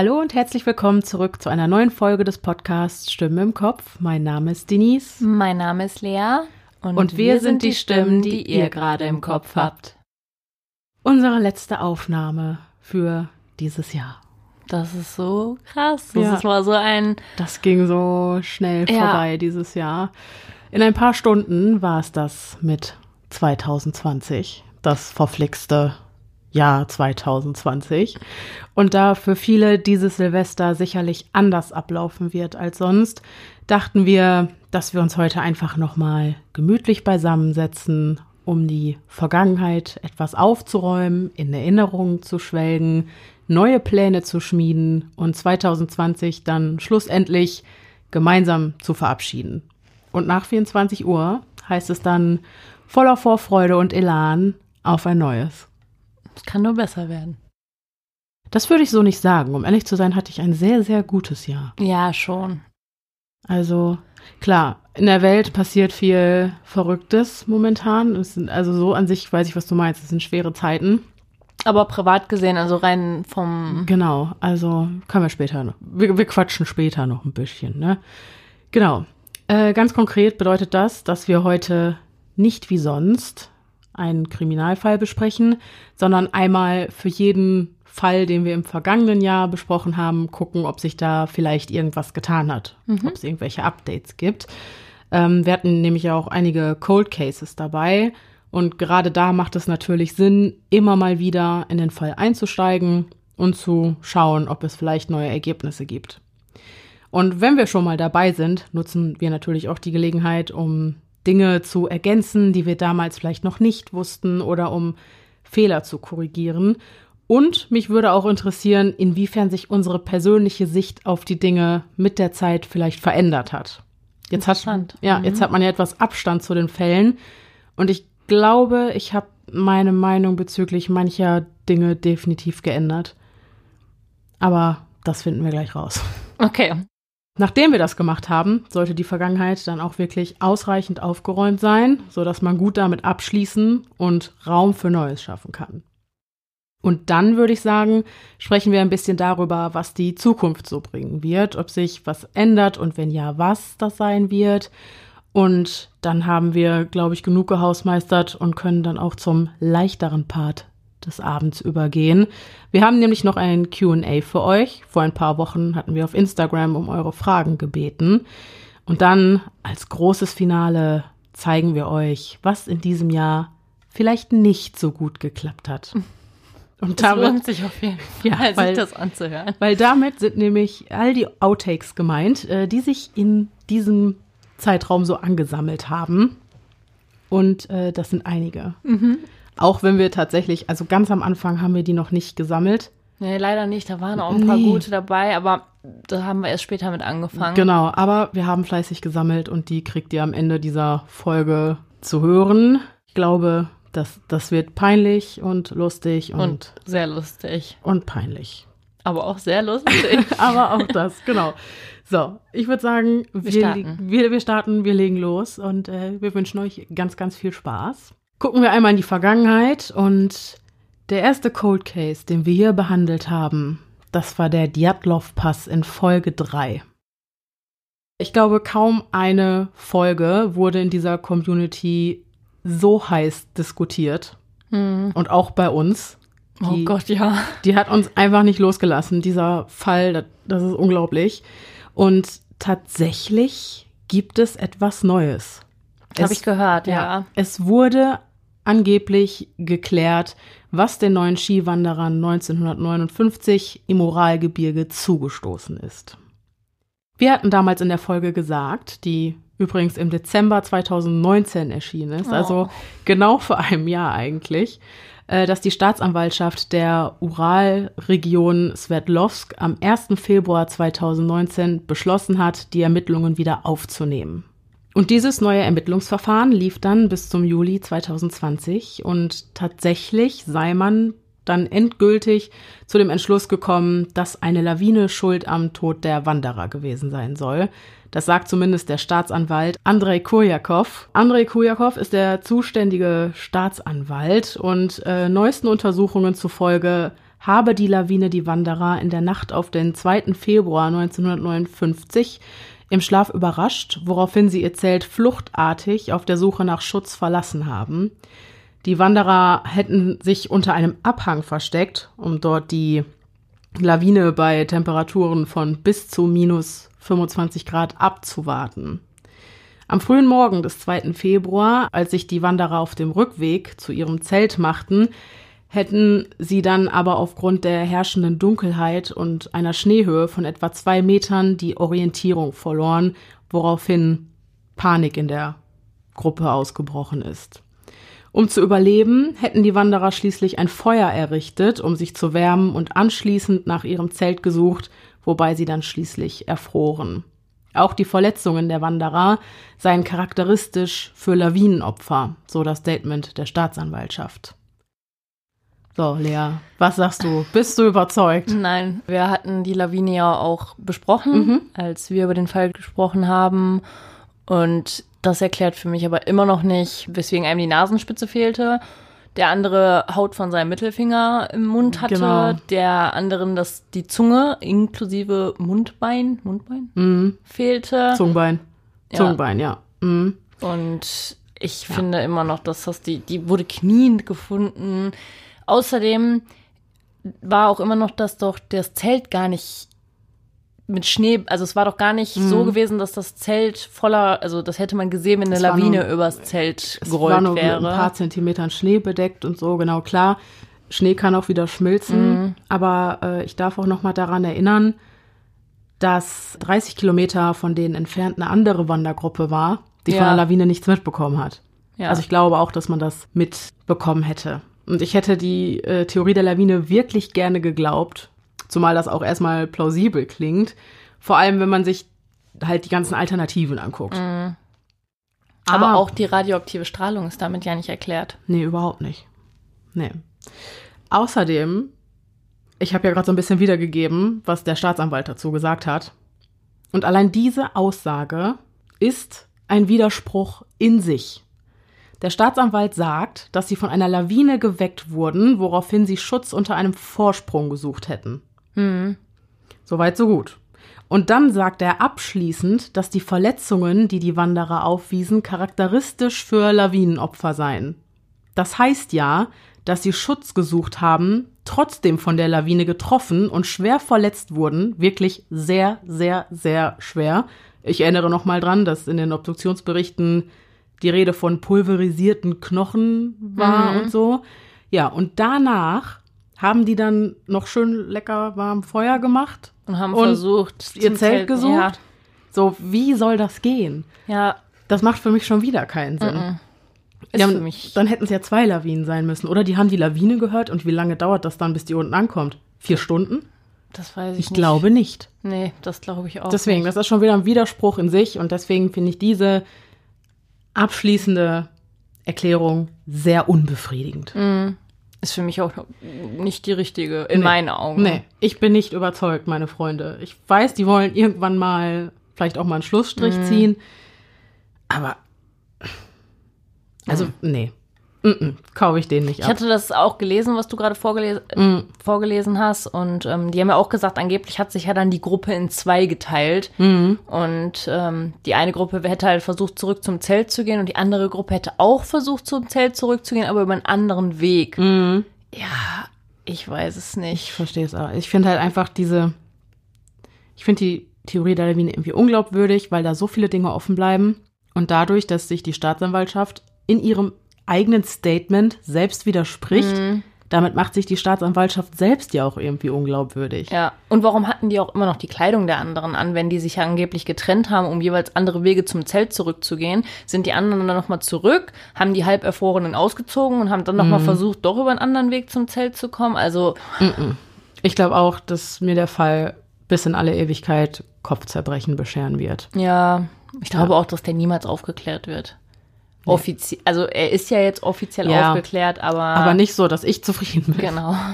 Hallo und herzlich willkommen zurück zu einer neuen Folge des Podcasts Stimmen im Kopf. Mein Name ist Denise. Mein Name ist Lea. Und, und wir, wir, sind die Stimmen, die ihr gerade im Kopf habt. Unsere letzte Aufnahme für dieses Jahr. Das ist so krass. Das ja. war so ein. Das ging so schnell ja. vorbei dieses Jahr. In ein paar Stunden war es das mit 2020. Das verflixte Jahr 2020 und da für viele dieses Silvester sicherlich anders ablaufen wird als sonst, dachten wir, dass wir uns heute einfach nochmal gemütlich beisammensetzen, um die Vergangenheit etwas aufzuräumen, in Erinnerungen zu schwelgen, neue Pläne zu schmieden und 2020 dann schlussendlich gemeinsam zu verabschieden. Und nach 24 Uhr heißt es dann voller Vorfreude und Elan auf ein neues. Es kann nur besser werden. Das würde ich so nicht sagen. Um ehrlich zu sein, hatte ich ein sehr, sehr gutes Jahr. Ja, schon. Also, klar, in der Welt passiert viel Verrücktes momentan. Es sind, also so an sich weiß ich, was du meinst. Es sind schwere Zeiten. Aber privat gesehen, also rein vom. Genau, also können wir später noch. Wir, wir quatschen später noch ein bisschen, ne? Genau. Äh, ganz konkret bedeutet das, dass wir heute nicht wie sonst einen Kriminalfall besprechen, sondern einmal für jeden Fall, den wir im vergangenen Jahr besprochen haben, gucken, ob sich da vielleicht irgendwas getan hat, mhm. ob es irgendwelche Updates gibt. Ähm, wir hatten nämlich auch einige Cold Cases dabei und gerade da macht es natürlich Sinn, immer mal wieder in den Fall einzusteigen und zu schauen, ob es vielleicht neue Ergebnisse gibt. Und wenn wir schon mal dabei sind, nutzen wir natürlich auch die Gelegenheit, um Dinge zu ergänzen, die wir damals vielleicht noch nicht wussten oder um Fehler zu korrigieren. Und mich würde auch interessieren, inwiefern sich unsere persönliche Sicht auf die Dinge mit der Zeit vielleicht verändert hat. Jetzt hat, ja, mhm. jetzt hat man ja etwas Abstand zu den Fällen. Und ich glaube, ich habe meine Meinung bezüglich mancher Dinge definitiv geändert. Aber das finden wir gleich raus. Okay. Nachdem wir das gemacht haben, sollte die Vergangenheit dann auch wirklich ausreichend aufgeräumt sein, sodass man gut damit abschließen und Raum für Neues schaffen kann. Und dann würde ich sagen, sprechen wir ein bisschen darüber, was die Zukunft so bringen wird, ob sich was ändert und wenn ja, was das sein wird. Und dann haben wir, glaube ich, genug gehausmeistert und können dann auch zum leichteren Part des Abends übergehen. Wir haben nämlich noch ein QA für euch. Vor ein paar Wochen hatten wir auf Instagram um eure Fragen gebeten. Und dann als großes Finale zeigen wir euch, was in diesem Jahr vielleicht nicht so gut geklappt hat. Und das damit, lohnt sich auf jeden Fall, ja, weil, sich das anzuhören. Weil damit sind nämlich all die Outtakes gemeint, äh, die sich in diesem Zeitraum so angesammelt haben. Und äh, das sind einige. Mhm. Auch wenn wir tatsächlich, also ganz am Anfang haben wir die noch nicht gesammelt. Nee, leider nicht. Da waren auch ein paar nee. gute dabei, aber da haben wir erst später mit angefangen. Genau, aber wir haben fleißig gesammelt und die kriegt ihr am Ende dieser Folge zu hören. Ich glaube, das, das wird peinlich und lustig und, und sehr lustig. Und peinlich. Aber auch sehr lustig. aber auch das, genau. So, ich würde sagen, wir, wir, starten. Wir, wir starten, wir legen los und äh, wir wünschen euch ganz, ganz viel Spaß. Gucken wir einmal in die Vergangenheit und der erste Cold Case, den wir hier behandelt haben, das war der Djatlov-Pass in Folge 3. Ich glaube, kaum eine Folge wurde in dieser Community so heiß diskutiert. Hm. Und auch bei uns. Oh die, oh Gott, ja. Die hat uns einfach nicht losgelassen. Dieser Fall, das, das ist unglaublich. Und tatsächlich gibt es etwas Neues. Habe ich gehört, ja. ja. Es wurde angeblich geklärt, was den neuen Skiwanderern 1959 im Uralgebirge zugestoßen ist. Wir hatten damals in der Folge gesagt, die übrigens im Dezember 2019 erschienen ist, also oh. genau vor einem Jahr eigentlich, äh, dass die Staatsanwaltschaft der Uralregion Sverdlovsk am 1. Februar 2019 beschlossen hat, die Ermittlungen wieder aufzunehmen. Und dieses neue Ermittlungsverfahren lief dann bis zum Juli 2020 und tatsächlich sei man dann endgültig zu dem Entschluss gekommen, dass eine Lawine schuld am Tod der Wanderer gewesen sein soll. Das sagt zumindest der Staatsanwalt Andrei Kurjakov. Andrei Kurjakov ist der zuständige Staatsanwalt und äh, neuesten Untersuchungen zufolge habe die Lawine die Wanderer in der Nacht auf den 2. Februar 1959 im Schlaf überrascht, woraufhin sie ihr Zelt fluchtartig auf der Suche nach Schutz verlassen haben. Die Wanderer hätten sich unter einem Abhang versteckt, um dort die Lawine bei Temperaturen von bis zu minus 25 Grad abzuwarten. Am frühen Morgen des 2. Februar, als sich die Wanderer auf dem Rückweg zu ihrem Zelt machten, hätten sie dann aber aufgrund der herrschenden Dunkelheit und einer Schneehöhe von etwa zwei Metern die Orientierung verloren, woraufhin Panik in der Gruppe ausgebrochen ist. Um zu überleben, hätten die Wanderer schließlich ein Feuer errichtet, um sich zu wärmen und anschließend nach ihrem Zelt gesucht, wobei sie dann schließlich erfroren. Auch die Verletzungen der Wanderer seien charakteristisch für Lawinenopfer, so das Statement der Staatsanwaltschaft. So, Lea, was sagst du? Bist du überzeugt? Nein, wir hatten die Lawine ja auch besprochen, mhm. als wir über den Fall gesprochen haben. Und das erklärt für mich aber immer noch nicht, weswegen einem die Nasenspitze fehlte. Der andere Haut von seinem Mittelfinger im Mund hatte, genau. der anderen dass die Zunge inklusive Mundbein, Mundbein mhm. fehlte. Zungenbein. Ja. Zungenbein, ja. Mhm. Und ich ja. finde immer noch, dass das die, die wurde kniend gefunden. Außerdem war auch immer noch, dass doch das Zelt gar nicht mit Schnee, also es war doch gar nicht mhm. so gewesen, dass das Zelt voller, also das hätte man gesehen, wenn eine es Lawine nur, übers Zelt gerollt war nur wäre. Ein paar Zentimetern Schnee bedeckt und so, genau klar. Schnee kann auch wieder schmilzen, mhm. aber äh, ich darf auch noch mal daran erinnern, dass 30 Kilometer von denen entfernt eine andere Wandergruppe war, die ja. von der Lawine nichts mitbekommen hat. Ja. Also ich glaube auch, dass man das mitbekommen hätte. Und ich hätte die äh, Theorie der Lawine wirklich gerne geglaubt, zumal das auch erstmal plausibel klingt. Vor allem, wenn man sich halt die ganzen Alternativen anguckt. Mhm. Aber ah, auch die radioaktive Strahlung ist damit ja nicht erklärt. Nee, überhaupt nicht. Nee. Außerdem, ich habe ja gerade so ein bisschen wiedergegeben, was der Staatsanwalt dazu gesagt hat. Und allein diese Aussage ist ein Widerspruch in sich. Der Staatsanwalt sagt, dass sie von einer Lawine geweckt wurden, woraufhin sie Schutz unter einem Vorsprung gesucht hätten. Mhm. Soweit, so gut. Und dann sagt er abschließend, dass die Verletzungen, die die Wanderer aufwiesen, charakteristisch für Lawinenopfer seien. Das heißt ja, dass sie Schutz gesucht haben, trotzdem von der Lawine getroffen und schwer verletzt wurden, wirklich sehr, sehr, sehr schwer. Ich erinnere noch mal dran, dass in den Obduktionsberichten die Rede von pulverisierten Knochen war mhm. und so. Ja, und danach haben die dann noch schön lecker warm Feuer gemacht und haben und versucht, ihr Zelt, Zelt gesucht. Ja. So, wie soll das gehen? Ja. Das macht für mich schon wieder keinen Sinn. Mhm. Ist haben, für mich. Dann hätten es ja zwei Lawinen sein müssen. Oder die haben die Lawine gehört und wie lange dauert das dann, bis die unten ankommt? Vier Stunden? Das weiß ich, ich nicht. Ich glaube nicht. Nee, das glaube ich auch. Deswegen, nicht. das ist schon wieder ein Widerspruch in sich und deswegen finde ich diese abschließende Erklärung sehr unbefriedigend. Mm. Ist für mich auch nicht die richtige, in nee. meinen Augen. Nee, ich bin nicht überzeugt, meine Freunde. Ich weiß, die wollen irgendwann mal vielleicht auch mal einen Schlussstrich mm. ziehen. Aber, also, mm. nee. Mm -mm, kaufe ich den nicht ab. Ich hatte das auch gelesen, was du gerade vorgelesen, mm. vorgelesen hast. Und ähm, die haben ja auch gesagt, angeblich hat sich ja dann die Gruppe in zwei geteilt. Mm. Und ähm, die eine Gruppe hätte halt versucht, zurück zum Zelt zu gehen. Und die andere Gruppe hätte auch versucht, zum Zelt zurückzugehen, aber über einen anderen Weg. Mm. Ja, ich weiß es nicht. Ich verstehe es auch. Ich finde halt einfach diese. Ich finde die Theorie der Lawine irgendwie unglaubwürdig, weil da so viele Dinge offen bleiben. Und dadurch, dass sich die Staatsanwaltschaft in ihrem eigenen Statement selbst widerspricht. Mhm. Damit macht sich die Staatsanwaltschaft selbst ja auch irgendwie unglaubwürdig. Ja, und warum hatten die auch immer noch die Kleidung der anderen an, wenn die sich ja angeblich getrennt haben, um jeweils andere Wege zum Zelt zurückzugehen? Sind die anderen dann nochmal zurück, haben die Halberfrorenen ausgezogen und haben dann nochmal mhm. versucht, doch über einen anderen Weg zum Zelt zu kommen? Also. Mhm. Ich glaube auch, dass mir der Fall bis in alle Ewigkeit Kopfzerbrechen bescheren wird. Ja, ich glaube ja. auch, dass der niemals aufgeklärt wird. Offiziell, also er ist ja jetzt offiziell ja, aufgeklärt, aber. Aber nicht so, dass ich zufrieden bin. Genau.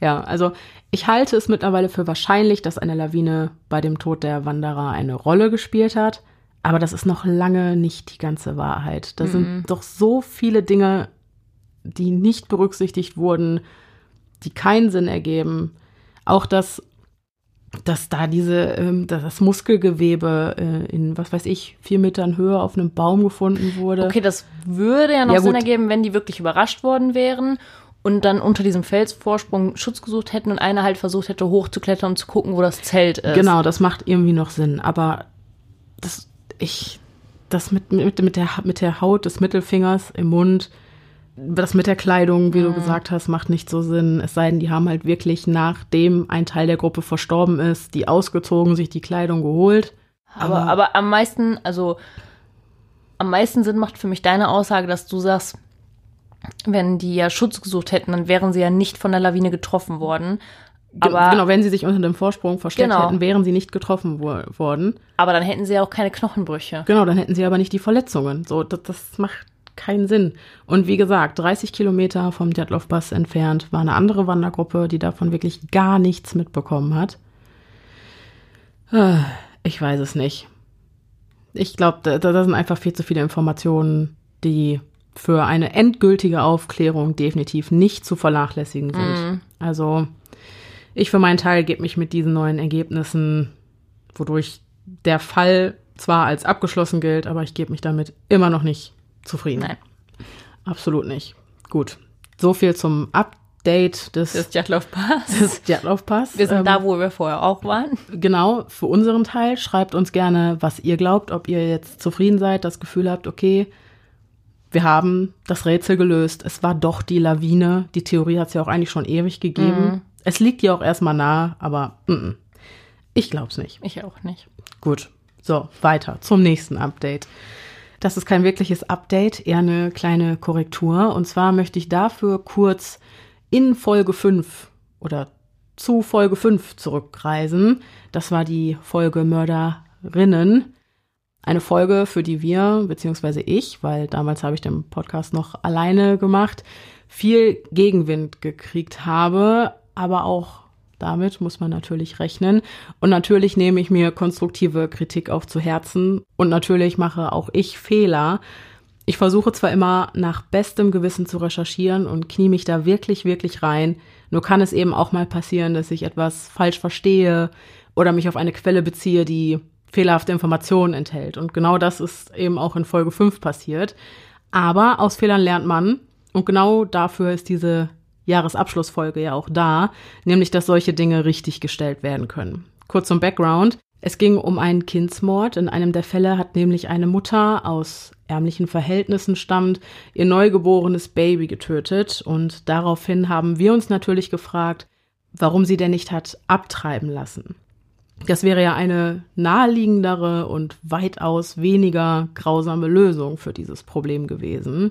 Ja, also ich halte es mittlerweile für wahrscheinlich, dass eine Lawine bei dem Tod der Wanderer eine Rolle gespielt hat. Aber das ist noch lange nicht die ganze Wahrheit. Da mhm. sind doch so viele Dinge, die nicht berücksichtigt wurden. die keinen Sinn ergeben. Auch das dass da diese, ähm, dass das Muskelgewebe äh, in, was weiß ich, vier Metern Höhe auf einem Baum gefunden wurde. Okay, das würde ja noch ja, Sinn ergeben, wenn die wirklich überrascht worden wären und dann unter diesem Felsvorsprung Schutz gesucht hätten und einer halt versucht hätte, hochzuklettern und zu gucken, wo das Zelt ist. Genau, das macht irgendwie noch Sinn. Aber das, ich, das mit, mit, mit, der, mit der Haut des Mittelfingers im Mund, das mit der Kleidung, wie mhm. du gesagt hast, macht nicht so Sinn. Es sei denn, die haben halt wirklich, nachdem ein Teil der Gruppe verstorben ist, die ausgezogen, sich die Kleidung geholt. Aber, aber, aber am meisten, also am meisten Sinn macht für mich deine Aussage, dass du sagst, wenn die ja Schutz gesucht hätten, dann wären sie ja nicht von der Lawine getroffen worden. Aber, genau, wenn sie sich unter dem Vorsprung versteckt genau. hätten, wären sie nicht getroffen wo worden. Aber dann hätten sie ja auch keine Knochenbrüche. Genau, dann hätten sie aber nicht die Verletzungen. So, das, das macht keinen Sinn. Und wie gesagt, 30 Kilometer vom Djatlov-Pass entfernt war eine andere Wandergruppe, die davon wirklich gar nichts mitbekommen hat. Ah, ich weiß es nicht. Ich glaube, da, da sind einfach viel zu viele Informationen, die für eine endgültige Aufklärung definitiv nicht zu vernachlässigen sind. Mm. Also ich für meinen Teil gebe mich mit diesen neuen Ergebnissen, wodurch der Fall zwar als abgeschlossen gilt, aber ich gebe mich damit immer noch nicht zufrieden. Nein. Absolut nicht. Gut. So viel zum Update des, des Djatlov-Pass. Des Djatlov-Pass. Wir sind ähm, da, wo wir vorher auch waren. Genau. Für unseren Teil schreibt uns gerne, was ihr glaubt, ob ihr jetzt zufrieden seid, das Gefühl habt, okay, wir haben das Rätsel gelöst. Es war doch die Lawine. Die Theorie hat es ja auch eigentlich schon ewig gegeben. Mhm. Es liegt ja auch erstmal nah, aber mm -mm. ich glaube es nicht. Ich auch nicht. Gut. So, weiter zum nächsten Update. Das ist kein wirkliches Update, eher eine kleine Korrektur. Und zwar möchte ich dafür kurz in Folge 5 oder zu Folge 5 zurückreisen. Das war die Folge Mörderinnen. Eine Folge, für die wir, beziehungsweise ich, weil damals habe ich den Podcast noch alleine gemacht, viel Gegenwind gekriegt habe, aber auch damit muss man natürlich rechnen. Und natürlich nehme ich mir konstruktive Kritik auch zu Herzen. Und natürlich mache auch ich Fehler. Ich versuche zwar immer nach bestem Gewissen zu recherchieren und knie mich da wirklich, wirklich rein. Nur kann es eben auch mal passieren, dass ich etwas falsch verstehe oder mich auf eine Quelle beziehe, die fehlerhafte Informationen enthält. Und genau das ist eben auch in Folge 5 passiert. Aber aus Fehlern lernt man. Und genau dafür ist diese Jahresabschlussfolge ja auch da, nämlich dass solche Dinge richtig gestellt werden können. Kurz zum Background. Es ging um einen Kindsmord. In einem der Fälle hat nämlich eine Mutter aus ärmlichen Verhältnissen stammt, ihr neugeborenes Baby getötet. Und daraufhin haben wir uns natürlich gefragt, warum sie denn nicht hat abtreiben lassen. Das wäre ja eine naheliegendere und weitaus weniger grausame Lösung für dieses Problem gewesen.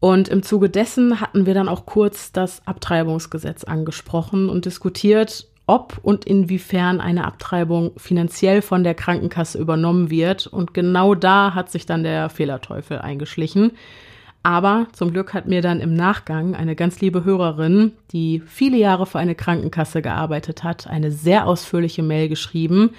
Und im Zuge dessen hatten wir dann auch kurz das Abtreibungsgesetz angesprochen und diskutiert, ob und inwiefern eine Abtreibung finanziell von der Krankenkasse übernommen wird. Und genau da hat sich dann der Fehlerteufel eingeschlichen. Aber zum Glück hat mir dann im Nachgang eine ganz liebe Hörerin, die viele Jahre für eine Krankenkasse gearbeitet hat, eine sehr ausführliche Mail geschrieben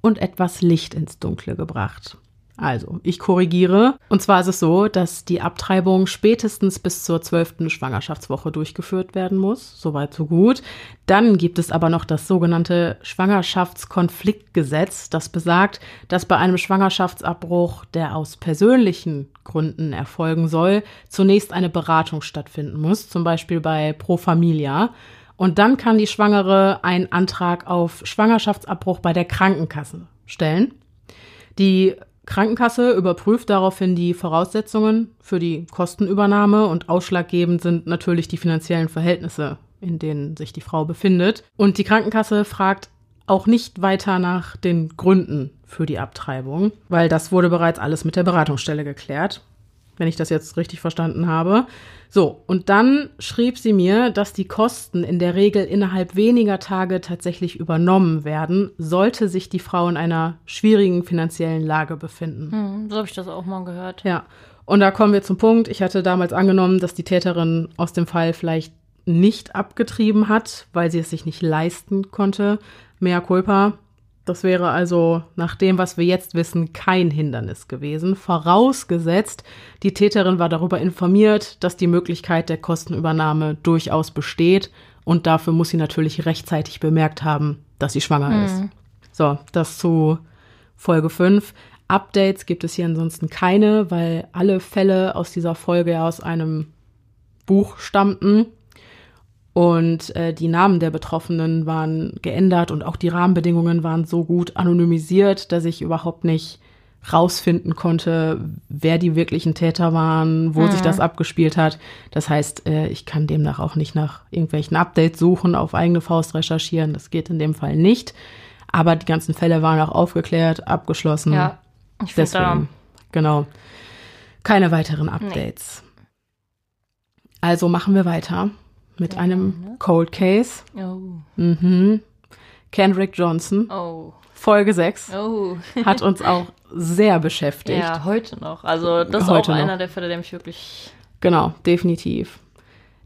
und etwas Licht ins Dunkle gebracht. Also, ich korrigiere. Und zwar ist es so, dass die Abtreibung spätestens bis zur zwölften Schwangerschaftswoche durchgeführt werden muss. Soweit, so gut. Dann gibt es aber noch das sogenannte Schwangerschaftskonfliktgesetz, das besagt, dass bei einem Schwangerschaftsabbruch, der aus persönlichen Gründen erfolgen soll, zunächst eine Beratung stattfinden muss, zum Beispiel bei Pro Familia. Und dann kann die Schwangere einen Antrag auf Schwangerschaftsabbruch bei der Krankenkasse stellen. Die Krankenkasse überprüft daraufhin die Voraussetzungen für die Kostenübernahme und ausschlaggebend sind natürlich die finanziellen Verhältnisse, in denen sich die Frau befindet. Und die Krankenkasse fragt auch nicht weiter nach den Gründen für die Abtreibung, weil das wurde bereits alles mit der Beratungsstelle geklärt wenn ich das jetzt richtig verstanden habe. So, und dann schrieb sie mir, dass die Kosten in der Regel innerhalb weniger Tage tatsächlich übernommen werden, sollte sich die Frau in einer schwierigen finanziellen Lage befinden. Hm, so habe ich das auch mal gehört. Ja. Und da kommen wir zum Punkt. Ich hatte damals angenommen, dass die Täterin aus dem Fall vielleicht nicht abgetrieben hat, weil sie es sich nicht leisten konnte. Mea culpa. Das wäre also nach dem, was wir jetzt wissen, kein Hindernis gewesen. Vorausgesetzt, die Täterin war darüber informiert, dass die Möglichkeit der Kostenübernahme durchaus besteht Und dafür muss sie natürlich rechtzeitig bemerkt haben, dass sie schwanger mhm. ist. So, das zu Folge 5. Updates gibt es hier ansonsten keine, weil alle Fälle aus dieser Folge ja aus einem Buch stammten. Und äh, die Namen der Betroffenen waren geändert und auch die Rahmenbedingungen waren so gut anonymisiert, dass ich überhaupt nicht rausfinden konnte, wer die wirklichen Täter waren, wo mhm. sich das abgespielt hat. Das heißt, äh, ich kann demnach auch nicht nach irgendwelchen Updates suchen, auf eigene Faust recherchieren. Das geht in dem Fall nicht. Aber die ganzen Fälle waren auch aufgeklärt, abgeschlossen. Ja, ich Deswegen, genau. Keine weiteren Updates. Nee. Also machen wir weiter mit ja, einem ne? Cold Case. Oh. Mhm. Kendrick Johnson. Oh. Folge 6. Oh. hat uns auch sehr beschäftigt. Ja, heute noch. Also das ist heute auch einer noch. der Fälle, der mich wirklich. Genau, definitiv.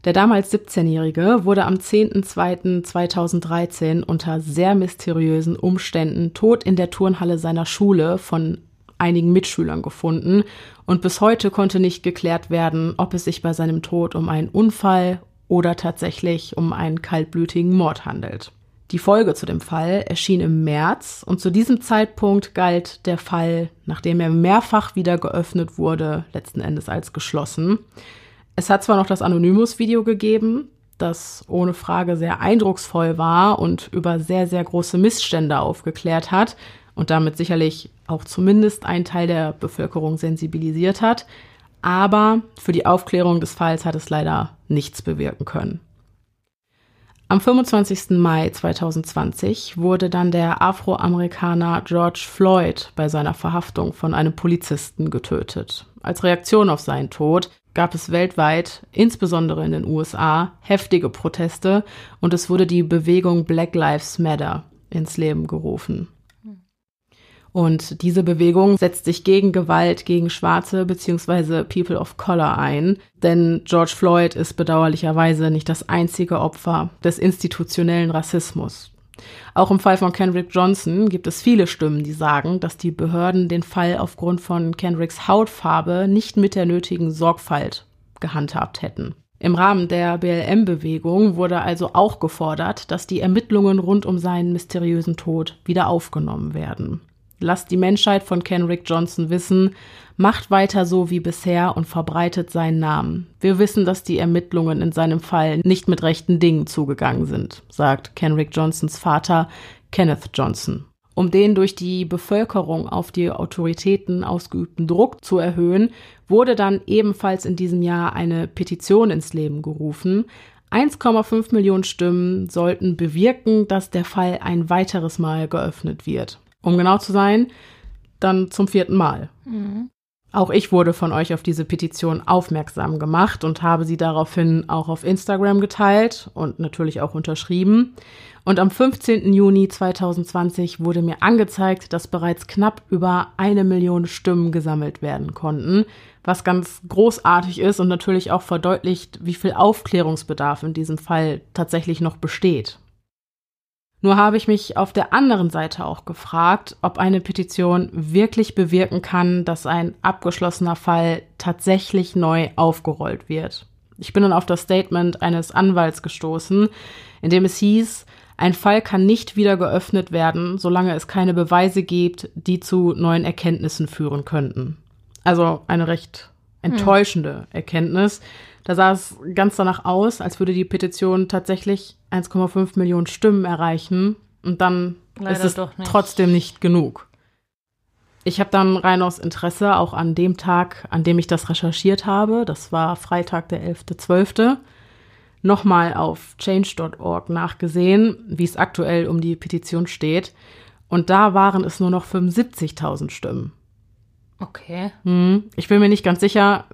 Der damals 17-Jährige wurde am 10.02.2013 unter sehr mysteriösen Umständen tot in der Turnhalle seiner Schule von einigen Mitschülern gefunden und bis heute konnte nicht geklärt werden, ob es sich bei seinem Tod um einen Unfall oder tatsächlich um einen kaltblütigen Mord handelt. Die Folge zu dem Fall erschien im März und zu diesem Zeitpunkt galt der Fall, nachdem er mehrfach wieder geöffnet wurde, letzten Endes als geschlossen. Es hat zwar noch das Anonymous-Video gegeben, das ohne Frage sehr eindrucksvoll war und über sehr, sehr große Missstände aufgeklärt hat und damit sicherlich auch zumindest einen Teil der Bevölkerung sensibilisiert hat, aber für die Aufklärung des Falls hat es leider nichts bewirken können. Am 25. Mai 2020 wurde dann der Afroamerikaner George Floyd bei seiner Verhaftung von einem Polizisten getötet. Als Reaktion auf seinen Tod gab es weltweit, insbesondere in den USA, heftige Proteste und es wurde die Bewegung Black Lives Matter ins Leben gerufen. Und diese Bewegung setzt sich gegen Gewalt gegen Schwarze bzw. People of Color ein, denn George Floyd ist bedauerlicherweise nicht das einzige Opfer des institutionellen Rassismus. Auch im Fall von Kendrick Johnson gibt es viele Stimmen, die sagen, dass die Behörden den Fall aufgrund von Kendricks Hautfarbe nicht mit der nötigen Sorgfalt gehandhabt hätten. Im Rahmen der BLM-Bewegung wurde also auch gefordert, dass die Ermittlungen rund um seinen mysteriösen Tod wieder aufgenommen werden. Lasst die Menschheit von Kenrick Johnson wissen, macht weiter so wie bisher und verbreitet seinen Namen. Wir wissen, dass die Ermittlungen in seinem Fall nicht mit rechten Dingen zugegangen sind, sagt Kenrick Johnsons Vater Kenneth Johnson. Um den durch die Bevölkerung auf die Autoritäten ausgeübten Druck zu erhöhen, wurde dann ebenfalls in diesem Jahr eine Petition ins Leben gerufen. 1,5 Millionen Stimmen sollten bewirken, dass der Fall ein weiteres Mal geöffnet wird um genau zu sein, dann zum vierten Mal. Mhm. Auch ich wurde von euch auf diese Petition aufmerksam gemacht und habe sie daraufhin auch auf Instagram geteilt und natürlich auch unterschrieben. Und am 15. Juni 2020 wurde mir angezeigt, dass bereits knapp über eine Million Stimmen gesammelt werden konnten, was ganz großartig ist und natürlich auch verdeutlicht, wie viel Aufklärungsbedarf in diesem Fall tatsächlich noch besteht. Nur habe ich mich auf der anderen Seite auch gefragt, ob eine Petition wirklich bewirken kann, dass ein abgeschlossener Fall tatsächlich neu aufgerollt wird. Ich bin dann auf das Statement eines Anwalts gestoßen, in dem es hieß, ein Fall kann nicht wieder geöffnet werden, solange es keine Beweise gibt, die zu neuen Erkenntnissen führen könnten. Also eine recht enttäuschende hm. Erkenntnis, da sah es ganz danach aus, als würde die Petition tatsächlich 1,5 Millionen Stimmen erreichen. Und dann Leider ist es nicht. trotzdem nicht genug. Ich habe dann rein aus Interesse auch an dem Tag, an dem ich das recherchiert habe, das war Freitag, der 11.12., nochmal auf change.org nachgesehen, wie es aktuell um die Petition steht. Und da waren es nur noch 75.000 Stimmen. Okay. Hm, ich bin mir nicht ganz sicher,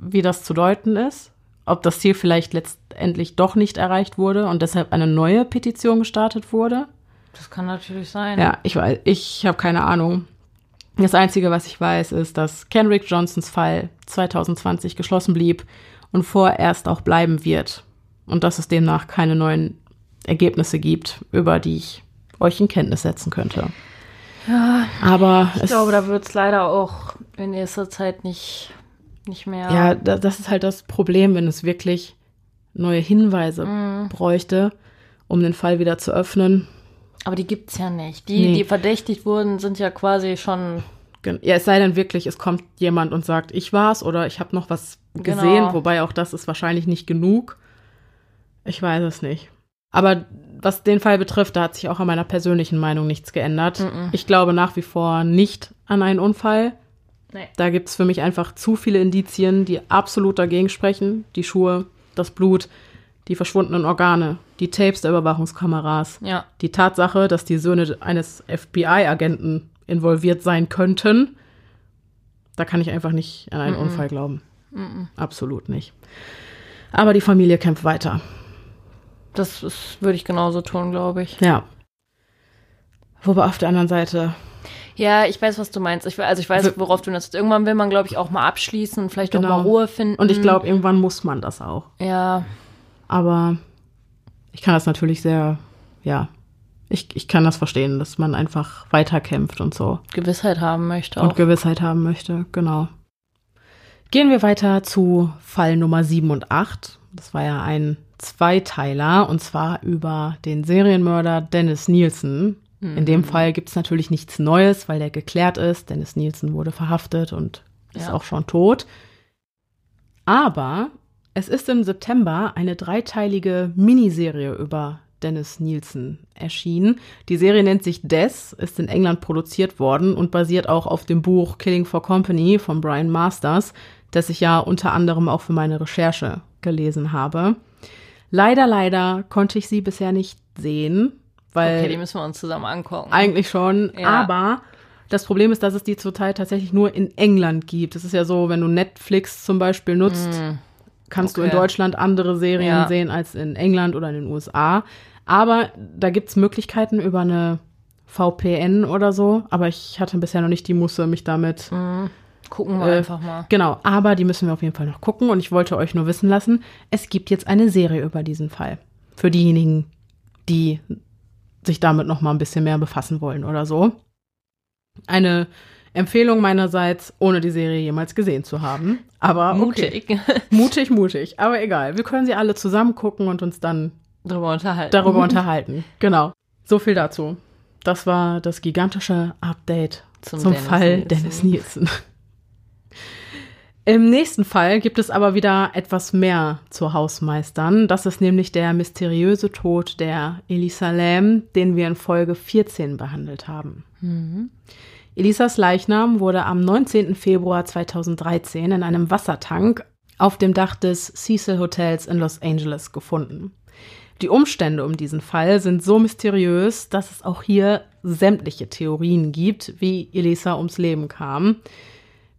wie das zu deuten ist ob das Ziel vielleicht letztendlich doch nicht erreicht wurde und deshalb eine neue Petition gestartet wurde. Das kann natürlich sein. Ja, ich weiß, ich habe keine Ahnung. Das Einzige, was ich weiß, ist, dass Kenrick Johnsons Fall 2020 geschlossen blieb und vorerst auch bleiben wird. Und dass es demnach keine neuen Ergebnisse gibt, über die ich euch in Kenntnis setzen könnte. Ja, aber ich glaube, da wird es leider auch in nächster Zeit nicht nicht mehr. Ja, das ist halt das Problem, wenn es wirklich neue Hinweise Mhm. bräuchte, um den Fall wieder zu öffnen. Aber die gibt's ja nicht. Die, Nee. die verdächtigt wurden, sind ja quasi schon. Ja, es sei denn wirklich, es kommt jemand und sagt, ich war's oder ich habe noch was gesehen, Genau. wobei auch das ist wahrscheinlich nicht genug. Ich weiß es nicht. Aber was den Fall betrifft, da hat sich auch an meiner persönlichen Meinung nichts geändert. Mhm. Ich glaube nach wie vor nicht an einen Unfall. Nee. Da gibt's für mich einfach zu viele Indizien, die absolut dagegen sprechen. Die Schuhe, das Blut, die verschwundenen Organe, die Tapes der Überwachungskameras, Ja. die Tatsache, dass die Söhne eines FBI-Agenten involviert sein könnten, da kann ich einfach nicht an einen Mhm. Unfall glauben. Absolut nicht. Aber die Familie kämpft weiter. Das ist, würde ich genauso tun, glaube ich. Ja. Wobei auf der anderen Seite, Ja, ich weiß, was du meinst. Ich, also ich weiß, Wir- worauf du das. Irgendwann will man, glaube ich, auch mal abschließen und vielleicht Genau. auch mal Ruhe finden. und ich glaube, irgendwann muss man das auch. Ja, Aber ich kann das natürlich sehr, ja, ich, ich kann das verstehen, dass man einfach weiterkämpft und so. Gewissheit haben möchte und auch. Gewissheit haben möchte, genau. Gehen wir weiter zu Fall Nummer 7 und 8. Das war ja ein Zweiteiler und zwar über den Serienmörder Dennis Nielsen. In dem Fall gibt es natürlich nichts Neues, weil der geklärt ist. Dennis Nielsen wurde verhaftet und ist Ja. auch schon tot. Aber es ist im September eine dreiteilige Miniserie über Dennis Nielsen erschienen. Die Serie nennt sich Des, ist in England produziert worden und basiert auch auf dem Buch Killing for Company von Brian Masters, das ich ja unter anderem auch für meine Recherche gelesen habe. Leider, leider konnte ich sie bisher nicht sehen, weil Okay, die müssen wir uns zusammen angucken. eigentlich schon, Ja. aber das Problem ist, dass es die zurzeit tatsächlich nur in England gibt. Es ist ja so, wenn du Netflix zum Beispiel nutzt, kannst du in Mm. Okay. Deutschland andere Serien Ja. sehen als in England oder in den USA. Aber da gibt's Möglichkeiten über eine VPN oder so. Aber ich hatte bisher noch nicht die Musse, mich damit. Gucken wir Äh, einfach mal. Genau, aber die müssen wir auf jeden Fall noch gucken. Und ich wollte euch nur wissen lassen, es gibt jetzt eine Serie über diesen Fall. Für diejenigen, die sich damit noch mal ein bisschen mehr befassen wollen oder so. Eine Empfehlung meinerseits, ohne die Serie jemals gesehen zu haben. Aber okay. Mutig. Mutig, mutig. Aber egal. Wir können sie alle zusammen gucken und uns dann Drüber unterhalten. darüber unterhalten. Genau. So viel dazu. Das war das gigantische Update zum, Zum Dennis Fall Nielsen. Dennis Nielsen. Im nächsten Fall gibt es aber wieder etwas mehr zu Hausmeistern. Das ist nämlich der mysteriöse Tod der Elisa Lam, den wir in Folge 14 behandelt haben. Elisas Leichnam wurde am 19. Februar 2013 in einem Wassertank auf dem Dach des Cecil Hotels in Los Angeles gefunden. Die Umstände um diesen Fall sind so mysteriös, dass es auch hier sämtliche Theorien gibt, wie Elisa ums Leben kam.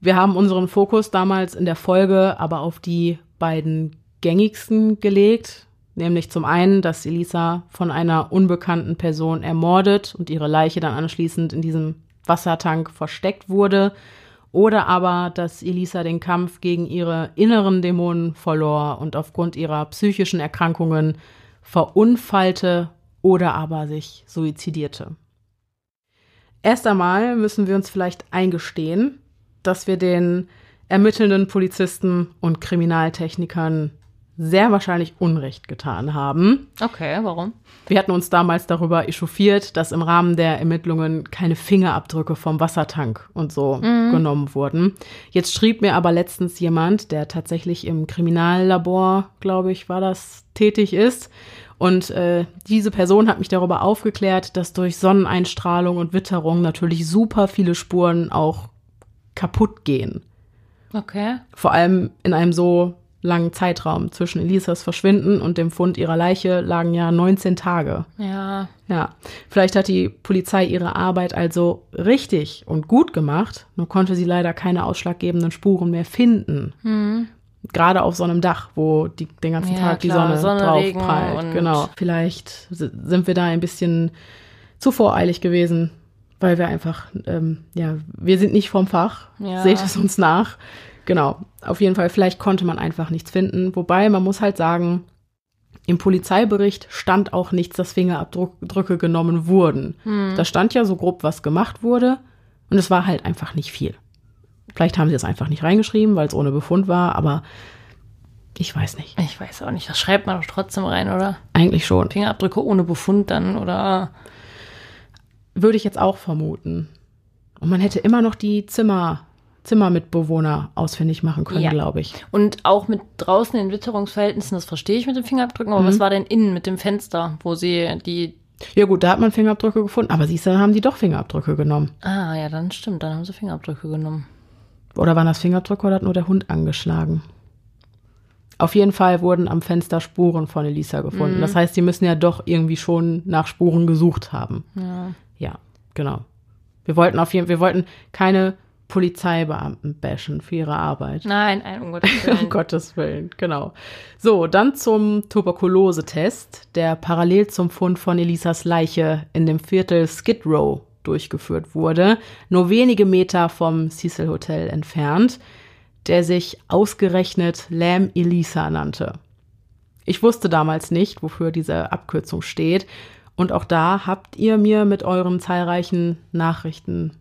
Wir haben unseren Fokus damals in der Folge aber auf die beiden gängigsten gelegt, nämlich zum einen, dass Elisa von einer unbekannten Person ermordet und ihre Leiche dann anschließend in diesem Wassertank versteckt wurde, oder aber, dass Elisa den Kampf gegen ihre inneren Dämonen verlor und aufgrund ihrer psychischen Erkrankungen verunfallte oder aber sich suizidierte. Erst einmal müssen wir uns vielleicht eingestehen, dass wir den ermittelnden Polizisten und Kriminaltechnikern sehr wahrscheinlich Unrecht getan haben. Okay, warum? Wir hatten uns damals darüber echauffiert, dass im Rahmen der Ermittlungen keine Fingerabdrücke vom Wassertank und so genommen wurden. Jetzt schrieb mir aber letztens jemand, der tatsächlich im Kriminallabor, glaube ich, war das, tätig ist. Und äh, diese Person hat mich darüber aufgeklärt, dass durch Sonneneinstrahlung und Witterung natürlich super viele Spuren auch kaputt gehen. Okay. Vor allem in einem so langen Zeitraum. Zwischen Elisas Verschwinden und dem Fund ihrer Leiche lagen ja 19 Tage. Ja. Ja, vielleicht hat die Polizei ihre Arbeit also richtig und gut gemacht, nur konnte sie leider keine ausschlaggebenden Spuren mehr finden. Gerade auf so einem Dach, wo die, den ganzen Ja, Tag die klar, Sonne, Sonne, drauf Regen prallt. Genau. Vielleicht si- sind wir da ein bisschen zu voreilig gewesen, weil wir einfach, ähm, ja, wir sind nicht vom Fach. Ja. Seht es uns nach. Genau. Auf jeden Fall, vielleicht konnte man einfach nichts finden. Wobei, man muss halt sagen, im Polizeibericht stand auch nichts, dass Fingerabdrücke genommen wurden. Da stand ja so grob, was gemacht wurde. Und es war halt einfach nicht viel. Vielleicht haben sie es einfach nicht reingeschrieben, weil es ohne Befund war, aber Ich weiß nicht. Ich weiß auch nicht. Das schreibt man doch trotzdem rein, oder? Eigentlich schon. Fingerabdrücke ohne Befund dann, oder? Würde ich jetzt auch vermuten. Und man hätte immer noch die Zimmer, Zimmermitbewohner ausfindig machen können, Ja. glaube ich. Und auch mit draußen in Witterungsverhältnissen, das verstehe ich mit den Fingerabdrücken, aber was war denn innen mit dem Fenster, wo sie die. Ja gut, da hat man Fingerabdrücke gefunden, aber siehst du, dann haben die doch Fingerabdrücke genommen. Ah, ja, dann stimmt, dann haben sie Fingerabdrücke genommen. Oder waren das Fingerabdrücke oder hat nur der Hund angeschlagen? Auf jeden Fall wurden am Fenster Spuren von Elisa gefunden. Das heißt, die müssen ja doch irgendwie schon nach Spuren gesucht haben. Ja. Ja, genau. Wir wollten auf jeden wir wollten keine Polizeibeamten bashen für ihre Arbeit. Nein, nein, um Gottes Um Willen. Gottes Willen, genau. So, dann zum Tuberkulosetest, der parallel zum Fund von Elisas Leiche in dem Viertel Skid Row durchgeführt wurde, nur wenige Meter vom Cecil Hotel entfernt, der sich ausgerechnet Lam Elisa nannte. Ich wusste damals nicht, wofür diese Abkürzung steht, und auch da habt ihr mir mit euren zahlreichen Nachrichten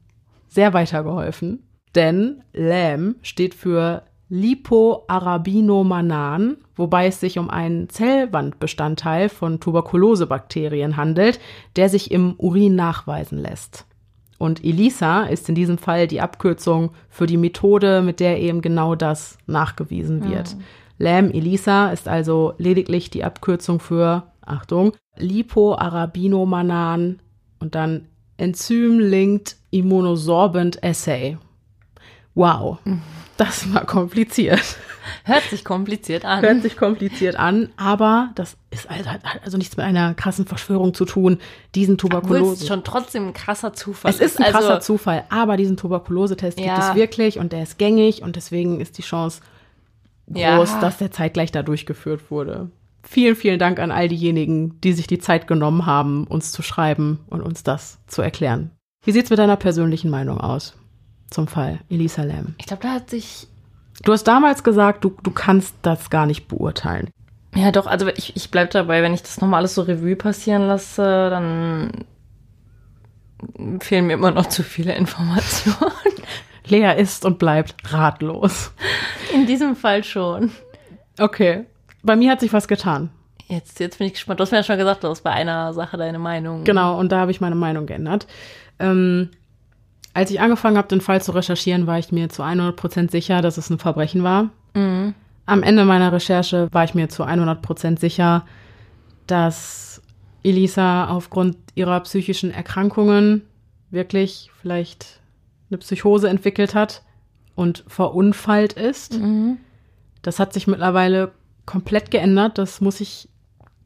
sehr weitergeholfen. Denn LAM steht für Lipoarabinomanan, wobei es sich um einen Zellwandbestandteil von Tuberkulosebakterien handelt, der sich im Urin nachweisen lässt. Und ELISA ist in diesem Fall die Abkürzung für die Methode, mit der eben genau das nachgewiesen wird. LAM ELISA ist also lediglich die Abkürzung für, Achtung, Lipoarabinomanan und dann Enzym-Linked Immunosorbent Assay. Wow, das war kompliziert. Hört sich kompliziert an. Hört sich kompliziert an, aber das ist also, hat also nichts mit einer krassen Verschwörung zu tun, diesen Tuberkulose. es schon trotzdem ein krasser Zufall Es ist ein Also, krasser Zufall, aber diesen Tuberkulosetest gibt Ja. es wirklich und der ist gängig und deswegen ist die Chance groß, Ja. dass der zeitgleich da durchgeführt wurde. Vielen, vielen Dank an all diejenigen, die sich die Zeit genommen haben, uns zu schreiben und uns das zu erklären. Wie sieht's mit deiner persönlichen Meinung aus zum Fall Elisa Lam? Ich glaube, da hat sich. Du hast damals gesagt, du, du kannst das gar nicht beurteilen. Ja, doch, also ich, ich bleib dabei, wenn ich das nochmal alles so Revue passieren lasse, dann fehlen mir immer noch zu viele Informationen. Lea ist und bleibt ratlos. In diesem Fall schon. Okay. Bei mir hat sich was getan. Jetzt, jetzt bin ich gespannt. Du hast mir ja schon gesagt, du hast bei einer Sache deine Meinung. Genau, und da habe ich meine Meinung geändert. Ähm, als ich angefangen habe, den Fall zu recherchieren, war ich mir zu 100% sicher, dass es ein Verbrechen war. Mhm. Am Ende meiner Recherche war ich mir zu 100% sicher, dass Elisa aufgrund ihrer psychischen Erkrankungen wirklich vielleicht eine Psychose entwickelt hat und verunfallt ist. Mhm. Das hat sich mittlerweile komplett geändert. Das muss ich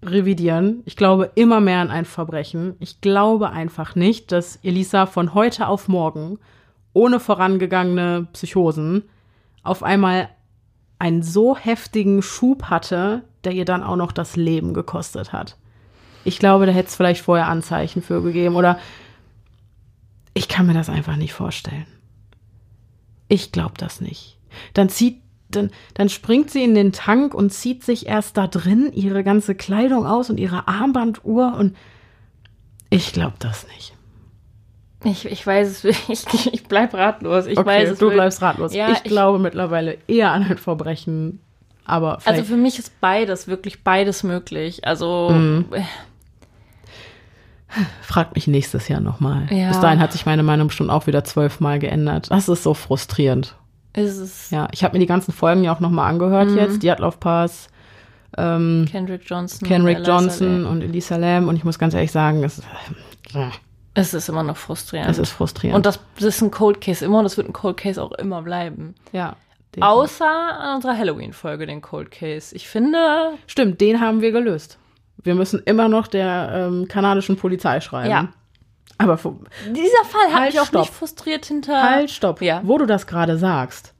revidieren. Ich glaube immer mehr an ein Verbrechen. Ich glaube einfach nicht, dass Elisa von heute auf morgen ohne vorangegangene Psychosen auf einmal einen so heftigen Schub hatte, der ihr dann auch noch das Leben gekostet hat. Ich glaube, da hätte es vielleicht vorher Anzeichen für gegeben oder ich kann mir das einfach nicht vorstellen. Ich glaube das nicht. Dann zieht, dann, dann springt sie in den Tank und zieht sich erst da drin ihre ganze Kleidung aus und ihre Armbanduhr und ich glaube das nicht. Ich, ich weiß es, ich, ich bleib ratlos. Ich weiß es du bleibst ratlos. Ja, ich, glaube mittlerweile eher an ein Verbrechen, aber Also für mich ist beides, wirklich beides möglich. Also, Mhm. frag mich nächstes Jahr nochmal. Ja. Bis dahin hat sich meine Meinung bestimmt auch wieder zwölfmal geändert. Das ist so frustrierend. Ist es Ja, ich habe mir die ganzen Folgen ja auch nochmal angehört Mhm. jetzt. Die Atlauf Pass, ähm, Kendrick Johnson. Kenrick Eliza Johnson und Elisa Lam und ich muss ganz ehrlich sagen, es, äh, Es ist immer noch frustrierend. es ist frustrierend. Und das, das ist ein Cold Case immer und das wird ein Cold Case auch immer bleiben. ja. definitiv. Außer an unserer Halloween-Folge, den Cold Case. Ich finde, Stimmt, den haben wir gelöst. Wir müssen immer noch der ähm, kanadischen Polizei schreiben. Ja. Aber dieser Fall hat Halt, mich auch stopp. nicht frustriert hinter. halt, stopp. Ja. Wo du das gerade sagst,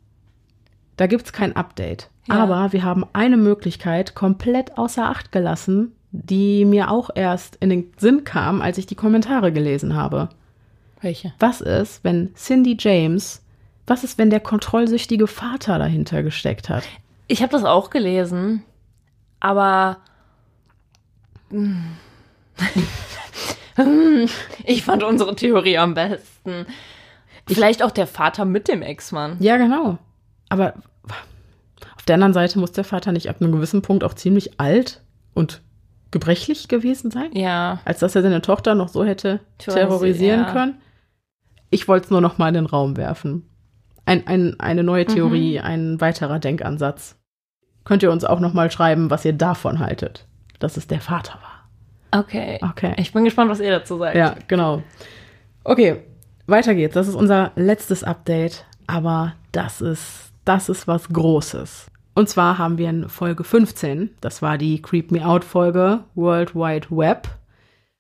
da gibt's kein Update. Ja. Aber wir haben eine Möglichkeit komplett außer Acht gelassen, die mir auch erst in den Sinn kam, als ich die Kommentare gelesen habe. Welche? Was ist, wenn Cindy James, was ist, wenn der kontrollsüchtige Vater dahinter gesteckt hat? Ich habe das auch gelesen, aber hm. ich fand unsere Theorie am besten. Vielleicht auch der Vater mit dem Ex-Mann. Ja, genau. Aber auf der anderen Seite muss der Vater nicht ab einem gewissen Punkt auch ziemlich alt und gebrechlich gewesen sein, Ja. als dass er seine Tochter noch so hätte terrorisieren ja. können. Ich wollte es nur noch mal in den Raum werfen. Ein, ein, eine neue Theorie, ein weiterer Denkansatz. Könnt ihr uns auch noch mal schreiben, was ihr davon haltet, dass es der Vater war. Okay. Okay. Ich bin gespannt, was ihr dazu sagt. Ja, genau. Okay, weiter geht's. Das ist unser letztes Update, aber das ist, das ist was Großes. Und zwar haben wir in Folge 15, das war die Creep Me Out Folge World Wide Web,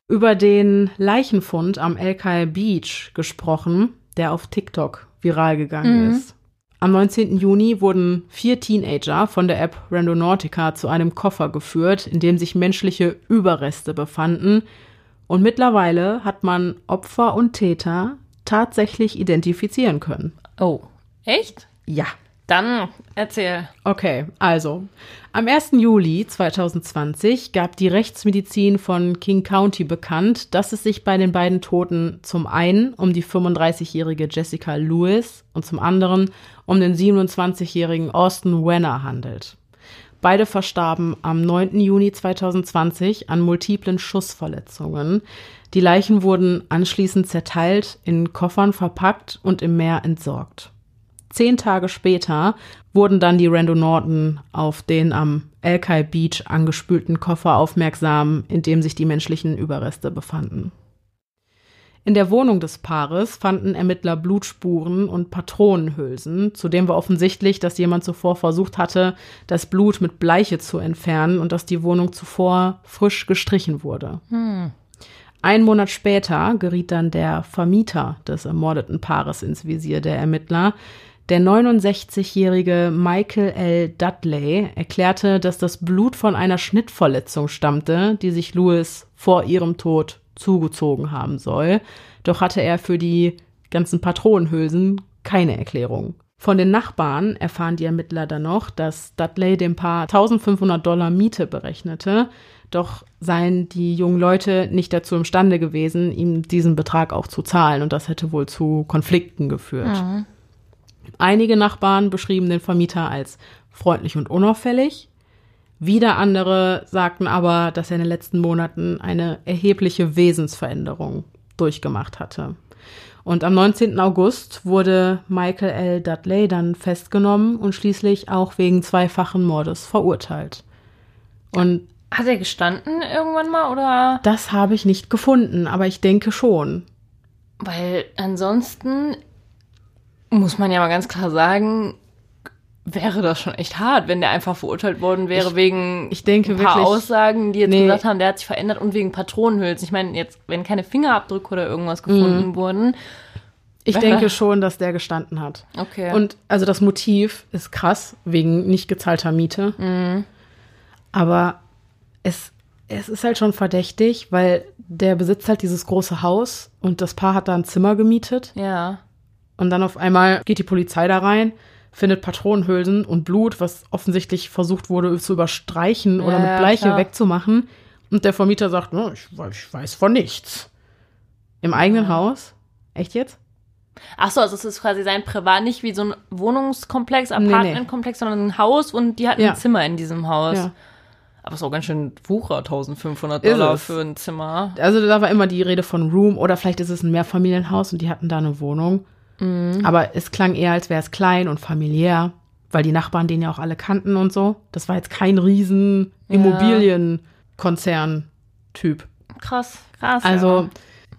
über den Leichenfund am El Beach gesprochen, der auf TikTok viral gegangen ist. Am 19. Juni wurden vier Teenager von der App Randonautica zu einem Koffer geführt, in dem sich menschliche Überreste befanden. Und mittlerweile hat man Opfer und Täter tatsächlich identifizieren können. Oh. Echt? Ja. Dann erzähl. Okay, also am 1. Juli 2020 gab die Rechtsmedizin von King County bekannt, dass es sich bei den beiden Toten zum einen um die 35-jährige Jessica Lewis und zum anderen um den 27-jährigen Austin Wenner handelt. Beide verstarben am 9. Juni 2020 an multiplen Schussverletzungen. Die Leichen wurden anschließend zerteilt, in Koffern verpackt und im Meer entsorgt. Zehn Tage später wurden dann die Rando Norton auf den am Alki Beach angespülten Koffer aufmerksam, in dem sich die menschlichen Überreste befanden. In der Wohnung des Paares fanden Ermittler Blutspuren und Patronenhülsen. Zudem war offensichtlich, dass jemand zuvor versucht hatte, das Blut mit Bleiche zu entfernen und dass die Wohnung zuvor frisch gestrichen wurde. Ein Monat später geriet dann der Vermieter des ermordeten Paares ins Visier der Ermittler. Der 69-jährige Michael L. Dudley erklärte, dass das Blut von einer Schnittverletzung stammte, die sich Lewis vor ihrem Tod zugezogen haben soll. Doch hatte er für die ganzen Patronenhülsen keine Erklärung. Von den Nachbarn erfahren die Ermittler dann noch, dass Dudley dem Paar 1500 Dollar Miete berechnete, doch seien die jungen Leute nicht dazu imstande gewesen, ihm diesen Betrag auch zu zahlen und das hätte wohl zu Konflikten geführt. Einige Nachbarn beschrieben den Vermieter als freundlich und unauffällig. Wieder andere sagten aber, dass er in den letzten Monaten eine erhebliche Wesensveränderung durchgemacht hatte. Und am 19. August wurde Michael L. Dudley dann festgenommen und schließlich auch wegen zweifachen Mordes verurteilt. Und Hat er gestanden irgendwann mal oder? das habe ich nicht gefunden, aber ich denke schon. Weil ansonsten muss man ja mal ganz klar sagen, wäre das schon echt hart, wenn der einfach verurteilt worden wäre Ich- wegen ich denke ein paar wirklich- Aussagen, die jetzt Nee. gesagt haben, der hat sich verändert und wegen Patronenhülsen. Ich meine, jetzt, wenn keine Fingerabdrücke oder irgendwas gefunden wurden. Ich denke schon, dass der gestanden hat. Okay. Und also das Motiv ist krass, wegen nicht gezahlter Miete. Mhm. Aber es, es ist halt schon verdächtig, weil der besitzt halt dieses große Haus und das Paar hat da ein Zimmer gemietet. ja. Und dann auf einmal geht die Polizei da rein, findet Patronenhülsen und Blut, was offensichtlich versucht wurde zu überstreichen oder Ja, mit ja, Bleiche klar. wegzumachen. Und der Vermieter sagt, "No, ich, we- ich weiß von nichts. Im eigenen Haus? Echt jetzt? Ach so, also es ist quasi sein Privat, nicht wie so ein Wohnungskomplex, Nee, nee. Apartmentkomplex, sondern ein Haus und die hatten Ja. ein Zimmer in diesem Haus. Ja. Aber es ist auch ganz schön Wucher, 1500 Ist Dollar für ein Zimmer. Also da war immer die Rede von Room oder vielleicht ist es ein Mehrfamilienhaus und die hatten da eine Wohnung. Mhm. Aber es klang eher, als wäre es klein und familiär, weil die Nachbarn den ja auch alle kannten und so. Das war jetzt kein riesen Immobilienkonzern-Typ. Krass, krass. Also ja.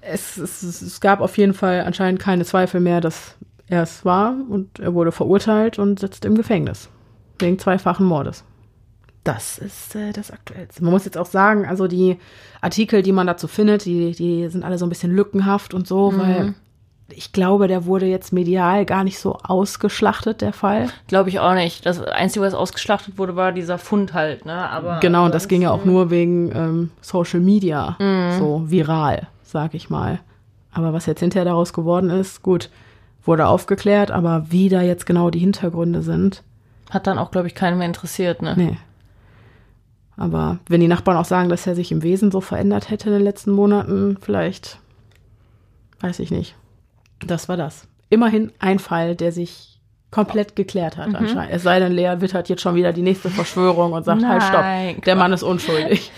es, es, es gab auf jeden Fall anscheinend keine Zweifel mehr, dass er es war und er wurde verurteilt und sitzt im Gefängnis. Wegen zweifachen Mordes. Das ist äh, das Aktuellste. Man muss jetzt auch sagen, also die Artikel, die man dazu findet, die, die sind alle so ein bisschen lückenhaft und so, weil ich glaube, der wurde jetzt medial gar nicht so ausgeschlachtet, der Fall. Glaube ich auch nicht. Das Einzige, was ausgeschlachtet wurde, war dieser Fund halt, ne? Aber Genau, und das ging ja auch nur wegen ähm, Social Media, so viral, sag ich mal. Aber was jetzt hinterher daraus geworden ist, gut, wurde aufgeklärt, aber wie da jetzt genau die Hintergründe sind, Hat dann auch, glaube ich, keinen mehr interessiert, ne? nee. Aber wenn die Nachbarn auch sagen, dass er sich im Wesen so verändert hätte in den letzten Monaten, vielleicht, weiß ich nicht. Das war das. Immerhin ein Fall, der sich komplett geklärt hat anscheinend. Es sei denn, Lea wittert jetzt schon wieder die nächste Verschwörung und sagt, halt Nein, stopp, der Mann ist unschuldig.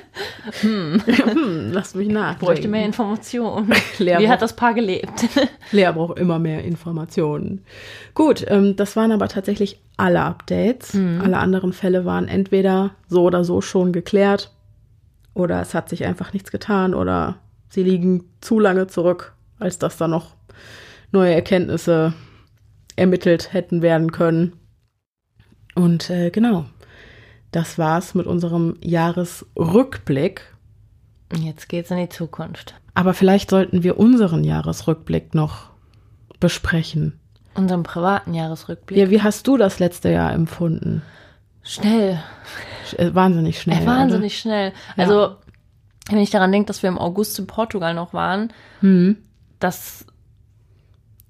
hm. Lass mich nach. Ich bräuchte mehr Informationen. Lea Wie hat das Paar gelebt? Lea braucht immer mehr Informationen. Gut, ähm, das waren aber tatsächlich alle Updates. Alle anderen Fälle waren entweder so oder so schon geklärt oder es hat sich einfach nichts getan oder sie liegen zu lange zurück, als dass da noch neue Erkenntnisse ermittelt hätten werden können. Und äh, genau, das war's mit unserem Jahresrückblick. Jetzt geht's in die Zukunft. Aber vielleicht sollten wir unseren Jahresrückblick noch besprechen. Unseren privaten Jahresrückblick. Ja, wie hast du das letzte Jahr empfunden? Schnell. Sch- äh, Wahnsinnig schnell. Äh, wahnsinnig schnell. Ja. Also, wenn ich daran denke, dass wir im August in Portugal noch waren, Oder? Das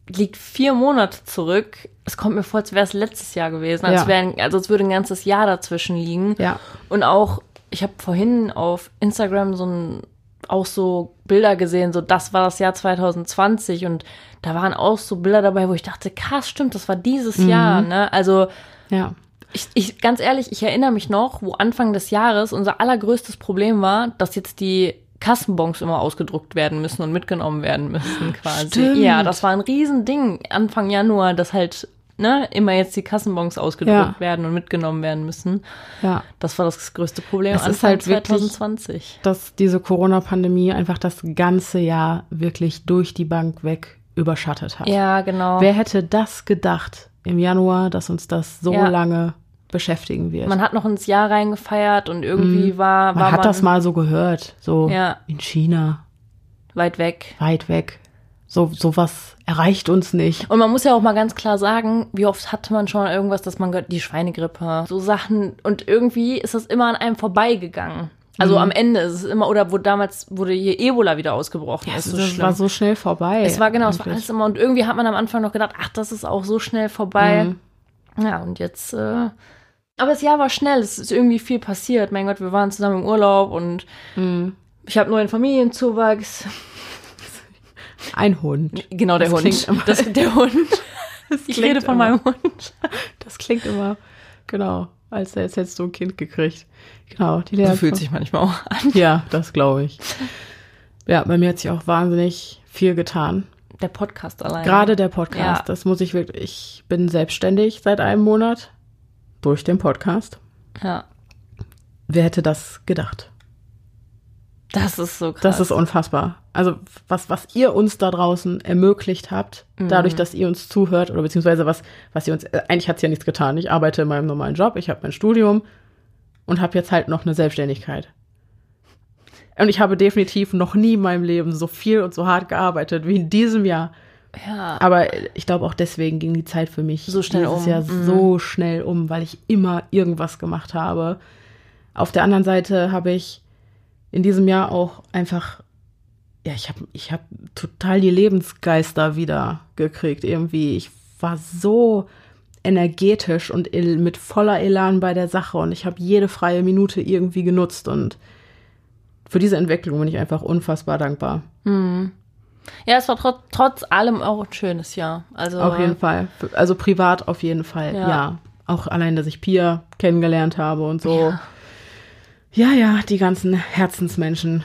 liegt vier Monate zurück. Es kommt mir vor, als wäre es letztes Jahr gewesen. Als, Ja. ein- also es würde ein ganzes Jahr dazwischen liegen. Ja. Und auch, ich habe vorhin auf Instagram so ein, auch so Bilder gesehen, so das war das Jahr 2020 und da waren auch so Bilder dabei, wo ich dachte, krass, stimmt, das war dieses Jahr, ne? Also Ja. ich, ich, ganz ehrlich, ich erinnere mich noch, wo Anfang des Jahres unser allergrößtes Problem war, dass jetzt die Kassenbons immer ausgedruckt werden müssen und mitgenommen werden müssen, quasi. Stimmt. Ja, das war ein Riesending Anfang Januar, dass halt, ne, immer jetzt die Kassenbons ausgedruckt Ja. werden und mitgenommen werden müssen. Ja. Das war das größte Problem Es ist Anfang halt wirklich- 2020. Dass diese Corona-Pandemie einfach das ganze Jahr wirklich durch die Bank weg überschattet hat. Ja, genau. Wer hätte das gedacht im Januar, dass uns das so Ja. lange beschäftigen wird? man hat noch ins Jahr reingefeiert und irgendwie war, Man war hat das mal so gehört, so Ja. in China, weit weg. weit weg. So sowas erreicht uns nicht. Und man muss ja auch mal ganz klar sagen, wie oft hatte man schon irgendwas, dass man gehört, die Schweinegrippe, so Sachen. Und irgendwie ist das immer an einem vorbeigegangen. Also Mhm. am Ende ist es immer, oder wo damals wurde hier Ebola wieder ausgebrochen. Es ist so das schlimm. war so schnell vorbei. es war genau, es war eigentlich. alles immer. Und irgendwie hat man am Anfang noch gedacht, ach, das ist auch so schnell vorbei. Mhm. Ja, und jetzt, äh, aber das Jahr war schnell, es ist irgendwie viel passiert. Mein Gott, wir waren zusammen im Urlaub und Mhm. ich habe neuen Familienzuwachs. Ein Hund. Genau, der Das klingt Hund. immer- Das, der Hund. Ich klingt rede von immer- meinem Hund. Das klingt immer, genau, als jetzt hättest du ein Kind gekriegt. Genau, die Lea. So fühlt sich manchmal auch an. Ja, das glaube ich. Ja, bei mir hat sich auch wahnsinnig viel getan. Der Podcast allein. Gerade der Podcast, Ja. das muss ich wirklich, ich bin selbstständig seit einem Monat durch den Podcast. Ja. Wer hätte das gedacht? Das ist so krass. Das ist unfassbar. Also was, was ihr uns da draußen ermöglicht habt, Mhm. dadurch, dass ihr uns zuhört oder beziehungsweise was, was ihr uns, äh, eigentlich hat's ja nichts getan. Ich arbeite in meinem normalen Job, ich habe mein Studium und habe jetzt halt noch eine Selbstständigkeit. Und ich habe definitiv noch nie in meinem Leben so viel und so hart gearbeitet wie in diesem Jahr. Ja. Aber ich glaube auch deswegen ging die Zeit für mich So schnell dieses um. Jahr Mhm. so schnell um, weil ich immer irgendwas gemacht habe. Auf der anderen Seite habe ich in diesem Jahr auch einfach, ja, ich habe ich hab total die Lebensgeister wieder gekriegt irgendwie. Ich war so energetisch und mit voller Elan bei der Sache und ich habe jede freie Minute irgendwie genutzt und für diese Entwicklung bin ich einfach unfassbar dankbar. Ja, es war trotz, trotz allem auch ein schönes Jahr. Also Auf jeden Fall. Also privat auf jeden Fall, Ja. ja. Auch allein, dass ich Pia kennengelernt habe und so. Ja, ja, die ganzen Herzensmenschen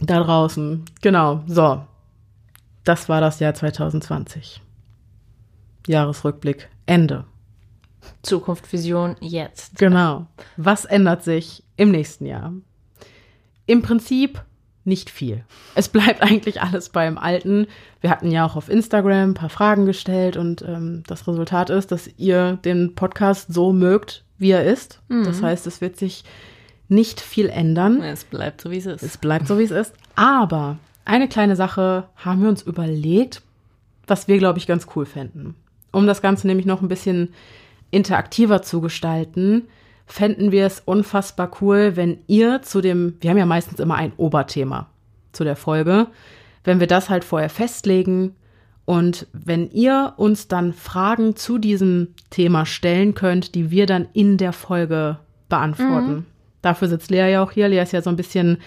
da draußen. Genau, so. Das war das Jahr 2020. Jahresrückblick, Ende. Zukunft, Vision, jetzt. Genau. Was ändert sich im nächsten Jahr? Im Prinzip nicht viel. Es bleibt eigentlich alles beim Alten. Wir hatten ja auch auf Instagram ein paar Fragen gestellt und ähm, das Resultat ist, dass ihr den Podcast so mögt, wie er ist. Das heißt, es wird sich nicht viel ändern. Es bleibt so, wie es ist. Es bleibt so, wie es ist. Aber eine kleine Sache haben wir uns überlegt, was wir, glaube ich, ganz cool fänden. Um das Ganze nämlich noch ein bisschen interaktiver zu gestalten, fänden wir es unfassbar cool, wenn ihr zu dem, wir haben ja meistens immer ein Oberthema zu der Folge, wenn wir das halt vorher festlegen und wenn ihr uns dann Fragen zu diesem Thema stellen könnt, die wir dann in der Folge beantworten. Dafür sitzt Lea ja auch hier. Lea ist ja so ein bisschen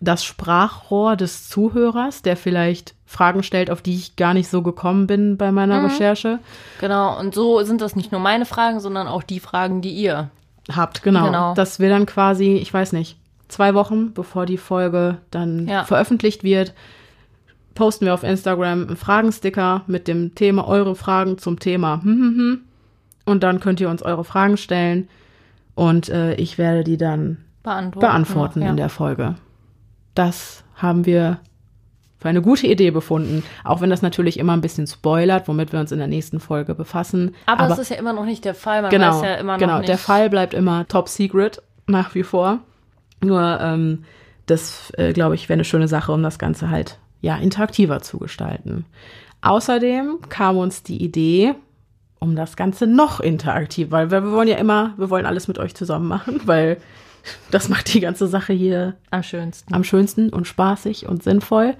das Sprachrohr des Zuhörers, der vielleicht Fragen stellt, auf die ich gar nicht so gekommen bin bei meiner Mhm. Recherche. Genau, und so sind das nicht nur meine Fragen, sondern auch die Fragen, die ihr. Habt, genau. Genau. Dass wir dann quasi, ich weiß nicht, zwei Wochen bevor die Folge dann Ja. veröffentlicht wird, posten wir auf Instagram einen Fragensticker mit dem Thema eure Fragen zum Thema. Hm, hm, hm. Und dann könnt ihr uns eure Fragen stellen und äh, ich werde die dann Beantworten. beantworten ja. in der Folge. Das haben wir für eine gute Idee befunden, auch wenn das natürlich immer ein bisschen spoilert, womit wir uns in der nächsten Folge befassen. Aber, es ist ja immer noch nicht der Fall. Man genau, weiß ja immer noch genau, nicht. der Fall bleibt immer top secret nach wie vor. Nur ähm, das, äh, glaube ich, wäre eine schöne Sache, um das Ganze halt ja interaktiver zu gestalten. Außerdem kam uns die Idee, um das Ganze noch interaktiv, weil wir, wir wollen ja immer, wir wollen alles mit euch zusammen machen, weil das macht die ganze Sache hier Am schönsten. am schönsten und spaßig und sinnvoll.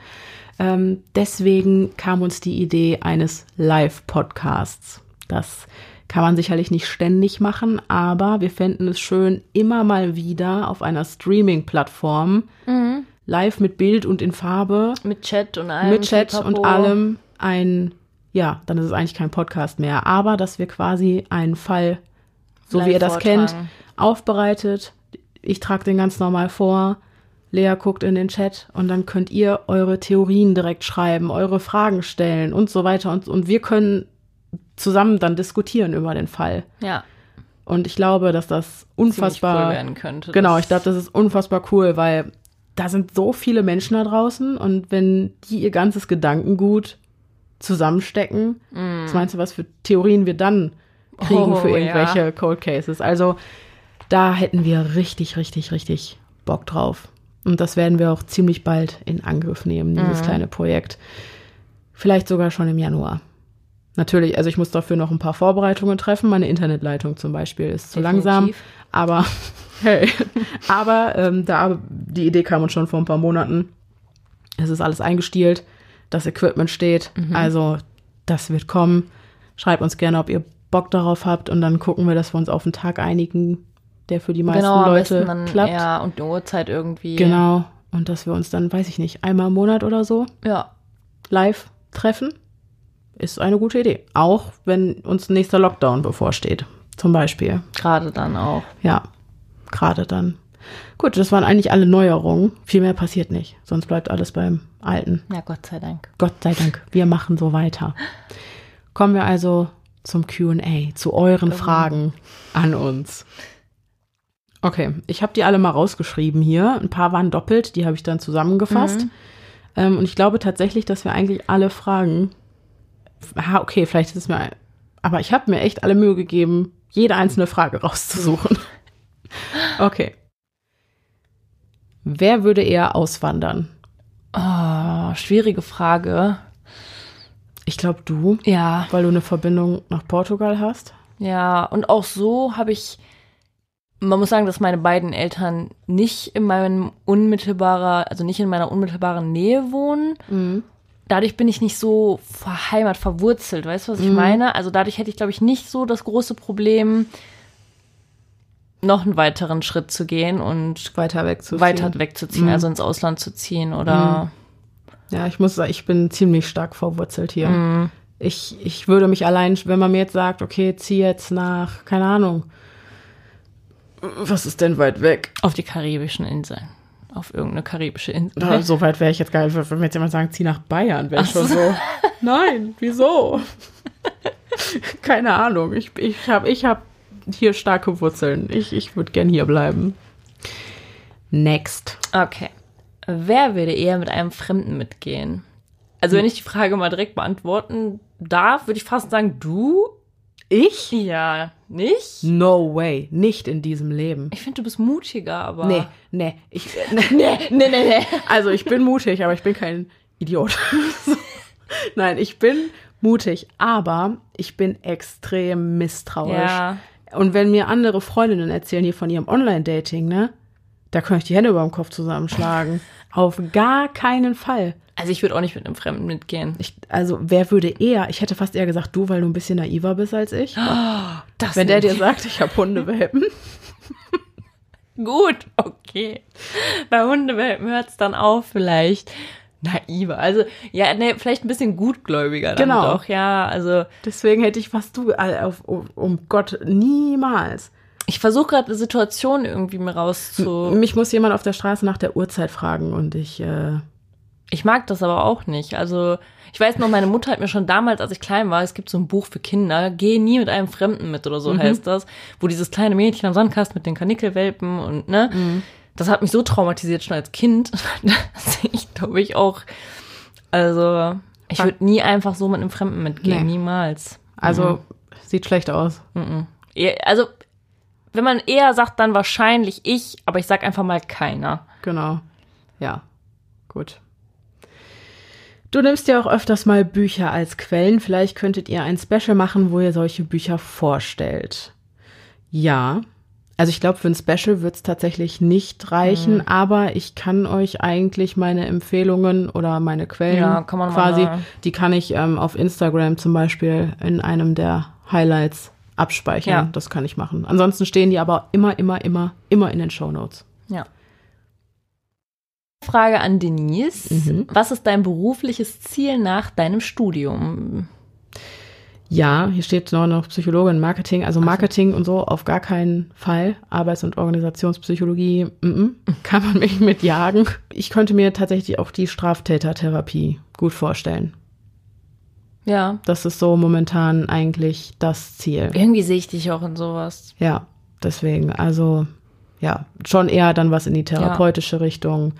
Ähm, deswegen kam uns die Idee eines Live-Podcasts. Das kann man sicherlich nicht ständig machen, aber wir fänden es schön, immer mal wieder auf einer Streaming-Plattform live mit Bild und in Farbe, Mit Chat und allem. mit Chat und allem ein, ja, dann ist es eigentlich kein Podcast mehr, aber dass wir quasi einen Fall, so wie Live ihr das kennt, vortragen. aufbereitet. Ich trage den ganz normal vor. Lea guckt in den Chat und dann könnt ihr eure Theorien direkt schreiben, eure Fragen stellen und so weiter. Und, und wir können zusammen dann diskutieren über den Fall. Ja. Und ich glaube, dass das unfassbar. cool werden könnte. Genau, ich glaube, das ist unfassbar cool, weil da sind so viele Menschen da draußen und wenn die ihr ganzes Gedankengut zusammenstecken, was meinst du, was für Theorien wir dann kriegen Mm. Oh, für ja. irgendwelche Cold Cases? Also da hätten wir richtig, richtig, richtig Bock drauf. Und das werden wir auch ziemlich bald in Angriff nehmen, dieses Mhm. kleine Projekt. Vielleicht sogar schon im Januar. Natürlich, also ich muss dafür noch ein paar Vorbereitungen treffen. Meine Internetleitung zum Beispiel ist zu Definitiv. langsam. Aber hey, aber ähm, da die Idee kam uns schon vor ein paar Monaten. Es ist alles eingestielt, das Equipment steht. Mhm. Also das wird kommen. Schreibt uns gerne, ob ihr Bock darauf habt und dann gucken wir, dass wir uns auf einen Tag einigen, der für die meisten genau, Leute dann, klappt. Ja, und eine Uhrzeit irgendwie. Genau. Und dass wir uns dann, weiß ich nicht, einmal im Monat oder so Ja. live treffen, ist eine gute Idee. Auch wenn uns nächster Lockdown bevorsteht, zum Beispiel. Gerade dann auch. Ja, gerade dann. Gut, das waren eigentlich alle Neuerungen. Viel mehr passiert nicht. Sonst bleibt alles beim Alten. Ja, Gott sei Dank. Gott sei Dank, wir machen so weiter. Kommen wir also zum QA, zu euren Fragen an uns. Okay, ich habe die alle mal rausgeschrieben hier. Ein paar waren doppelt, die habe ich dann zusammengefasst. Ähm, und ich glaube tatsächlich, dass wir eigentlich alle Fragen. Ah, okay, vielleicht ist es mir. Aber ich habe mir echt alle Mühe gegeben, jede einzelne Frage rauszusuchen. Okay. Wer würde eher auswandern? Oh, schwierige Frage. Ich glaube du, Ja. weil du eine Verbindung nach Portugal hast. Ja, und auch so habe ich, man muss sagen, dass meine beiden Eltern nicht in meinem unmittelbarer, also nicht in meiner unmittelbaren Nähe wohnen. Dadurch bin ich nicht so verheimat, verwurzelt, weißt du, was ich meine? Also dadurch hätte ich, glaube ich, nicht so das große Problem, noch einen weiteren Schritt zu gehen und Weiter wegzuziehen. weiter wegzuziehen, Mhm. also ins Ausland zu ziehen oder Ja, ich muss sagen, ich bin ziemlich stark verwurzelt hier. Mhm. Ich, ich würde mich allein, wenn man mir jetzt sagt, okay, zieh jetzt nach, keine Ahnung. Was ist denn weit weg? auf die karibischen Inseln. Auf irgendeine karibische Insel. Na, so weit wäre ich jetzt gar nicht. Wenn mir jetzt jemand sagen, zieh nach Bayern, wäre ich schon so. so. Nein, wieso? keine Ahnung. Ich, ich habe ich hab hier starke Wurzeln. Ich, ich würde gern hier bleiben. Next. Okay. Wer würde eher mit einem Fremden mitgehen? Also, wenn ich die Frage mal direkt beantworten darf, würde ich fast sagen, du? Ich? Ja, nicht? No way. Nicht in diesem Leben. Ich finde, du bist mutiger, aber. Nee, nee. Ich, nee, nee, nee, nee. Also ich bin mutig, aber ich bin kein Idiot. Nein, ich bin mutig, aber ich bin extrem misstrauisch. Ja. Und wenn mir andere Freundinnen erzählen hier von ihrem Online-Dating, ne, da könnte ich die Hände über dem Kopf zusammenschlagen. Auf gar keinen Fall. Also, ich würde auch nicht mit einem Fremden mitgehen. Ich, also wer würde eher, ich hätte fast eher gesagt, du, weil du ein bisschen naiver bist als ich. Das Wenn der dir sagt, ich habe Hundewelpen. Gut, okay. Bei Hundewelpen hört es dann auf vielleicht. Naiver. Also, ja, nee, vielleicht ein bisschen gutgläubiger dann Genau. doch, ja. Also, Deswegen hätte ich was du, auf, um, um Gott, niemals. ich versuche gerade eine Situation irgendwie mir rauszu. Mich muss jemand auf der Straße nach der Uhrzeit fragen und ich, äh, Ich mag das aber auch nicht. Also, ich weiß noch, meine Mutter hat mir schon damals, als ich klein war, es gibt so ein Buch für Kinder, geh nie mit einem Fremden mit oder so heißt das, wo dieses kleine Mädchen am Sandkasten mit den Kanickelwelpen und, ne, das hat mich so traumatisiert schon als Kind, dass ich glaube ich auch, also, ich würde nie einfach so mit einem Fremden mitgehen, Nee. niemals. also, sieht schlecht aus. Eher- Also, wenn man eher sagt, dann wahrscheinlich ich, aber ich sag einfach mal keiner. Genau. Ja, gut. Du nimmst ja auch öfters mal Bücher als Quellen. Vielleicht könntet ihr ein Special machen, wo ihr solche Bücher vorstellt. Ja. Also ich glaube, für ein Special wird es tatsächlich nicht reichen, aber ich kann euch eigentlich meine Empfehlungen oder meine Quellen Ja, kann quasi, mal- die kann ich ähm, auf Instagram zum Beispiel in einem der Highlights abspeichern. Ja. Das kann ich machen. Ansonsten stehen die aber immer, immer, immer, immer in den Shownotes. Ja. Frage an Denise. Mhm. Was ist dein berufliches Ziel nach deinem Studium? Ja, hier steht noch, noch Psychologin, Marketing, also Marketing und so auf gar keinen Fall. Arbeits- und Organisationspsychologie, mm -mm, kann man mich mit jagen. Ich könnte mir tatsächlich auch die Straftätertherapie gut vorstellen. Ja. Das ist so momentan eigentlich das Ziel. Irgendwie sehe ich dich auch in sowas. Ja, deswegen, also ja, schon eher dann was in die therapeutische Richtung,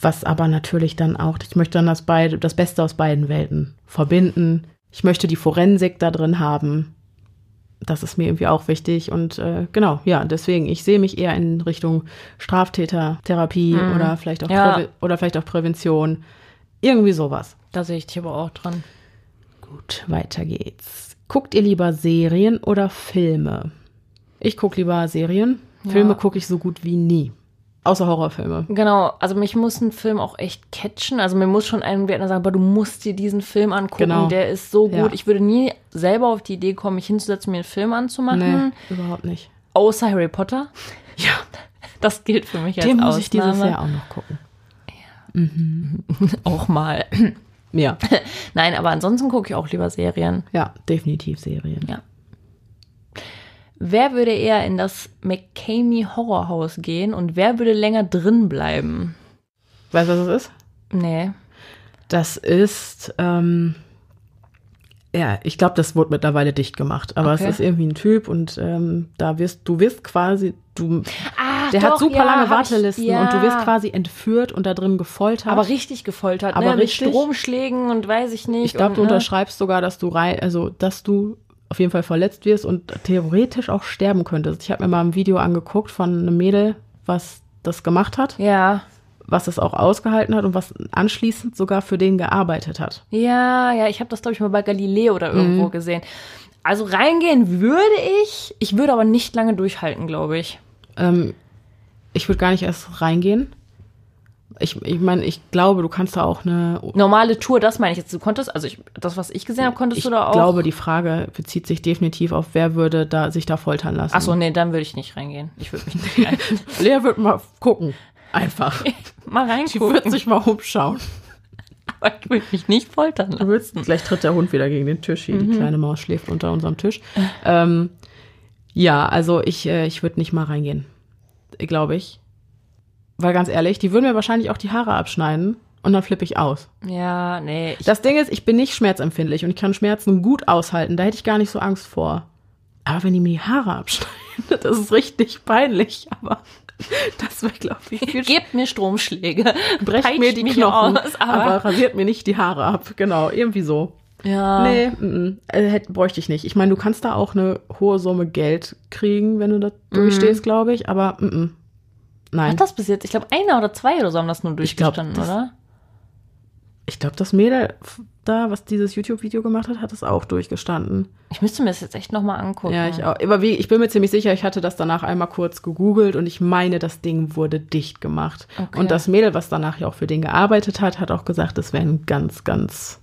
was aber natürlich dann auch, ich möchte dann das, beide, das Beste aus beiden Welten verbinden. Ich möchte die Forensik da drin haben. Das ist mir irgendwie auch wichtig. Und äh, genau, ja, deswegen, ich sehe mich eher in Richtung Straftätertherapie oder vielleicht auch Ja. Oder vielleicht auch Prävention. Irgendwie sowas. Da sehe ich dich aber auch dran. Gut, weiter geht's. Guckt ihr lieber Serien oder Filme? Ich gucke lieber Serien. Filme gucke ich so gut wie nie. Außer Horrorfilme. Genau, also mich muss ein Film auch echt catchen. Also mir muss schon ein Wert sagen, aber du musst dir diesen Film angucken, Genau. der ist so gut. Ja. Ich würde nie selber auf die Idee kommen, mich hinzusetzen, mir einen Film anzumachen. Nee, überhaupt nicht. Außer Harry Potter. Ja, Das gilt für mich als den muss Ausnahme. ich dieses Jahr auch noch gucken. auch mal. Ja, Nein, aber ansonsten gucke ich auch lieber Serien. ja, definitiv Serien. Ja. Wer würde eher in das McCamey Horrorhaus gehen und wer würde länger drin bleiben? Weißt du, was das ist? Nee. Das ist, ähm, ja, ich glaube, das wurde mittlerweile dicht gemacht. Aber Okay. es ist irgendwie ein Typ und ähm, da wirst du wirst quasi, du, Ah, der hat super lange Wartelisten ja. und du wirst quasi entführt und da drin gefoltert. aber richtig gefoltert, Aber ne? richtig? Mit Stromschlägen und weiß ich nicht. Ich glaube, du ne? unterschreibst sogar, dass du rein, also dass du auf jeden Fall verletzt wirst und theoretisch auch sterben könntest. Ich habe mir mal ein Video angeguckt von einem Mädel, was das gemacht hat, Ja, was es auch ausgehalten hat und was anschließend sogar für den gearbeitet hat. ja, ja, ich habe das, glaube ich, mal bei Galileo oder Mhm. irgendwo gesehen. Also reingehen würde ich, ich würde aber nicht lange durchhalten, glaube ich. Ähm, ich würde gar nicht erst reingehen. Ich, ich meine, ich glaube, du kannst da auch eine. Normale Tour, das meine ich jetzt. Du konntest, also ich, das, was ich gesehen habe, konntest Ich du da auch. glaube, die Frage bezieht sich definitiv auf, wer würde da sich da foltern lassen. Ach so, nee, dann würde ich nicht reingehen. Ich würde mich nicht rein. Lea wird mal gucken. Einfach. mal Die wird reingucken. sich mal umschauen. Aber ich würde mich nicht foltern Du lassen. willst, gleich tritt der Hund wieder gegen den Tisch hier. Die kleine Maus schläft unter unserem Tisch. Ähm, ja, also ich, äh, ich würde nicht mal reingehen. Glaube ich. Weil ganz ehrlich, die würden mir wahrscheinlich auch die Haare abschneiden und dann flippe ich aus. Ja, nee. Das Ding ist, ich bin nicht schmerzempfindlich und ich kann Schmerzen gut aushalten. Da hätte ich gar nicht so Angst vor. Aber wenn die mir die Haare abschneiden, das ist richtig peinlich. Aber das wäre, glaube ich, viel gebt mir Stromschläge. brecht mir die Knochen, aus, aber, aber, rasiert mir nicht die Haare ab. Genau, irgendwie so. ja. Nee, mm, äh, hätte, bräuchte ich nicht. Ich meine, du kannst da auch eine hohe Summe Geld kriegen, wenn du da durchstehst, glaube ich, aber mm, mm. Nein. Hat das bis jetzt? Ich glaube, einer oder zwei oder so haben das nur Ich glaub, durchgestanden, das- oder? Ich glaube, das Mädel da, was dieses YouTube-Video gemacht hat, hat es auch durchgestanden. Ich müsste mir das jetzt echt nochmal angucken. Ja, ich auch. Aber wie, ich bin mir ziemlich sicher, ich hatte das danach einmal kurz gegoogelt und ich meine, das Ding wurde dicht gemacht. Okay. Und das Mädel, was danach ja auch für den gearbeitet hat, hat auch gesagt, das wäre ein ganz, ganz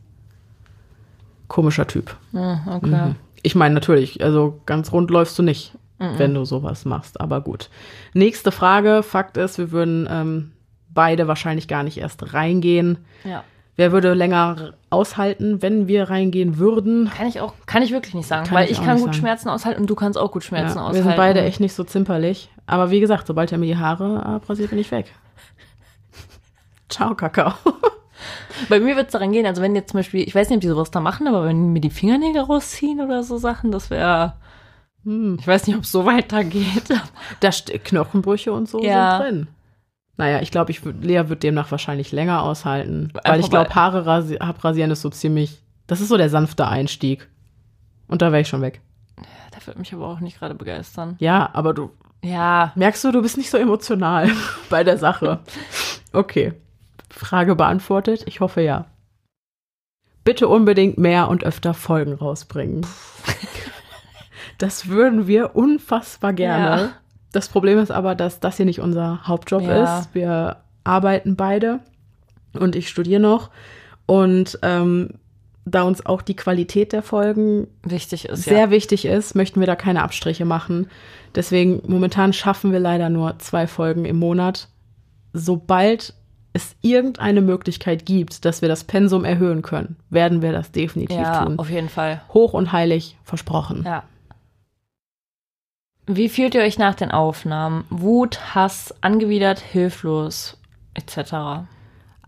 komischer Typ. Hm, okay. Ich meine, natürlich, also ganz rund läufst du nicht. Wenn du sowas machst. Aber gut. Nächste Frage. Fakt ist, wir würden ähm, beide wahrscheinlich gar nicht erst reingehen. Ja. Wer würde länger aushalten, wenn wir reingehen würden? Kann ich auch, kann ich wirklich nicht sagen, Kann weil ich ich, kann gut sagen. Schmerzen aushalten und du kannst auch gut Schmerzen Ja, wir aushalten. sind beide echt nicht so zimperlich. Aber wie gesagt, sobald er mir die Haare abrasiert, bin ich weg. Ciao, Kakao. Bei mir wird es daran gehen, also wenn jetzt zum Beispiel, ich weiß nicht, ob die sowas da machen, aber wenn die mir die Fingernägel rausziehen oder so Sachen, das wäre, Hm. ich weiß nicht, ob es so weitergeht. Da Knochenbrüche und so Ja. sind drin. Naja, ich glaube, ich Lea wird demnach wahrscheinlich länger aushalten. Weil Einfach ich glaube, weil- Haare rasi abrasieren ist so ziemlich, das ist so der sanfte Einstieg. Und da wäre ich schon weg. Der wird mich aber auch nicht gerade begeistern. Ja, aber du Ja, merkst du, du bist nicht so emotional bei der Sache. Okay. Frage beantwortet? Ich hoffe ja. Bitte unbedingt mehr und öfter Folgen rausbringen. Das würden wir unfassbar gerne. Ja. Das Problem ist aber, dass das hier nicht unser Hauptjob Ja. ist. Wir arbeiten beide und ich studiere noch. Und ähm, da uns auch die Qualität der Folgen wichtig ist sehr ja. wichtig ist, möchten wir da keine Abstriche machen. Deswegen momentan schaffen wir leider nur zwei Folgen im Monat. Sobald es irgendeine Möglichkeit gibt, dass wir das Pensum erhöhen können, werden wir das definitiv Ja, tun. auf jeden Fall. Hoch und heilig versprochen. Ja. Wie fühlt ihr euch nach den Aufnahmen? Wut, Hass, angewidert, hilflos, etc.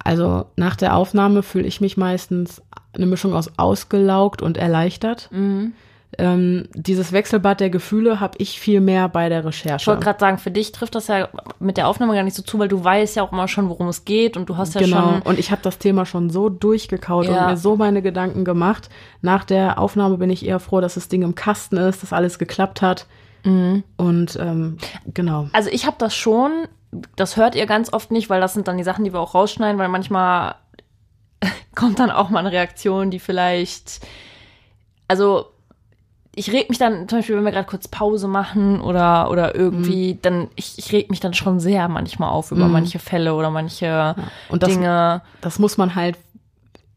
Also nach der Aufnahme fühle ich mich meistens eine Mischung aus ausgelaugt und erleichtert. Mhm. Ähm, dieses Wechselbad der Gefühle habe ich viel mehr bei der Ich Recherche. wollte gerade sagen, für dich trifft das ja mit der Aufnahme gar nicht so zu, weil du weißt ja auch immer schon, worum es geht und du hast ja genau. schon. Und ich habe das Thema schon so durchgekaut Ja. und mir so meine Gedanken gemacht. Nach der Aufnahme bin ich eher froh, dass das Ding im Kasten ist, dass alles geklappt hat. Mhm. Und ähm, genau. Also ich habe das schon, das hört ihr ganz oft nicht, weil das sind dann die Sachen, die wir auch rausschneiden, weil manchmal kommt dann auch mal eine Reaktion, die vielleicht, also ich reg mich dann, zum Beispiel, wenn wir gerade kurz Pause machen oder, oder irgendwie, dann, ich, ich reg mich dann schon sehr manchmal auf über Mhm. manche Fälle oder manche Und das, Dinge. das muss man halt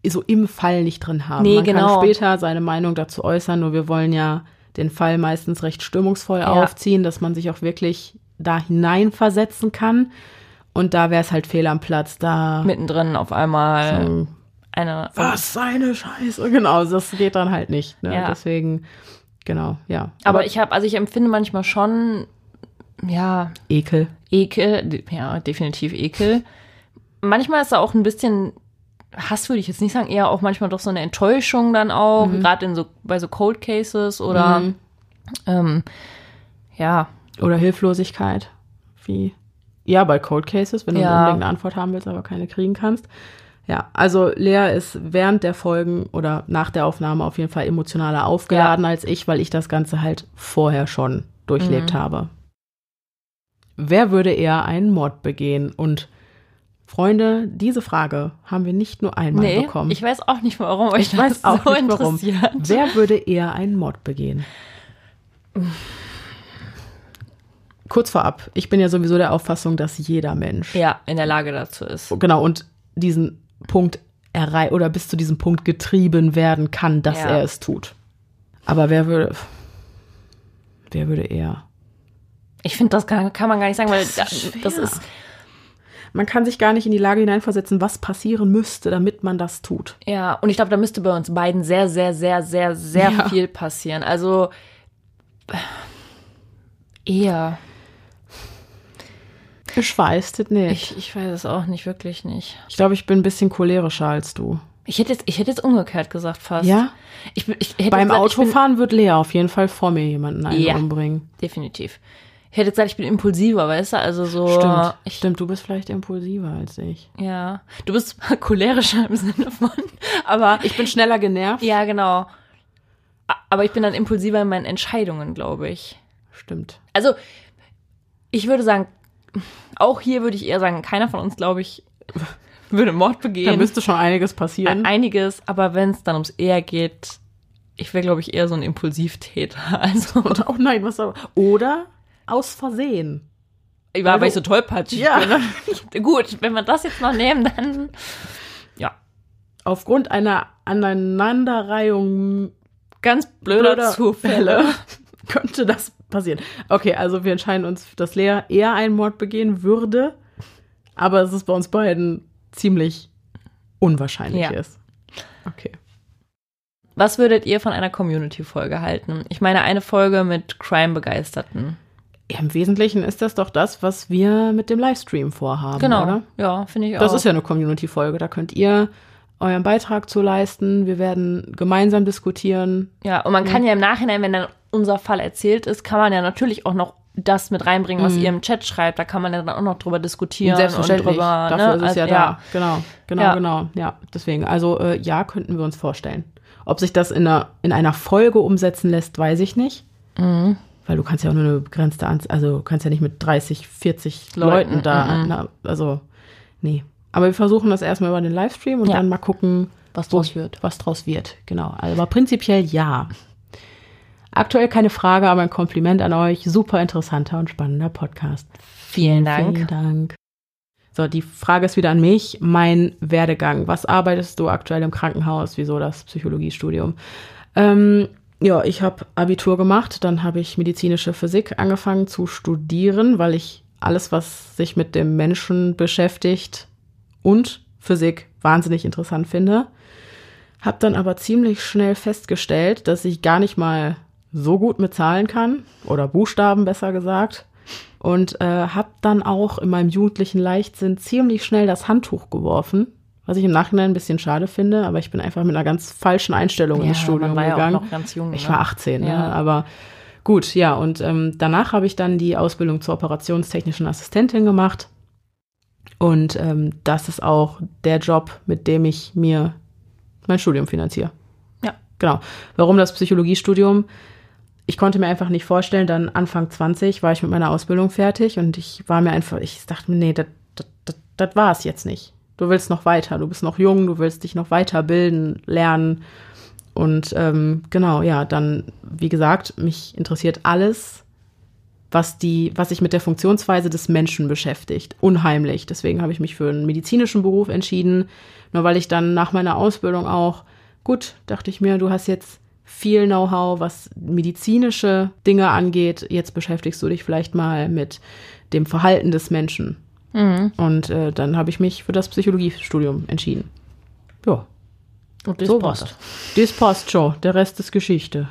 so im Fall nicht drin haben. Nee, man genau. kann später seine Meinung dazu äußern, nur wir wollen ja den Fall meistens recht stimmungsvoll Ja. aufziehen, dass man sich auch wirklich da hineinversetzen kann. Und da wäre es halt fehl am Platz, da Mittendrin auf einmal so, eine. was seine Scheiße. Genau, das geht dann halt nicht. Ne? Ja. Deswegen, genau, ja. Aber ich habe, also ich empfinde manchmal schon, ja, Ekel. Ekel, ja, definitiv Ekel. Manchmal ist da auch ein bisschen Hass, würde ich jetzt nicht sagen, eher auch manchmal doch so eine Enttäuschung dann auch, gerade in so, bei so Cold Cases oder, Mhm. ähm, ja, Oder Hilflosigkeit. Wie? Ja, bei Cold Cases, wenn du Ja. unbedingt eine Antwort haben willst, aber keine kriegen kannst. Ja, also Lea ist während der Folgen oder nach der Aufnahme auf jeden Fall emotionaler aufgeladen als ich, weil ich das Ganze halt vorher schon durchlebt Mhm. habe. Wer würde eher einen Mord begehen? Und Freunde, diese Frage haben wir nicht nur einmal nee, bekommen. ich weiß auch nicht, warum euch Ich weiß das auch so nicht warum. interessiert. Wer würde eher einen Mord begehen? Kurz vorab, ich bin ja sowieso der Auffassung, dass jeder Mensch, Ja, in der Lage dazu ist. genau, und diesen Punkt errei oder bis zu diesem Punkt getrieben werden kann, dass Ja. er es tut. Aber wer würde, wer würde eher? Ich finde, das kann, kann man gar nicht sagen, weil Das das ist, Man kann sich gar nicht in die Lage hineinversetzen, was passieren müsste, damit man das tut. ja, und ich glaube, da müsste bei uns beiden sehr, sehr, sehr, sehr, sehr Ja. viel passieren. Also, eher. Ich weiß das nicht. Ich, ich weiß es auch nicht, wirklich nicht. Ich glaube, ich bin ein bisschen cholerischer als du. Ich hätte jetzt, ich hätte jetzt umgekehrt gesagt fast. Ja? Ich, ich hätte Beim gesagt, ich bin, Autofahren wird Lea auf jeden Fall vor mir jemanden einen Ja. umbringen. definitiv. Ich hätte gesagt, ich bin impulsiver, weißt du? Also so. Stimmt. Ich, Stimmt, du bist vielleicht impulsiver als ich. Ja. Du bist cholerischer im Sinne von. Aber Ich bin schneller genervt. ja, genau. Aber ich bin dann impulsiver in meinen Entscheidungen, glaube ich. Stimmt. Also, ich würde sagen, auch hier würde ich eher sagen, keiner von uns, glaube ich, würde Mord Da begehen. müsste schon einiges passieren. Einiges, aber wenn es dann ums Eher geht, ich wäre, glaube ich, eher so ein Impulsivtäter. Also, Und, oh nein, was aber. Oder aus Versehen. ich war, Weil weil ich so tollpatschig Ja. bin. Gut, wenn wir das jetzt noch nehmen, dann. Ja. Aufgrund einer Aneinanderreihung Ganz blöder, blöder Zufälle. könnte das passieren. Okay, also wir entscheiden uns, dass Lea eher einen Mord begehen würde, aber es ist bei uns beiden ziemlich unwahrscheinlich Ja. ist. Okay. Was würdet ihr von einer Community-Folge halten? Ich meine, eine Folge mit Crime-Begeisterten. Ja, Im Wesentlichen ist das doch das, was wir mit dem Livestream vorhaben, Genau. oder? Ja, finde ich auch. Das ist ja eine Community-Folge. Da könnt ihr euren Beitrag zu leisten. Wir werden gemeinsam diskutieren. Ja, und man kann ja im Nachhinein, wenn dann unser Fall erzählt ist, kann man ja natürlich auch noch das mit reinbringen, was ihr im Chat schreibt. Da kann man ja dann auch noch drüber diskutieren und Selbstverständlich. drüber. Dafür ne? ist es Also, ja da. Genau, genau, Ja. genau. Ja, deswegen. Also äh, ja, könnten wir uns vorstellen. Ob sich das in einer, in einer Folge umsetzen lässt, weiß ich nicht. Mhm. Weil du kannst ja auch nur eine begrenzte Anzahl, also du kannst ja nicht mit 30, 40 Leuten, Leuten, da, mhm. na, also nee. Aber wir versuchen das erstmal über den Livestream und Ja. dann mal gucken, Was wo- draus wird. Was draus wird, genau. Aber prinzipiell ja. Aktuell keine Frage, aber ein Kompliment an euch. Super interessanter und spannender Podcast. Vielen Dank. Vielen Dank. So, die Frage ist wieder an mich. Mein Werdegang. Was arbeitest du aktuell im Krankenhaus? Wieso das Psychologiestudium? Ähm, ja, ich habe Abitur gemacht, dann habe ich medizinische Physik angefangen zu studieren, weil ich alles, was sich mit dem Menschen beschäftigt und Physik wahnsinnig interessant finde. Hab dann aber ziemlich schnell festgestellt, dass ich gar nicht mal so gut mit Zahlen kann oder Buchstaben besser gesagt und äh, habe dann auch in meinem jugendlichen Leichtsinn ziemlich schnell das Handtuch geworfen, was ich im Nachhinein ein bisschen schade finde, aber ich bin einfach mit einer ganz falschen Einstellung ins Studium war ja gegangen. auch noch ganz jung. Ich ne? war 18, ja. Ja. aber gut, ja. Und ähm, danach habe ich dann die Ausbildung zur operationstechnischen Assistentin gemacht. Und ähm, das ist auch der Job, mit dem ich mir mein Studium finanziere. Ja. Genau. Warum das Psychologiestudium? Ich konnte mir einfach nicht vorstellen, dann Anfang 20 war ich mit meiner Ausbildung fertig und ich war mir einfach, ich dachte mir, nee, das das war es jetzt nicht. Du willst noch weiter, du bist noch jung, du willst dich noch weiterbilden, lernen. Und ähm, genau, ja, dann, wie gesagt, mich interessiert alles, was die, was sich mit der Funktionsweise des Menschen beschäftigt. Unheimlich. Deswegen habe ich mich für einen medizinischen Beruf entschieden. Nur weil ich dann nach meiner Ausbildung auch, gut, dachte ich mir, du hast jetzt viel Know-how, was medizinische Dinge angeht. Jetzt beschäftigst du dich vielleicht mal mit dem Verhalten des Menschen. Mhm. Und äh, dann habe ich mich für das Psychologiestudium entschieden. Ja, Und das so passt. das. Das passt schon. Der Rest ist Geschichte.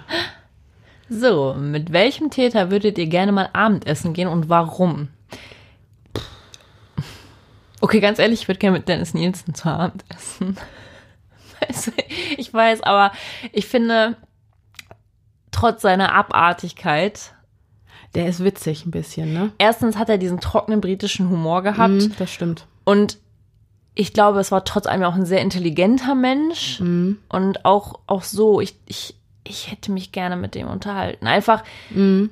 So, mit welchem Täter würdet ihr gerne mal Abendessen gehen und warum? Okay, ganz ehrlich, ich würde gerne mit Dennis Nielsen zu Abend essen. Ich weiß, aber ich finde, trotz seiner Abartigkeit, Der ist witzig ein bisschen, ne? erstens hat er diesen trockenen britischen Humor gehabt Mhm, das stimmt. und ich glaube, es war trotz allem auch ein sehr intelligenter Mensch Mhm. und auch, auch so, ich, ich, ich hätte mich gerne mit dem unterhalten. Einfach, Mhm.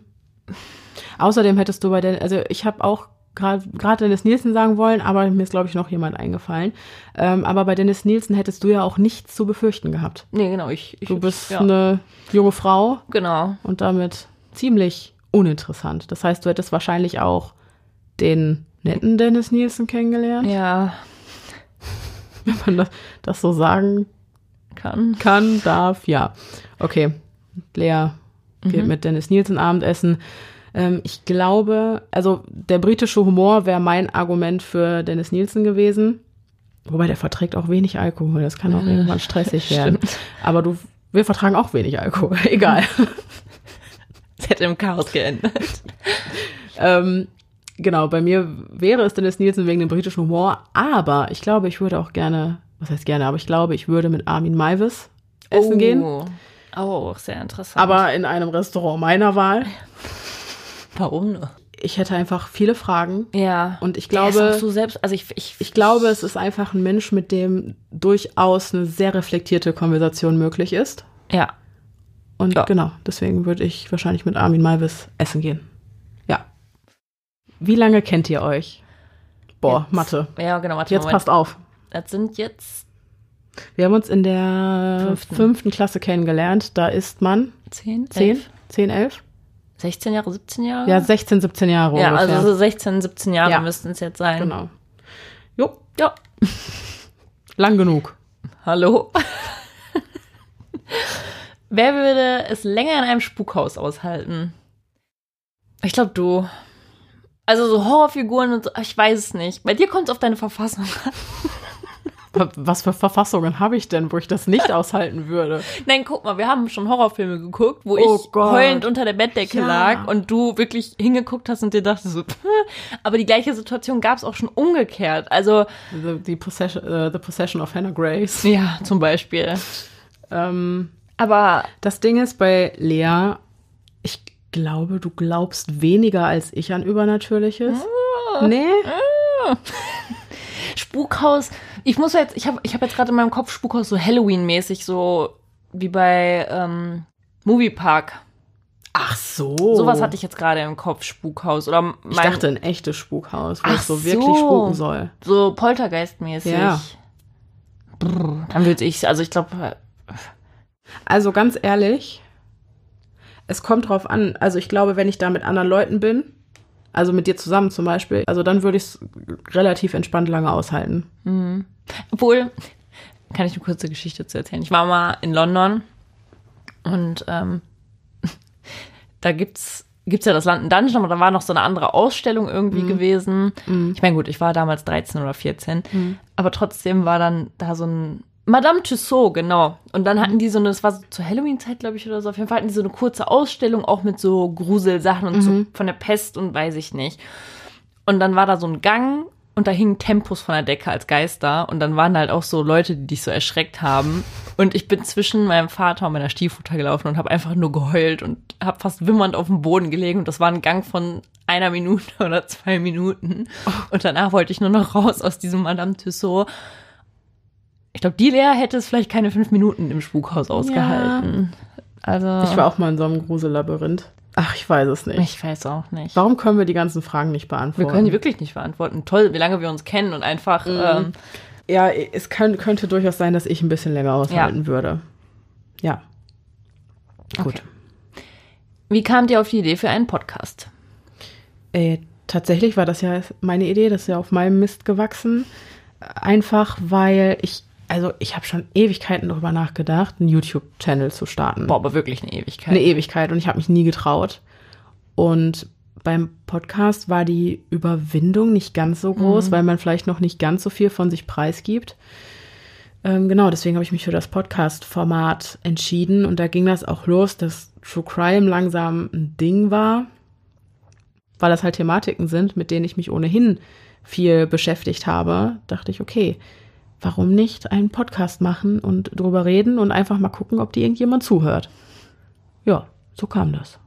Außerdem hättest du bei der, also ich habe auch gerade gerade Dennis Nielsen sagen wollen, aber mir ist, glaube ich, noch jemand eingefallen. Ähm, aber bei Dennis Nielsen hättest du ja auch nichts zu befürchten gehabt. nee, genau, ich. ich Du bist ja, eine junge Frau Genau. und damit ziemlich uninteressant. Das heißt, du hättest wahrscheinlich auch den netten Dennis Nielsen kennengelernt, Ja, wenn man das, das so sagen kann. kann, darf, ja. Okay, Lea geht mit Dennis Nielsen Abendessen. Ähm, ich glaube, also der britische Humor wäre mein Argument für Dennis Nielsen gewesen. Wobei der verträgt auch wenig Alkohol. Das kann auch irgendwann stressig werden. Aber du, wir vertragen auch wenig Alkohol. Egal. Es hätte im Chaos geendet. ähm, genau, bei mir wäre es Dennis Nielsen wegen dem britischen Humor. Aber ich glaube, ich würde auch gerne, was heißt gerne, aber ich glaube, ich würde mit Armin Maivis essen gehen. Oh, sehr interessant. Aber in einem Restaurant meiner Wahl. warum nur? Ich hätte einfach viele Fragen. Ja. Und ich Der ist glaube, auch so selbst, also ich, ich, ich glaube, es ist einfach ein Mensch, mit dem durchaus eine sehr reflektierte Konversation möglich ist. ja. Und Ja. genau, deswegen würde ich wahrscheinlich mit Armin Malvis essen gehen. Ja. Wie lange kennt ihr euch? Boah, Jetzt- Mathe. Ja, genau, warte, Jetzt Moment. passt auf. Das sind jetzt Wir haben uns in der Fünften. fünften Klasse kennengelernt. Da ist man 10, 10, 11, 10, 11? 16 Jahre, 17 Jahre? Ja, 16, 17 Jahre Ja, ungefähr. also so 16, 17 Jahre Ja. müssten es jetzt sein. genau. Jo, Ja. lang genug. Hallo? Wer würde es länger in einem Spukhaus aushalten? Ich glaube, du. Also so Horrorfiguren und so, ich weiß es nicht. Bei dir kommt es auf deine Verfassung an. Was für Verfassungen habe ich denn, wo ich das nicht aushalten würde? Nein, guck mal, wir haben schon Horrorfilme geguckt, wo Oh ich Gott. heulend unter der Bettdecke Ja. lag und du wirklich hingeguckt hast und dir dachtest so, "Pff." aber die gleiche Situation gab es auch schon umgekehrt. Also, The, the, possession, äh, the Possession of Hannah Grace. ja, zum Beispiel. Ähm, Aber das Ding ist bei Lea, ich glaube, du glaubst weniger als ich an Übernatürliches. Nee? Spukhaus, ich muss jetzt, ich habe ich hab jetzt gerade in meinem Kopf Spukhaus so Halloween-mäßig, so wie bei ähm, Moviepark. Ach so. Sowas hatte ich jetzt gerade im Kopf, Spukhaus. Oder mein, Ich dachte ein echtes Spukhaus, wo Ach es so so. wirklich spuken soll. so Poltergeist-mäßig. Ja. Brr, dann würde ich, also ich glaube, Also ganz ehrlich, es kommt drauf an. Also ich glaube, wenn ich da mit anderen Leuten bin, also mit dir zusammen zum Beispiel, also dann würde ich es relativ entspannt lange aushalten. Obwohl, kann ich eine kurze Geschichte zu erzählen. Ich war mal in London und ähm, da gibt's gibt's ja das London Dungeon, aber da war noch so eine andere Ausstellung irgendwie gewesen. Ich meine, gut, ich war damals 13 oder 14, aber trotzdem war dann da so ein Madame Tussauds, genau. Und dann hatten die so eine, das war so zur Halloween-Zeit, glaube ich, oder so. Auf jeden Fall hatten die so eine kurze Ausstellung, auch mit so Gruselsachen und so von der Pest und weiß ich nicht. Und dann war da so ein Gang und da hingen Tempos von der Decke als Geister und dann waren halt auch so Leute, die dich so erschreckt haben. Und ich bin zwischen meinem Vater und meiner Stiefmutter gelaufen und habe einfach nur geheult und habe fast wimmernd auf dem Boden gelegen und das war ein Gang von einer Minute oder zwei Minuten. Und danach wollte ich nur noch raus aus diesem Madame Tussauds. Ich glaube, die Lea hätte es vielleicht keine fünf Minuten im Spukhaus ausgehalten. Also, Ich war auch mal in so einem Grusellabyrinth. Ach, ich weiß es nicht. ich weiß auch nicht. Warum können wir die ganzen Fragen nicht Wir beantworten? können die wirklich nicht beantworten. Toll, wie lange wir uns kennen und einfach. Ähm, ja, es kann, könnte durchaus sein, dass ich ein bisschen länger aushalten würde. Ja. Gut. Okay. wie kamt ihr auf die Idee für einen Podcast? Äh, tatsächlich war das ja meine Idee, das ist ja auf meinem Mist gewachsen. Einfach weil ich, also ich habe schon Ewigkeiten darüber nachgedacht, einen YouTube-Channel zu starten. Boah, aber wirklich eine Ewigkeit. Eine Ewigkeit und ich habe mich nie getraut. Und beim Podcast war die Überwindung nicht ganz so groß, weil man vielleicht noch nicht ganz so viel von sich preisgibt. Ähm, genau, deswegen habe ich mich für das Podcast-Format entschieden und da ging das auch los, dass True Crime langsam ein Ding war, weil das halt Thematiken sind, mit denen ich mich ohnehin viel beschäftigt habe. Dachte ich, okay, warum nicht einen Podcast machen und drüber reden und einfach mal gucken, ob die irgendjemand zuhört. Ja, so kam das.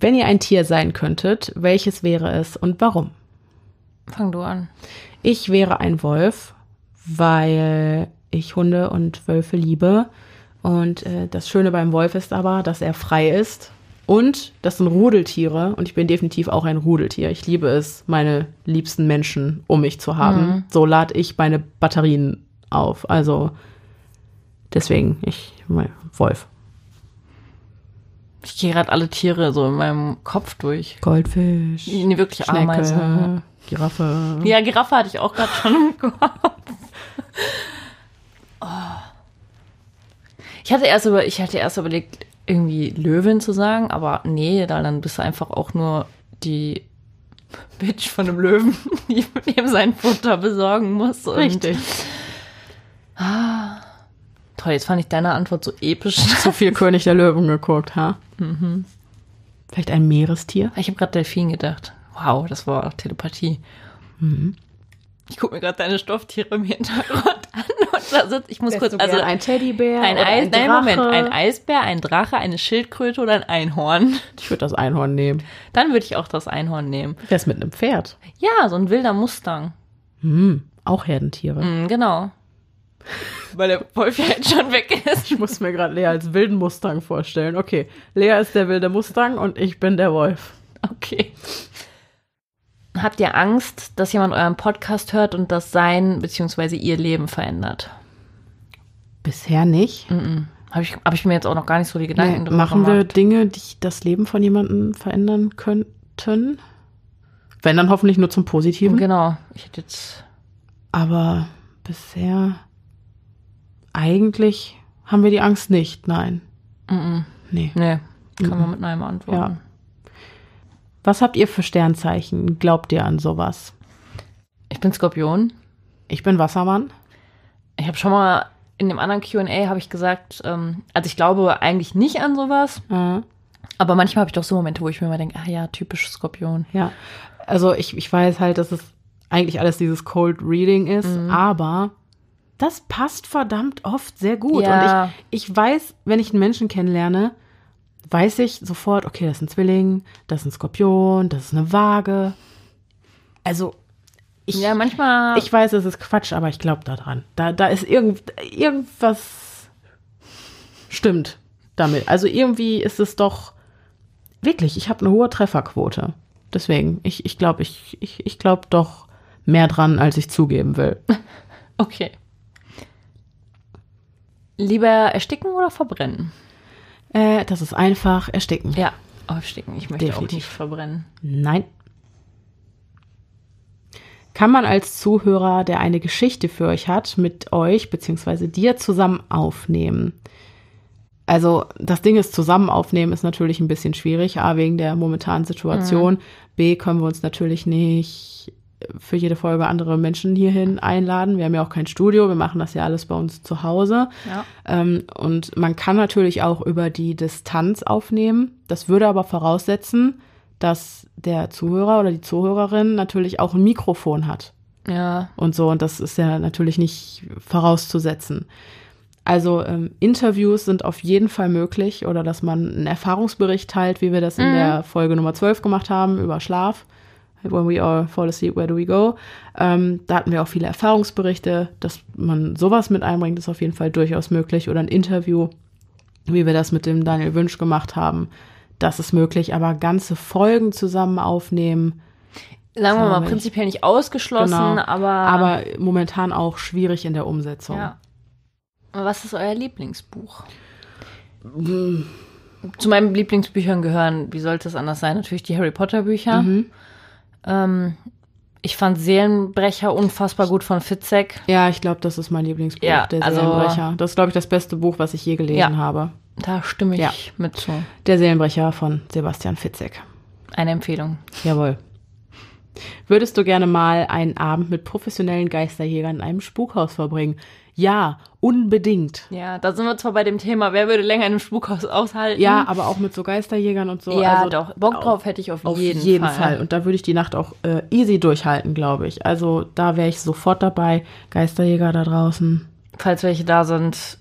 Wenn ihr ein Tier sein könntet, welches wäre es und warum? Fang du an. Ich wäre ein Wolf, weil ich Hunde und Wölfe liebe. Und äh, das Schöne beim Wolf ist aber, dass er frei ist. Und das sind Rudeltiere. Und ich bin definitiv auch ein Rudeltier. Ich liebe es, meine liebsten Menschen um mich zu haben. So lade ich meine Batterien auf. Also deswegen, ich, mein Wolf. Ich gehe gerade alle Tiere so in meinem Kopf durch. Goldfisch. Nee, wirklich. Schnecke, Giraffe. Ja, Giraffe hatte ich auch gerade schon im Kopf. Oh. Ich hatte erst über, ich hatte erst überlegt, irgendwie Löwin zu sagen, aber nee, da dann bist du einfach auch nur die Bitch von einem Löwen, die ihm sein Futter besorgen muss. Richtig. Toll, jetzt fand ich deine Antwort so episch. Zu viel König der Löwen geguckt, ha? Vielleicht ein Meerestier? Ich habe gerade Delfin gedacht. Wow, das war Telepathie. Ich gucke mir gerade deine Stofftiere im Hintergrund an und da sitzt, ich muss kurz, also ein Teddybär, ein Eis, nein, Drache? Moment, ein Eisbär, ein Drache, eine Schildkröte oder ein Einhorn. Ich würde das Einhorn nehmen. Dann würde ich auch das Einhorn nehmen. Wer ist mit einem Pferd? Ja, so ein wilder Mustang. Hm, auch Herdentiere. Mhm, genau. Weil der Wolf ja jetzt schon weg ist. Ich muss mir gerade Lea als wilden Mustang vorstellen. Okay, Lea ist der wilde Mustang und ich bin der Wolf. Okay. Habt ihr Angst, dass jemand euren Podcast hört und das sein bzw. ihr Leben verändert? Bisher nicht. Habe ich, hab ich mir jetzt auch noch gar nicht so die Gedanken Nee, drüber machen wir gemacht. Dinge, die das Leben von jemandem verändern könnten? Wenn dann hoffentlich nur zum Positiven. Genau. Ich hätte jetzt. Aber bisher eigentlich haben wir die Angst nicht. Nein. Mm Nee. Nee, kann man mit Nein antworten. Ja. Was habt ihr für Sternzeichen? Glaubt ihr an sowas? Ich bin Skorpion. Ich bin Wassermann. Ich habe schon mal in dem anderen Q&A habe ich gesagt, ähm, also ich glaube eigentlich nicht an sowas, Äh, aber manchmal habe ich doch so Momente, wo ich mir mal denke, ah ja, typisch Skorpion. ja. Also ich, ich weiß halt, dass es eigentlich alles dieses Cold Reading ist, aber das passt verdammt oft sehr gut. Ja. Und ich, ich weiß, wenn ich einen Menschen kennenlerne, weiß ich sofort, okay, das ist ein Zwilling, das ist ein Skorpion, das ist eine Waage. Also ich, Ja, manchmal. ich weiß, es ist Quatsch, aber ich glaube daran. Da, da ist irgend, irgendwas stimmt damit. Also irgendwie ist es doch wirklich, ich habe eine hohe Trefferquote. Deswegen, ich, ich glaube, ich, ich, ich glaube doch mehr dran, als ich zugeben will. okay. Lieber ersticken oder verbrennen? Äh, das ist einfach ersticken. Ja, ersticken. Ich möchte auch Definitiv. nicht verbrennen. Nein. Kann man als Zuhörer, der eine Geschichte für euch hat, mit euch bzw. dir zusammen aufnehmen? Also das Ding ist, zusammen aufnehmen ist natürlich ein bisschen schwierig, A, wegen der momentanen Situation. B, können wir uns natürlich nicht für jede Folge andere Menschen hierhin einladen. Wir haben ja auch kein Studio, wir machen das ja alles bei uns zu Hause. Ja. Ähm, und man kann natürlich auch über die Distanz aufnehmen. Das würde aber voraussetzen, dass der Zuhörer oder die Zuhörerin natürlich auch ein Mikrofon hat Ja. und so. Und das ist ja natürlich nicht vorauszusetzen. Also ähm, Interviews sind auf jeden Fall möglich oder dass man einen Erfahrungsbericht teilt, wie wir das in der Folge Nummer 12 gemacht haben über Schlaf. When we all fall asleep, where do we go? Ähm, da hatten wir auch viele Erfahrungsberichte, dass man sowas mit einbringt, ist auf jeden Fall durchaus möglich. Oder ein Interview, wie wir das mit dem Daniel Wünsch gemacht haben. Das ist möglich, aber ganze Folgen zusammen aufnehmen, Sagen wir mal, ich. prinzipiell nicht ausgeschlossen, Genau. aber. aber momentan auch schwierig in der Umsetzung. Ja. Was ist euer Lieblingsbuch? Zu meinen Lieblingsbüchern gehören, wie sollte es anders sein, natürlich die Harry Potter Bücher. Mhm. Ähm, ich fand Seelenbrecher unfassbar gut von Fitzek. Ja, ich glaube, das ist mein Lieblingsbuch, Ja, der also- Seelenbrecher. Das ist, glaube ich, das beste Buch, was ich je gelesen Ja. habe. Da stimme ich Ja. mit zu. Der Seelenbrecher von Sebastian Fitzek. Eine Empfehlung. Jawohl. Würdest du gerne mal einen Abend mit professionellen Geisterjägern in einem Spukhaus verbringen? Ja, unbedingt. Ja, da sind wir zwar bei dem Thema, wer würde länger in einem Spukhaus aushalten? Ja, aber auch mit so Geisterjägern und so. ja also doch. Bock auf- drauf hätte ich auf, Auf jeden, jeden, Fall. Fall. Und da würde ich die Nacht auch äh, easy durchhalten, glaube ich. Also da wäre ich sofort dabei. Geisterjäger da draußen. Falls welche da sind,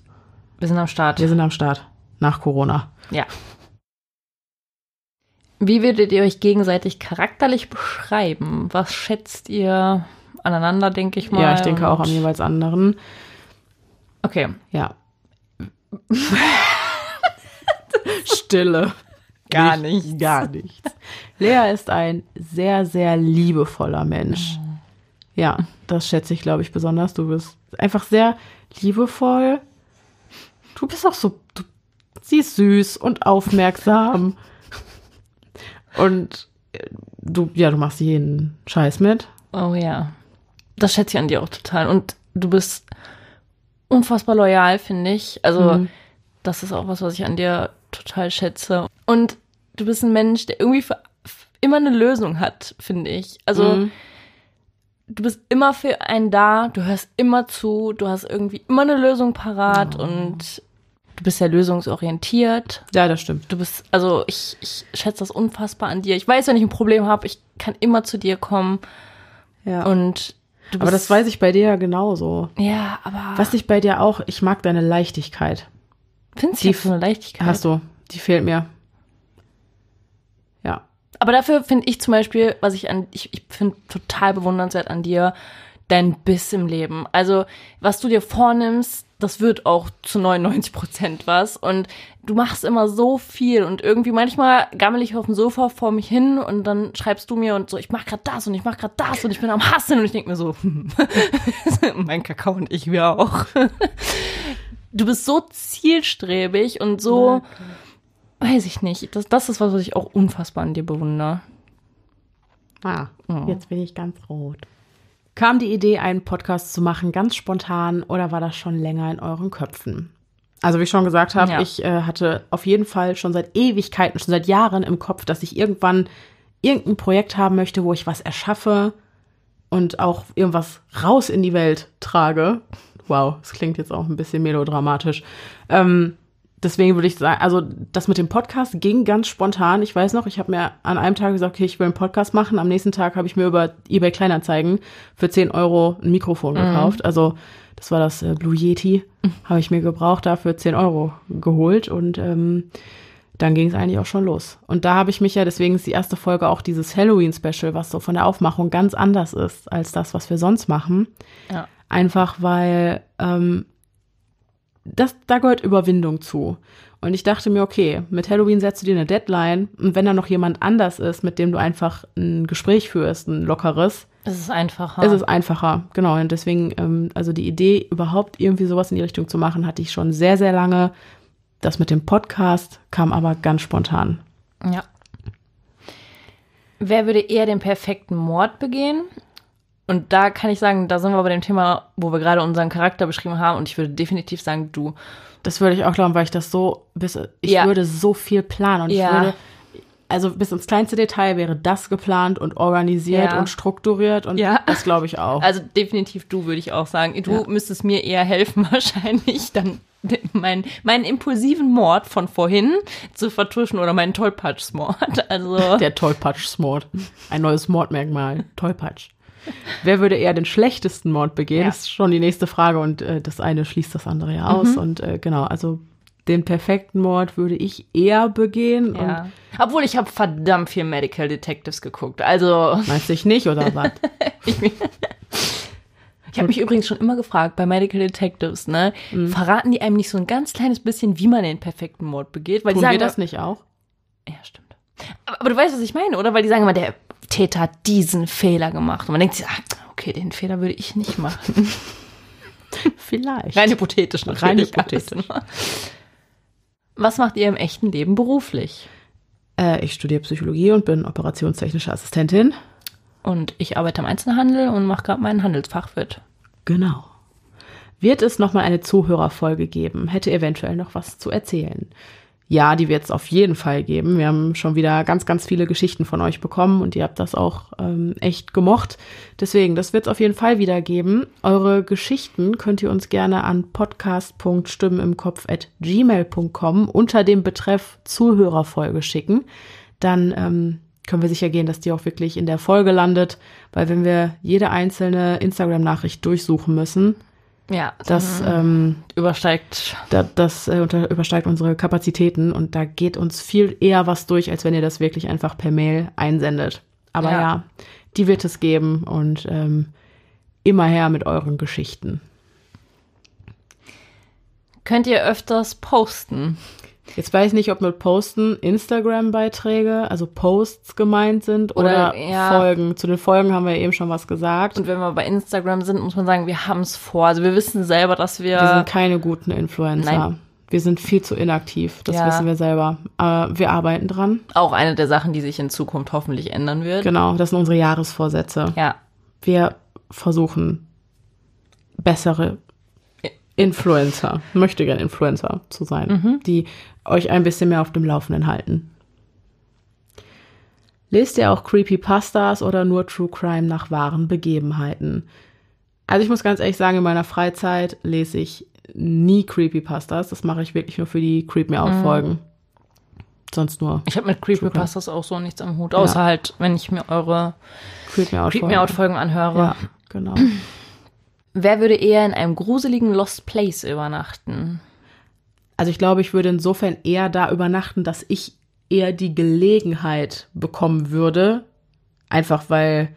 wir sind am Start. Wir sind am Start. Nach Corona. Ja. Wie würdet ihr euch gegenseitig charakterlich beschreiben? Was schätzt ihr aneinander, denke ich mal? ja, ich denke auch am jeweils anderen. Okay. Ja. Stille. Gar Nicht- nichts. Gar nichts. Lea ist ein sehr, sehr liebevoller Mensch. Ja, das schätze ich, glaube ich, besonders. Du bist einfach sehr liebevoll. Du bist auch so, du, sie ist süß und aufmerksam. Und äh, du, ja, du machst jeden Scheiß mit. Oh ja. Das schätze ich an dir auch total. Und du bist unfassbar loyal, finde ich. Also, Mhm. das ist auch was, was ich an dir total schätze. Und du bist ein Mensch, der irgendwie für, immer eine Lösung hat, finde ich. Also, Mhm. du bist immer für einen da, du hörst immer zu, du hast irgendwie immer eine Lösung parat und du bist ja lösungsorientiert. Ja, das stimmt. Du bist, also ich, ich schätze das unfassbar an dir. Ich weiß, wenn ich ein Problem habe, ich kann immer zu dir kommen Ja. und. Aber das weiß ich bei dir ja genauso. Ja, aber. Was ich bei dir auch, ich mag deine Leichtigkeit. findest du so eine Leichtigkeit? Hast du, die fehlt mir. Ja. Aber dafür finde ich zum Beispiel, was ich an, ich, ich finde total bewundernswert an dir, dein Biss im Leben. Also, was du dir vornimmst, das wird auch zu 99 Prozent was. Und du machst immer so viel und irgendwie manchmal gammel ich auf dem Sofa vor mich hin und dann schreibst du mir und so, ich mach grad das und ich mach grad das und ich bin am Hasseln und ich denk mir so, mein Kakao und ich wir auch. Du bist so zielstrebig und so, weiß ich nicht. Das, das ist was, was ich auch unfassbar an dir bewundere. Ah, Oh. jetzt bin ich ganz rot. Kam die Idee, einen Podcast zu machen, ganz spontan oder war das schon länger in euren Köpfen? Also wie ich schon gesagt habe, Ja. ich äh, hatte auf jeden Fall schon seit Ewigkeiten, schon seit Jahren im Kopf, dass ich irgendwann irgendein Projekt haben möchte, wo ich was erschaffe und auch irgendwas raus in die Welt trage. Wow, das klingt jetzt auch ein bisschen melodramatisch. Ähm, deswegen würde ich sagen, also das mit dem Podcast ging ganz spontan. Ich weiß noch, ich habe mir an einem Tag gesagt, okay, ich will einen Podcast machen. Am nächsten Tag habe ich mir über eBay Kleinanzeigen für 10 Euro ein Mikrofon mhm. gekauft. Also das war das äh, Blue Yeti, habe ich mir gebraucht, dafür 10 Euro geholt und ähm, dann ging es eigentlich auch schon los. Und da habe ich mich ja, deswegen ist die erste Folge auch dieses Halloween-Special, was so von der Aufmachung ganz anders ist als das, was wir sonst machen. Ja. Einfach weil ähm, das, da gehört Überwindung zu. Und ich dachte mir, okay, mit Halloween setzt du dir eine Deadline und wenn da noch jemand anders ist, mit dem du einfach ein Gespräch führst, ein lockeres. Es ist einfacher. Es ist einfacher, genau. Und deswegen, ähm, also die Idee, überhaupt irgendwie sowas in die Richtung zu machen, hatte ich schon sehr, sehr lange. Das mit dem Podcast kam aber ganz spontan. Ja. Wer würde eher den perfekten Mord begehen? Und da kann ich sagen, da sind wir bei dem Thema, wo wir gerade unseren Charakter beschrieben haben. Und ich würde definitiv sagen, du. Das würde ich auch glauben, weil ich das so, ich ja. würde so viel planen und ja. ich würde, also bis ins kleinste Detail wäre das geplant und organisiert ja. und strukturiert und ja. das glaube ich auch. Also definitiv du, würde ich auch sagen. Du ja. müsstest mir eher helfen wahrscheinlich, dann meinen meinen impulsiven Mord von vorhin zu vertuschen oder meinen Tollpatsch-Mord. Also Der Tollpatsch-Mord. Ein neues Mordmerkmal. Tollpatsch. Wer würde eher den schlechtesten Mord begehen? Ja. Das ist schon die nächste Frage und äh, das eine schließt das andere ja aus. Mhm. Und äh, genau, also den perfekten Mord würde ich eher begehen. Ja. Obwohl ich habe verdammt viel Medical Detectives geguckt. Also. Meinst du nicht, oder was? ich ich habe mich übrigens schon immer gefragt, bei Medical Detectives, ne, mhm. verraten die einem nicht so ein ganz kleines bisschen, wie man den perfekten Mord begeht? Weil Tun die sagen, wir das nicht auch? Ja, stimmt. Aber, aber, du weißt, was ich meine, oder? Weil die sagen immer, der Täter hat diesen Fehler gemacht. Und man denkt sich, ah, okay, den Fehler würde ich nicht machen. Vielleicht. Rein hypothetisch natürlich. Rein hypothetisch. Was macht ihr im echten Leben beruflich? Äh, ich studiere Psychologie und bin operationstechnische Assistentin. Und ich arbeite am Einzelhandel und mache gerade meinen Handelsfachwirt. Genau. Wird es nochmal eine Zuhörerfolge geben? Hätte eventuell noch was zu erzählen. Ja, die wird es auf jeden Fall geben. Wir haben schon wieder ganz, ganz viele Geschichten von euch bekommen und ihr habt das auch ähm, echt gemocht. Deswegen, das wird es auf jeden Fall wieder geben. Eure Geschichten könnt ihr uns gerne an podcast.stimmenimkopf.gmail.com unter dem Betreff Zuhörerfolge schicken. Dann ähm, können wir sicher gehen, dass die auch wirklich in der Folge landet, weil wenn wir jede einzelne Instagram-Nachricht durchsuchen müssen, ja, das mhm. ähm, übersteigt. Da, das äh, unter, übersteigt unsere Kapazitäten und da geht uns viel eher was durch, als wenn ihr das wirklich einfach per Mail einsendet. Aber ja, ja die wird es geben und ähm, immer her mit euren Geschichten. Könnt ihr öfters posten? Jetzt weiß ich nicht, ob mit Posten Instagram-Beiträge, also Posts gemeint sind oder, oder ja. Folgen. Zu den Folgen haben wir eben schon was gesagt. Und wenn wir bei Instagram sind, muss man sagen, wir haben es vor. Also wir wissen selber, dass wir. Wir sind keine guten Influencer. Nein. Wir sind viel zu inaktiv, das ja. wissen wir selber. Aber wir arbeiten dran. Auch eine der Sachen, die sich in Zukunft hoffentlich ändern wird. Genau, das sind unsere Jahresvorsätze. Ja. Wir versuchen bessere Influencer, möchte gern Influencer zu sein, mhm. die euch ein bisschen mehr auf dem Laufenden halten. Lest ihr auch Creepypastas oder nur True Crime nach wahren Begebenheiten? Also ich muss ganz ehrlich sagen, in meiner Freizeit lese ich nie Creepypastas. Das mache ich wirklich nur für die Creep Me Out Folgen. Mhm. Sonst nur. Ich habe mit Creepypastas auch so nichts am Hut, außer ja. halt, wenn ich mir eure Creep Me Out, Creep Me Out Folgen anhöre. Ja, genau. Wer würde eher in einem gruseligen Lost Place übernachten? Also ich glaube, ich würde insofern eher da übernachten, dass ich eher die Gelegenheit bekommen würde. Einfach weil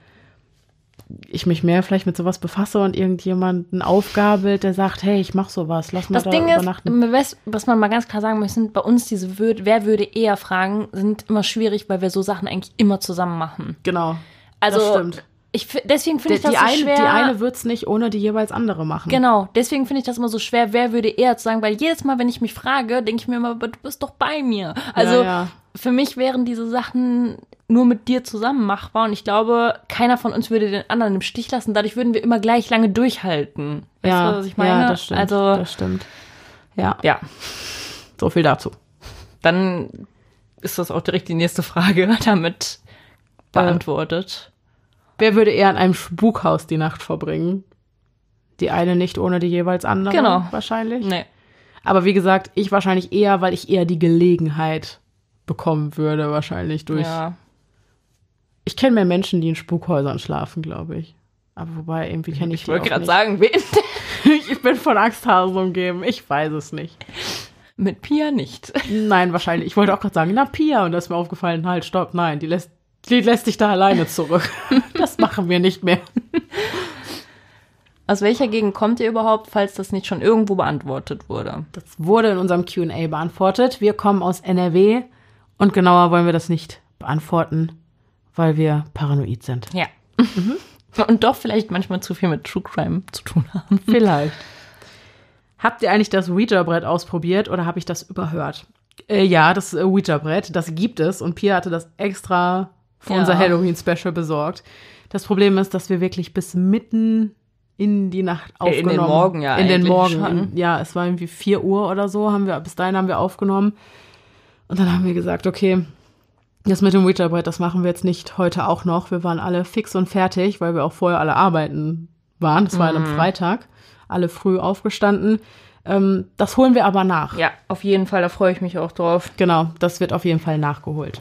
ich mich mehr vielleicht mit sowas befasse und irgendjemanden aufgabelt, der sagt, hey, ich mach sowas, lass mal das da Ding übernachten. Ist, was man mal ganz klar sagen muss, sind bei uns diese Wür Wer würde eher Fragen sind immer schwierig, weil wir so Sachen eigentlich immer zusammen machen. Genau. Also das stimmt. Ich, deswegen finde ich das die so eine, schwer. Die eine wird es nicht ohne die jeweils andere machen. Genau, deswegen finde ich das immer so schwer, wer würde eher zu sagen, weil jedes Mal, wenn ich mich frage, denke ich mir immer, du bist doch bei mir. Also ja, ja. für mich wären diese Sachen nur mit dir zusammen machbar und ich glaube, keiner von uns würde den anderen im Stich lassen. Dadurch würden wir immer gleich lange durchhalten. Weißt ja, du, was ich meine? Ja, das stimmt. Also, das stimmt. Ja. Ja. So viel dazu. Dann ist das auch direkt die nächste Frage. Damit beantwortet. Wer würde eher in einem Spukhaus die Nacht verbringen? Die eine nicht ohne die jeweils andere. Genau. Wahrscheinlich. Nee. Aber wie gesagt, ich wahrscheinlich eher, weil ich eher die Gelegenheit bekommen würde, wahrscheinlich durch. Ja. Ich kenne mehr Menschen, die in Spukhäusern schlafen, glaube ich. Aber wobei, irgendwie kenne ich, Ich die wollte gerade sagen, wen? Ich bin von Angsthasen umgeben. Ich weiß es nicht. Mit Pia nicht. Nein, wahrscheinlich. Ich wollte auch gerade sagen, na Pia. Und da ist mir aufgefallen, halt, stopp, nein, die lässt, die lässt dich da alleine zurück. Das machen wir nicht mehr. Aus welcher Gegend kommt ihr überhaupt, falls das nicht schon irgendwo beantwortet wurde? Das wurde in unserem QA beantwortet. Wir kommen aus NRW und genauer wollen wir das nicht beantworten, weil wir paranoid sind. Ja. Und doch vielleicht manchmal zu viel mit True Crime zu tun haben. Vielleicht. Habt ihr eigentlich das Ouija-Brett ausprobiert oder habe ich das überhört? Äh, ja, das äh, Ouija-Brett, das gibt es und Pia hatte das extra für Ja. unser Halloween-Special besorgt. Das Problem ist, dass wir wirklich bis mitten in die Nacht Äh, in aufgenommen den Morgen ja In den Morgen. In, ja, es war irgendwie 4 Uhr oder so, haben wir, bis dahin haben wir aufgenommen. Und dann haben wir gesagt, okay, das mit dem Ouija-Brett, das machen wir jetzt nicht heute auch noch. Wir waren alle fix und fertig, weil wir auch vorher alle arbeiten waren. Das war Mhm. einem Freitag. Alle früh aufgestanden. Ähm, das holen wir aber nach. Ja, auf jeden Fall, da freue ich mich auch drauf. Genau, das wird auf jeden Fall nachgeholt.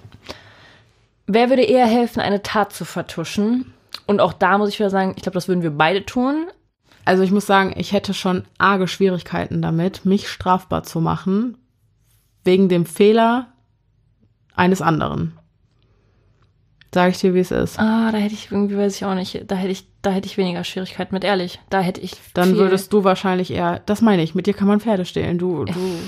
Wer würde eher helfen, eine Tat zu vertuschen? Und auch da muss ich wieder sagen, ich glaube, das würden wir beide tun. Also ich muss sagen, ich hätte schon arge Schwierigkeiten damit, mich strafbar zu machen, wegen dem Fehler eines anderen. Sag ich dir, wie es ist. Ah, da hätte ich irgendwie, weiß ich auch nicht, da hätte ich, da hätte ich weniger Schwierigkeiten mit, ehrlich. Da hätte ich Dann würdest du wahrscheinlich eher, das meine ich, mit dir kann man Pferde stehlen. Du, du,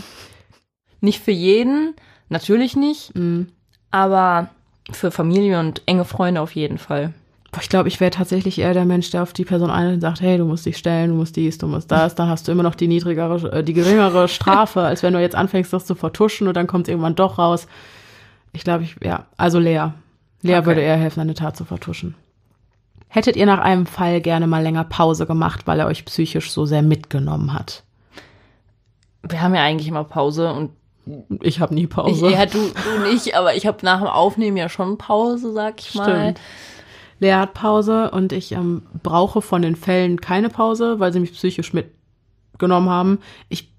nicht für jeden, natürlich nicht, mh. aber für Familie und enge Freunde auf jeden Fall. Boah, ich glaube, ich wäre tatsächlich eher der Mensch, der auf die Person ein und sagt, hey, du musst dich stellen, du musst dies, du musst das, dann hast du immer noch die niedrigere, äh, die geringere Strafe, als wenn du jetzt anfängst, das zu vertuschen und dann kommt es irgendwann doch raus. Ich glaube, ich, ja, also Lea. Lea Okay. würde eher helfen, eine Tat zu vertuschen. Hättet ihr nach einem Fall gerne mal länger Pause gemacht, weil er euch psychisch so sehr mitgenommen hat? Wir haben ja eigentlich immer Pause und Ich habe nie Pause. ich, ja, du, du nicht, aber ich habe nach dem Aufnehmen ja schon Pause, sag ich mal. Stimmt. Lea hat Pause und ich ähm, brauche von den Fällen keine Pause, weil sie mich psychisch mitgenommen haben. Ich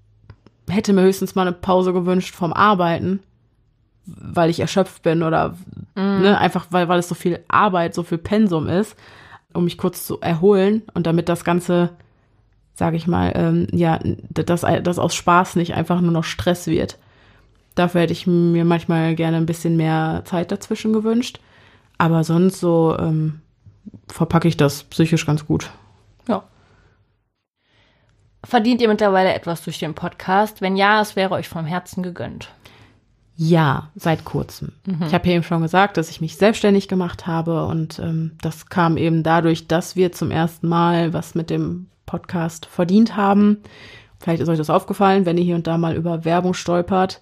hätte mir höchstens mal eine Pause gewünscht vom Arbeiten, weil ich erschöpft bin oder ne, einfach weil, weil es so viel Arbeit, so viel Pensum ist, um mich kurz zu erholen und damit das Ganze, sage ich mal, ähm, ja, dass das aus Spaß nicht einfach nur noch Stress wird. Dafür hätte ich mir manchmal gerne ein bisschen mehr Zeit dazwischen gewünscht. Aber sonst so ähm, verpacke ich das psychisch ganz gut. Ja. Verdient ihr mittlerweile etwas durch den Podcast? Wenn ja, es wäre euch vom Herzen gegönnt. Ja, seit kurzem. Ich habe ja eben schon gesagt, dass ich mich selbstständig gemacht habe und ähm, das kam eben dadurch, dass wir zum ersten Mal was mit dem Podcast verdient haben. Vielleicht ist euch das aufgefallen, wenn ihr hier und da mal über Werbung stolpert.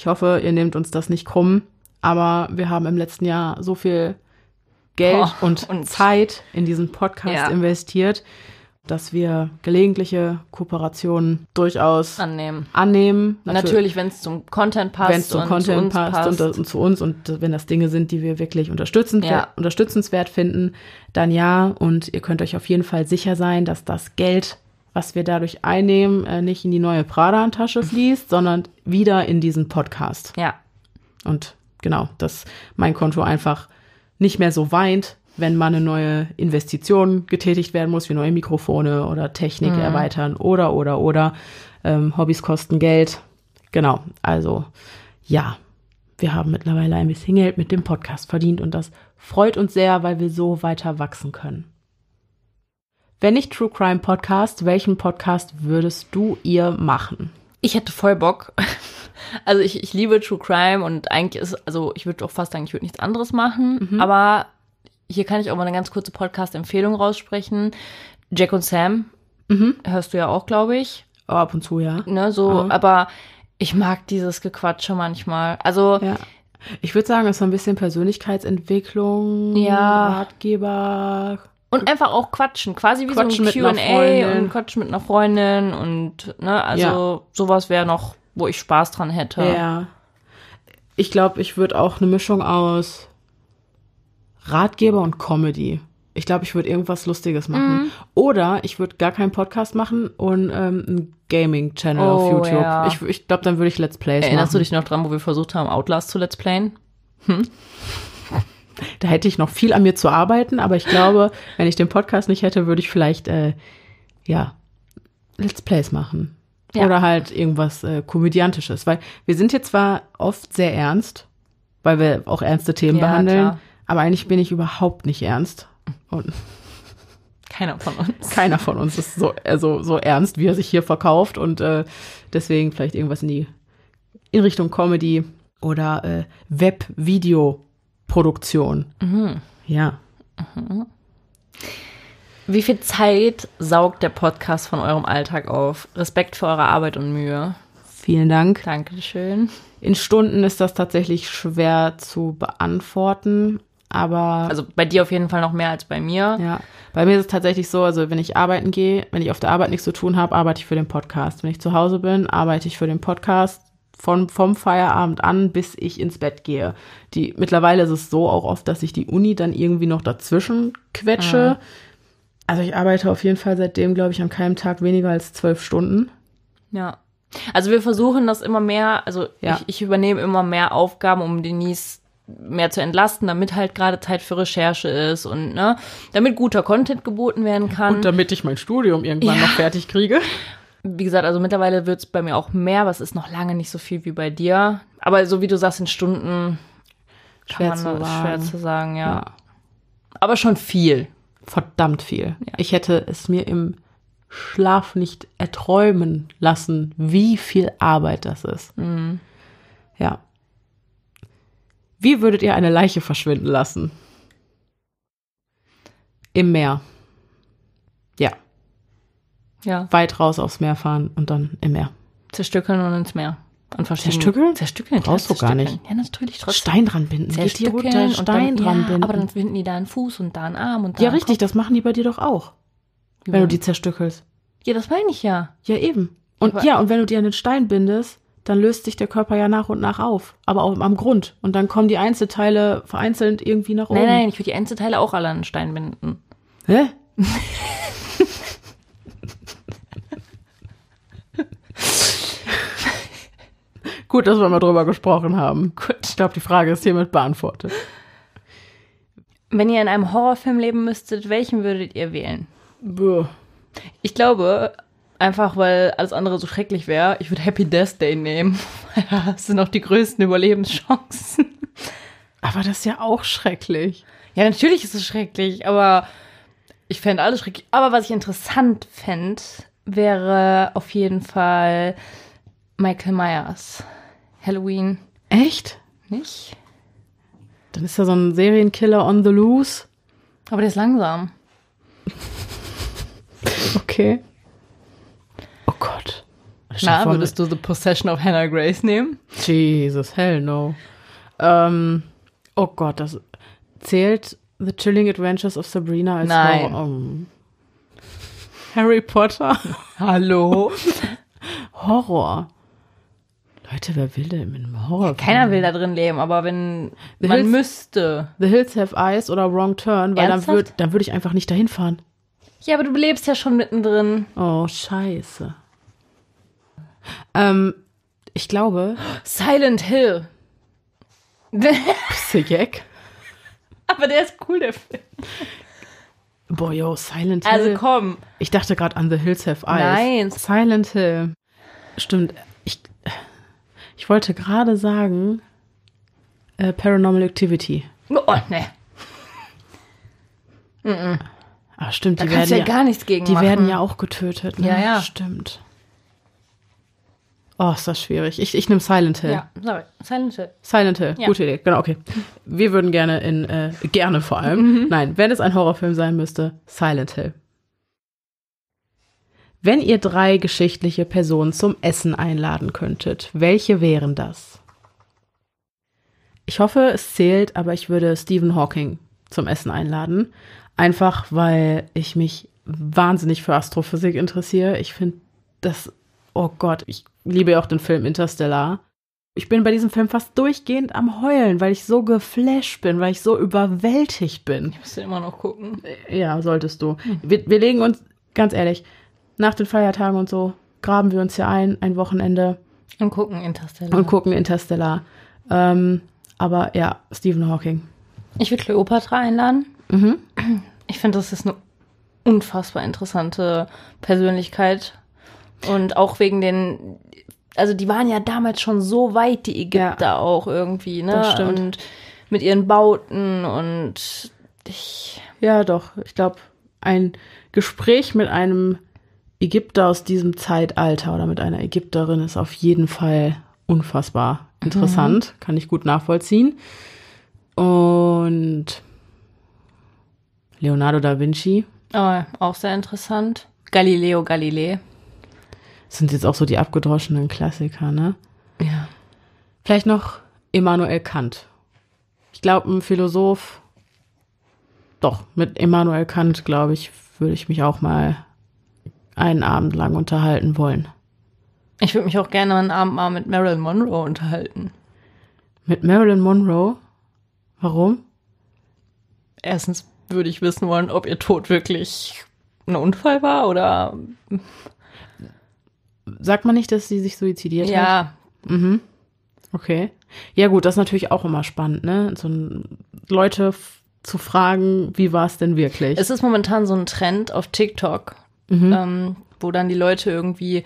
Ich hoffe, ihr nehmt uns das nicht krumm, aber wir haben im letzten Jahr so viel Geld Boah, und, und- Zeit in diesen Podcast Ja. investiert, dass wir gelegentliche Kooperationen durchaus Annehmen. annehmen. Natürlich, wenn es zum Content passt. wenn es zum und Content zu uns passt, Und, und zu uns und wenn das Dinge sind, die wir wirklich unterstützend, Ja. unterstützenswert finden, dann ja. Und ihr könnt euch auf jeden Fall sicher sein, dass das Geld, was wir dadurch einnehmen, äh, nicht in die neue Prada-Tasche fließt, sondern wieder in diesen Podcast. Ja. Und genau, dass mein Konto einfach nicht mehr so weint, wenn mal eine neue Investition getätigt werden muss, wie neue Mikrofone oder Technik erweitern oder, oder, oder. Ähm, Hobbys kosten Geld. Genau, also ja, wir haben mittlerweile ein bisschen Geld mit dem Podcast verdient und das freut uns sehr, weil wir so weiter wachsen können. Wenn nicht True Crime Podcast, welchen Podcast würdest du ihr machen? Ich hätte voll Bock. Also ich, ich liebe True Crime und eigentlich ist, also ich würde auch fast sagen, ich würde nichts anderes machen. Aber hier kann ich auch mal eine ganz kurze Podcast-Empfehlung raussprechen. Jack und Sam hörst du ja auch, glaube ich. Oh, ab und zu, ja. Ne, so, Mhm. aber ich mag dieses Gequatsche manchmal. Also Ja. Ich würde sagen, es ist so ein bisschen Persönlichkeitsentwicklung, Ja. Ratgeber. Und einfach auch quatschen, quasi wie Quatschen so ein Q&A und quatschen mit einer Freundin und ne, also sowas wäre noch, wo ich Spaß dran hätte. Ja. Ich glaube, ich würde auch eine Mischung aus Ratgeber und Comedy. Ich glaube, ich würde irgendwas Lustiges machen. Mhm. Oder ich würde gar keinen Podcast machen und ähm, einen Gaming-Channel oh, auf YouTube. Ja. Ich, ich glaube, dann würde ich Let's Plays Erinnerst machen. du dich noch dran, wo wir versucht haben, Outlast zu Let's Playen? Hm? Da hätte ich noch viel an mir zu arbeiten, aber ich glaube, wenn ich den Podcast nicht hätte, würde ich vielleicht, äh, ja, Let's Plays machen. Ja. Oder halt irgendwas äh, Komödiantisches. Weil wir sind hier zwar oft sehr ernst, weil wir auch ernste Themen ja, behandeln, klar. aber eigentlich bin ich überhaupt nicht ernst. Und keiner von uns. Keiner von uns ist so, also, so ernst, wie er sich hier verkauft. Und äh, deswegen vielleicht irgendwas in die in Richtung Comedy oder äh, Web-Video-Produktion. Mhm. Ja. Mhm. Wie viel Zeit saugt der Podcast von eurem Alltag auf? Respekt für eure Arbeit und Mühe. Vielen Dank. Dankeschön. In Stunden ist das tatsächlich schwer zu beantworten, aber. Also bei dir auf jeden Fall noch mehr als bei mir. Ja. Bei mir ist es tatsächlich so, also wenn ich arbeiten gehe, wenn ich auf der Arbeit nichts zu tun habe, arbeite ich für den Podcast. Wenn ich zu Hause bin, arbeite ich für den Podcast von, vom Feierabend an, bis ich ins Bett gehe. Die, mittlerweile ist es so auch oft, dass ich die Uni dann irgendwie noch dazwischen quetsche. Mhm also ich arbeite auf jeden Fall seitdem, glaube ich, an keinem Tag weniger als zwölf Stunden. Ja. Also wir versuchen das immer mehr, also ja. ich, ich übernehme immer mehr Aufgaben, um Denise mehr zu entlasten, damit halt gerade Zeit für Recherche ist und ne, damit guter Content geboten werden kann. Und damit ich mein Studium irgendwann ja. noch fertig kriege. Wie gesagt, also mittlerweile wird es bei mir auch mehr, was ist noch lange nicht so viel wie bei dir. Aber so wie du sagst, in Stunden schwer, zu sagen. schwer zu sagen, ja. ja. Aber schon viel verdammt viel. Ja. Ich hätte es mir im Schlaf nicht erträumen lassen, wie viel Arbeit das ist. Mhm. Ja. Wie würdet ihr eine Leiche verschwinden lassen? Im Meer. Ja. Ja. Weit raus aufs Meer fahren und dann im Meer. Zerstückeln und ins Meer. Und Zerstückeln? Zerstückeln. Brauchst du gar nicht. Ja, natürlich trotzdem. Stein dran binden. Zerstückeln Stein dann, dran binden. aber dann binden die da einen Fuß und da einen Arm und da Ja, richtig, Kopf. das machen die bei dir doch auch. Ja. Wenn du die zerstückelst. Ja, das meine ich ja. Ja, eben. Und aber ja, und wenn du dir an den Stein bindest, dann löst sich der Körper ja nach und nach auf. Aber auch am Grund. Und dann kommen die Einzelteile vereinzelt irgendwie nach oben. Nein, nein, ich würde die Einzelteile auch alle an den Stein binden. Hä? Gut, dass wir mal drüber gesprochen haben. Gut. Ich glaube, die Frage ist hiermit beantwortet. Wenn ihr in einem Horrorfilm leben müsstet, welchen würdet ihr wählen? Buh. Ich glaube, einfach weil alles andere so schrecklich wäre, ich würde Happy Death Day nehmen. das sind auch die größten Überlebenschancen. Aber das ist ja auch schrecklich. Ja, natürlich ist es schrecklich, aber ich fände alles schrecklich. Aber was ich interessant fände, wäre auf jeden Fall Michael Myers. Halloween. Echt? Nicht? Dann ist er so ein Serienkiller on the loose. Aber der ist langsam. okay. Oh Gott. Na, würdest du The Possession of Hannah Grace nehmen? Jesus, hell no. Ähm, oh Gott, das zählt The Chilling Adventures of Sabrina als Nein. Horror. Um, Harry Potter. Hallo. Horror. Leute, wer will denn mit einem Horror? Ja, keiner will da drin leben, aber wenn The man Hills, müsste. The Hills Have Eyes oder Wrong Turn, weil Ernsthaft? dann würde dann würd ich einfach nicht dahin fahren. Ja, aber du lebst ja schon mittendrin. Oh, scheiße. Ähm, ich glaube. Silent Hill. Jack? Aber der ist cool, der Film. Boah, yo, Silent Hill. Also komm. Ich dachte gerade an The Hills Have Eyes. Nein. Silent Hill. Stimmt. Ich wollte gerade sagen, äh, Paranormal Activity. Oh, ne. Mhm. Ah, stimmt, da die werden ja, ja, gar nichts gegen Die machen. werden ja auch getötet. Ne? Ja, ja. Stimmt. Oh, ist das schwierig. Ich, ich nehme Silent Hill. Ja, sorry. Silent Hill. Silent Hill. Ja. Gute Idee. Genau, okay. Wir würden gerne in, äh, gerne vor allem. Mhm. Nein, wenn es ein Horrorfilm sein müsste, Silent Hill. Wenn ihr drei geschichtliche Personen zum Essen einladen könntet, welche wären das? Ich hoffe, es zählt, aber ich würde Stephen Hawking zum Essen einladen. Einfach weil ich mich wahnsinnig für Astrophysik interessiere. Ich finde das, oh Gott, ich liebe ja auch den Film Interstellar. Ich bin bei diesem Film fast durchgehend am Heulen, weil ich so geflasht bin, weil ich so überwältigt bin. Ich muss den immer noch gucken. Ja, solltest du. Wir, wir legen uns, ganz ehrlich, nach den Feiertagen und so, graben wir uns hier ein, ein Wochenende. Und gucken Interstellar. Und gucken Interstellar. Ähm, aber ja, Stephen Hawking. Ich will Cleopatra einladen. Mhm. Ich finde, das ist eine unfassbar interessante Persönlichkeit. Und auch wegen den, also die waren ja damals schon so weit, die Ägypter ja, auch irgendwie, ne? Das stimmt. Und mit ihren Bauten und ich. Ja, doch. Ich glaube, ein Gespräch mit einem Ägypter aus diesem Zeitalter oder mit einer Ägypterin ist auf jeden Fall unfassbar interessant. Mhm. Kann ich gut nachvollziehen. Und Leonardo da Vinci. Oh, auch sehr interessant. Galileo Galilei. Das sind jetzt auch so die abgedroschenen Klassiker, ne? Ja. Vielleicht noch Immanuel Kant. Ich glaube, ein Philosoph. Doch, mit Immanuel Kant, glaube ich, würde ich mich auch mal einen Abend lang unterhalten wollen. Ich würde mich auch gerne einen Abend mal mit Marilyn Monroe unterhalten. Mit Marilyn Monroe? Warum? Erstens würde ich wissen wollen, ob ihr Tod wirklich ein Unfall war oder. Sagt man nicht, dass sie sich suizidiert ja. hat? Ja. Mhm. Okay. Ja, gut, das ist natürlich auch immer spannend, ne? So Leute zu fragen, wie war es denn wirklich? Es ist momentan so ein Trend auf TikTok, mhm. ähm, wo dann die Leute irgendwie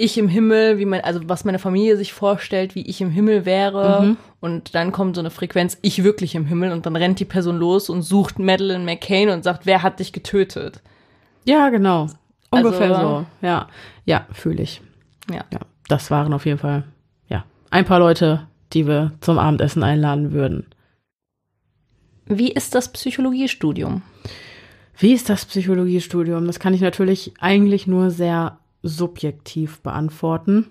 ich im Himmel, wie man, also was meine Familie sich vorstellt, wie ich im Himmel wäre. Mhm. Und dann kommt so eine Frequenz, ich wirklich im Himmel. Und dann rennt die Person los und sucht Madeleine McCain und sagt, wer hat dich getötet? Ja, genau. Ungefähr also, so. Ja, ja, fühle ich. Ja. ja. Das waren auf jeden Fall, ja, ein paar Leute, die wir zum Abendessen einladen würden. Wie ist das Psychologiestudium? Wie ist das Psychologiestudium? Das kann ich natürlich eigentlich nur sehr subjektiv beantworten.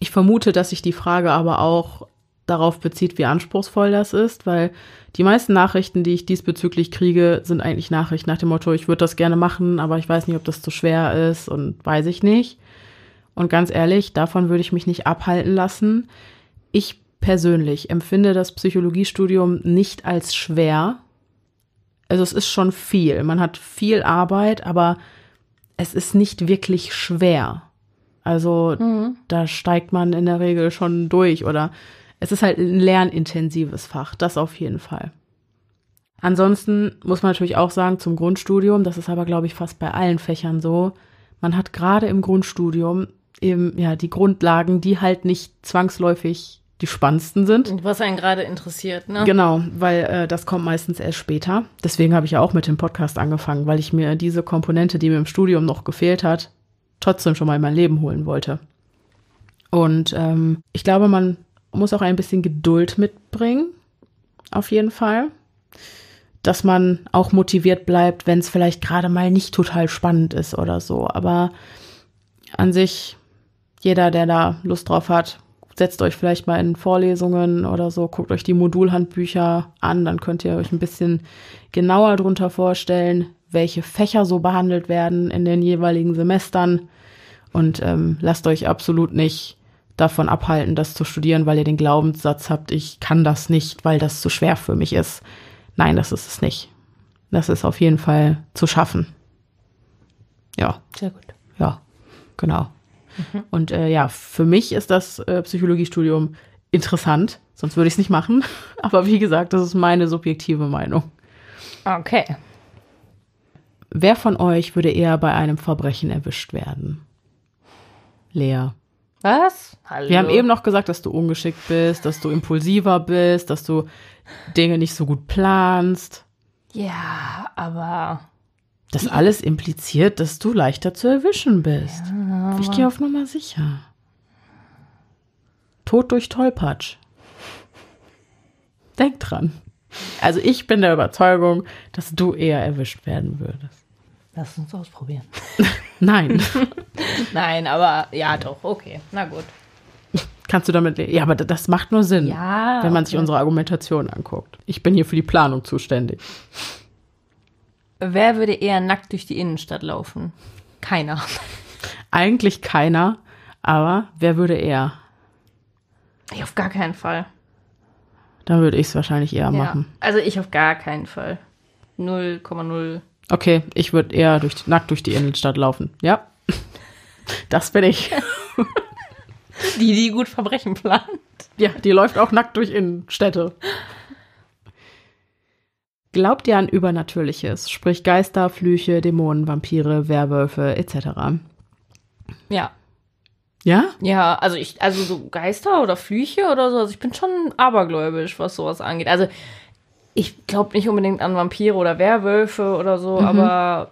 Ich vermute, dass sich die Frage aber auch darauf bezieht, wie anspruchsvoll das ist, weil die meisten Nachrichten, die ich diesbezüglich kriege, sind eigentlich Nachrichten nach dem Motto, ich würde das gerne machen, aber ich weiß nicht, ob das zu schwer ist und weiß ich nicht. Und ganz ehrlich, davon würde ich mich nicht abhalten lassen. Ich persönlich empfinde das Psychologiestudium nicht als schwer. Also es ist schon viel. Man hat viel Arbeit, aber es ist nicht wirklich schwer. Also mhm. da steigt man in der Regel schon durch oder es ist halt ein lernintensives Fach, das auf jeden Fall. Ansonsten muss man natürlich auch sagen zum Grundstudium, das ist aber glaube ich fast bei allen Fächern so, man hat gerade im Grundstudium eben ja die Grundlagen, die halt nicht zwangsläufig die spannendsten sind. Was einen gerade interessiert, ne? Genau, weil äh, das kommt meistens erst später. Deswegen habe ich ja auch mit dem Podcast angefangen, weil ich mir diese Komponente, die mir im Studium noch gefehlt hat, trotzdem schon mal in mein Leben holen wollte. Und ähm, ich glaube, man muss auch ein bisschen Geduld mitbringen, auf jeden Fall. Dass man auch motiviert bleibt, wenn es vielleicht gerade mal nicht total spannend ist oder so. Aber an sich, jeder, der da Lust drauf hat, setzt euch vielleicht mal in Vorlesungen oder so, guckt euch die Modulhandbücher an, dann könnt ihr euch ein bisschen genauer drunter vorstellen, welche Fächer so behandelt werden in den jeweiligen Semestern und ähm, lasst euch absolut nicht davon abhalten, das zu studieren, weil ihr den Glaubenssatz habt, ich kann das nicht, weil das zu schwer für mich ist. Nein, das ist es nicht. Das ist auf jeden Fall zu schaffen. Ja. Sehr gut. Ja, genau. Mhm. Und äh, ja, für mich ist das äh, Psychologiestudium interessant, sonst würde ich es nicht machen. Aber wie gesagt, das ist meine subjektive Meinung. Okay. Wer von euch würde eher bei einem Verbrechen erwischt werden? Lea. Was? Hallo? Wir haben eben noch gesagt, dass du ungeschickt bist, dass du impulsiver bist, dass du Dinge nicht so gut planst. Ja, aber das alles impliziert, dass du leichter zu erwischen bist. Ja, ich gehe auf Nummer sicher. Tod durch Tollpatsch. Denk dran. Also ich bin der Überzeugung, dass du eher erwischt werden würdest. Lass uns ausprobieren. Nein. Nein, aber ja, doch, okay. Na gut. Kannst du damit. Ja, aber das macht nur Sinn, ja, wenn man okay. sich unsere Argumentation anguckt. Ich bin hier für die Planung zuständig. Wer würde eher nackt durch die Innenstadt laufen? Keiner. Eigentlich keiner, aber wer würde eher? Ich auf gar keinen Fall. Dann würde ich es wahrscheinlich eher machen. Also ich auf gar keinen Fall. 0,0. Okay, ich würde eher durch, nackt durch die Innenstadt laufen. Ja. Das bin ich. Die, die gut Verbrechen plant. Ja, die läuft auch nackt durch Innenstädte. Glaubt ihr an Übernatürliches, sprich Geister, Flüche, Dämonen, Vampire, Werwölfe etc.? Ja. Ja? Ja, also ich, also so Geister oder Flüche oder so, also ich bin schon abergläubisch, was sowas angeht. Also ich glaube nicht unbedingt an Vampire oder Werwölfe oder so, Mhm. aber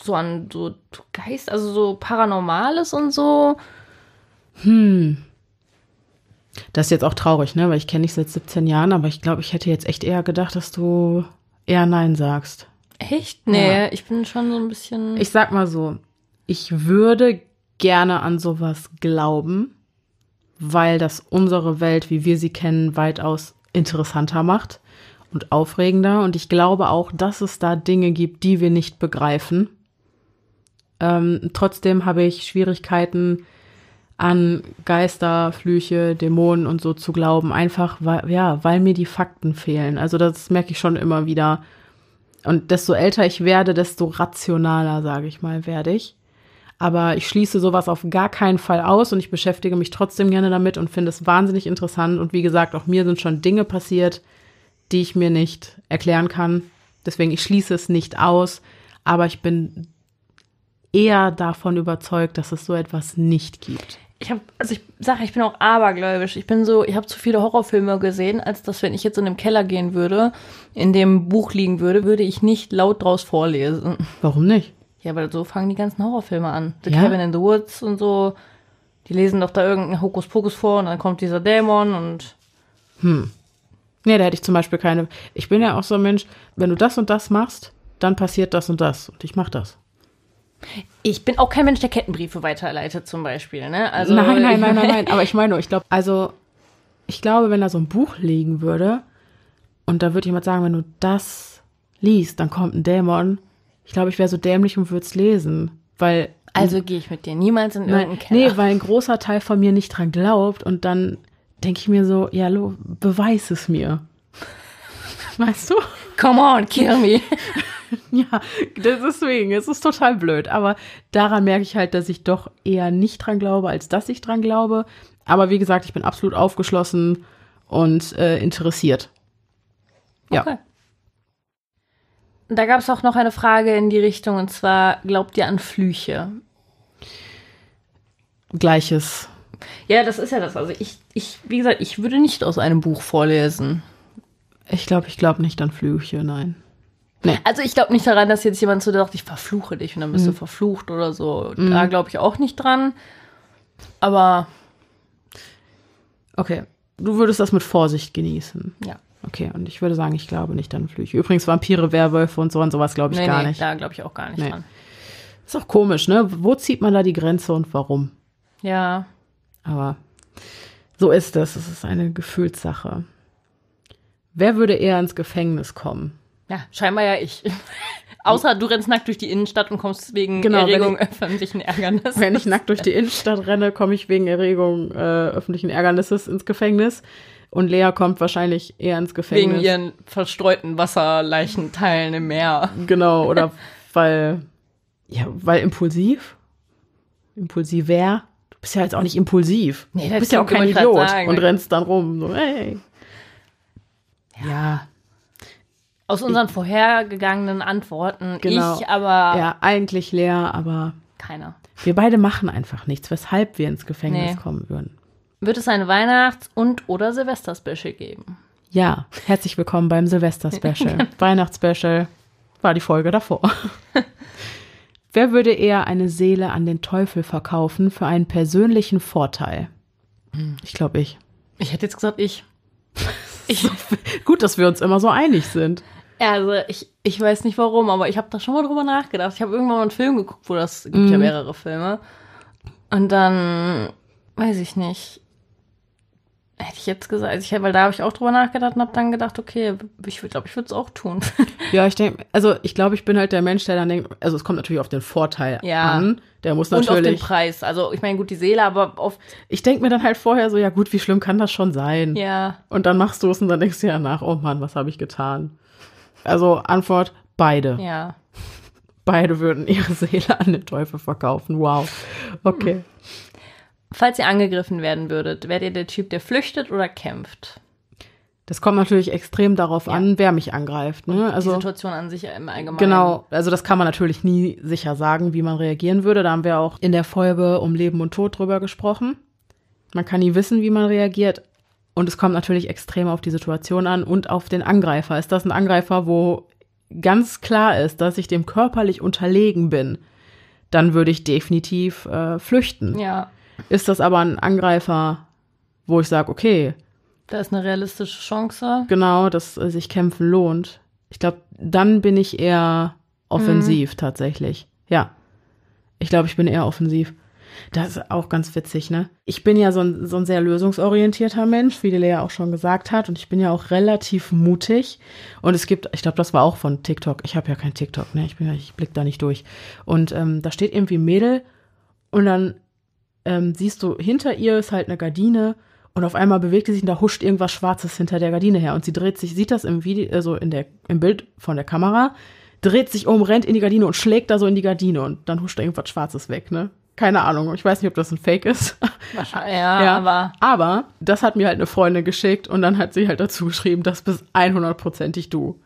so an so Geist, also so Paranormales und so. Das ist jetzt auch traurig, ne? Weil ich kenne dich seit 17 Jahren, aber ich glaube, ich hätte jetzt echt eher gedacht, dass du eher Nein sagst. Echt? Nee, Ja. ich bin schon so ein bisschen. Ich sag mal so, ich würde gerne an sowas glauben, weil das unsere Welt, wie wir sie kennen, weitaus interessanter macht und aufregender. Und ich glaube auch, dass es da Dinge gibt, die wir nicht begreifen. Ähm, trotzdem habe ich Schwierigkeiten, an Geister, Flüche, Dämonen und so zu glauben, einfach weil, ja, weil mir die Fakten fehlen. Also das merke ich schon immer wieder. Und desto älter ich werde, desto rationaler, sage ich mal, werde ich. Aber ich schließe sowas auf gar keinen Fall aus und ich beschäftige mich trotzdem gerne damit und finde es wahnsinnig interessant. Und wie gesagt, auch mir sind schon Dinge passiert, die ich mir nicht erklären kann. Deswegen, ich schließe es nicht aus, aber ich bin eher davon überzeugt, dass es so etwas nicht gibt. Ich habe, also ich sage, ich bin auch abergläubisch. Ich bin so, ich habe zu viele Horrorfilme gesehen, als dass wenn ich jetzt in den Keller gehen würde, in dem Buch liegen würde, würde ich nicht laut draus vorlesen. Warum nicht? Ja, aber so fangen die ganzen Horrorfilme an. The Ja? Cabin in the Woods und so. Die lesen doch da irgendeinen Hokuspokus vor und dann kommt dieser Dämon und Nee, da hätte ich zum Beispiel keine. Ich bin ja auch so ein Mensch, wenn du das und das machst, dann passiert das und das. Und ich mach das. Ich bin auch kein Mensch, der Kettenbriefe weiterleitet zum Beispiel, ne? Also nein, nein, nein, nein, nein. Aber ich meine nur, ich glaube, also, ich glaube, wenn da so ein Buch liegen würde und da würde jemand sagen, wenn du das liest, dann kommt ein Dämon. Ich glaube, ich wäre so dämlich und würde es lesen. Weil. Also gehe ich mit dir niemals in Nein, irgendeinen Keller. nee, weil ein großer Teil von mir nicht dran glaubt und dann denke ich mir so, ja, lo, beweis es mir. Weißt du? Come on, kill me. Ja, deswegen, es ist total blöd. Aber daran merke ich halt, dass ich doch eher nicht dran glaube, als dass ich dran glaube. Aber wie gesagt, ich bin absolut aufgeschlossen und äh, interessiert. Ja. Okay. Da gab es auch noch eine Frage in die Richtung, und zwar, glaubt ihr an Flüche? Gleiches. Ja, das ist ja das. Also ich, ich, wie gesagt, ich würde nicht aus einem Buch vorlesen. Ich glaube, ich glaube nicht an Flüche, nein. Also ich glaube nicht daran, dass jetzt jemand so sagt, ich verfluche dich und dann bist du verflucht oder so. Da glaube ich auch nicht dran. Aber Okay. Du würdest das mit Vorsicht genießen. ja. Okay, und ich würde sagen, ich glaube nicht an Flüche. Übrigens, Vampire, Werwölfe und so und sowas glaube ich Nee, gar nee, nicht. da glaube ich auch gar nicht Nee. dran. Ist auch komisch, ne? Wo zieht man da die Grenze und warum? Ja. Aber so ist es. Es ist eine Gefühlssache. Wer würde eher ins Gefängnis kommen? Ja, scheinbar ja ich. Außer du rennst nackt durch die Innenstadt und kommst wegen Genau, Erregung öffentlichen Ärgernisses. Wenn ich nackt durch die Innenstadt renne, komme ich wegen Erregung äh, öffentlichen Ärgernisses ins Gefängnis. Und Lea kommt wahrscheinlich eher ins Gefängnis. Wegen ihren verstreuten Wasserleichenteilen im Meer. Genau, oder weil, ja, weil impulsiv. Impulsiver. Du bist ja jetzt auch nicht impulsiv. Nee, du bist ja auch kein ich Idiot und rennst dann rum. So, hey. Ja, Aus unseren vorhergegangenen Antworten Genau. ich, aber ja, eigentlich leer, aber keiner. wir beide machen einfach nichts, weshalb wir ins Gefängnis Nee. kommen würden. Wird es ein Weihnachts- und oder Silvester-Special geben? Ja, herzlich willkommen beim Silvester-Special. Weihnachtsspecial war die Folge davor. Wer würde eher eine Seele an den Teufel verkaufen für einen persönlichen Vorteil? Ich glaube ich. Ich hätte jetzt gesagt, ich. ich Gut, dass wir uns immer so einig sind. Also, ich, ich weiß nicht warum, aber ich habe da schon mal drüber nachgedacht. Ich habe irgendwann mal einen Film geguckt, wo das gibt ja mehrere Filme. Und dann, weiß ich nicht. Hätte ich jetzt gesagt, ich, weil da habe ich auch drüber nachgedacht und habe dann gedacht, okay, ich glaube, ich würde es auch tun. Ja, ich denke, also ich glaube, ich bin halt der Mensch, der dann denkt, also es kommt natürlich auf den Vorteil Ja. an. Der muss und auf den natürlich. Preis. Also ich meine, gut, die Seele, aber oft, Ich denke mir dann halt vorher so, ja gut, wie schlimm kann das schon sein? ja, Und dann machst du es und dann denkst du ja nach, oh Mann, was habe ich getan? Also Antwort, beide. ja. Beide würden ihre Seele an den Teufel verkaufen. Wow. Okay. Falls ihr angegriffen werden würdet, wärt ihr der Typ, der flüchtet oder kämpft? Das kommt natürlich extrem darauf Ja. an, wer mich angreift. Ne? die Also Situation an sich im Allgemeinen. genau, also das kann man natürlich nie sicher sagen, wie man reagieren würde. Da haben wir auch in der Folge um Leben und Tod drüber gesprochen. Man kann nie wissen, wie man reagiert. Und es kommt natürlich extrem auf die Situation an und auf den Angreifer. Ist das ein Angreifer, wo ganz klar ist, dass ich dem körperlich unterlegen bin, dann würde ich definitiv äh, flüchten. Ja, Ist das aber ein Angreifer, wo ich sage, okay, da ist eine realistische Chance. genau, dass äh, sich kämpfen lohnt. Ich glaube, dann bin ich eher offensiv tatsächlich. Ja. Ich glaube, ich bin eher offensiv. Das ist auch ganz witzig, ne? Ich bin ja so ein, so ein sehr lösungsorientierter Mensch, wie die Lea auch schon gesagt hat. Und ich bin ja auch relativ mutig. Und es gibt, ich glaube, das war auch von TikTok. Ich habe ja kein TikTok, ne? Ich, bin, ich blick da nicht durch. Und ähm, da steht irgendwie Mädel und dann ähm, siehst du, hinter ihr ist halt eine Gardine und auf einmal bewegt sie sich und da huscht irgendwas Schwarzes hinter der Gardine her. Und sie dreht sich, sieht das im Video, also in der, im Bild von der Kamera, dreht sich um, rennt in die Gardine und schlägt da so in die Gardine und dann huscht da irgendwas Schwarzes weg, ne? Keine Ahnung. Ich weiß nicht, ob das ein Fake ist. Wahrscheinlich, ja, aber aber das hat mir halt eine Freundin geschickt und dann hat sie halt dazu geschrieben, das bist 100%ig du.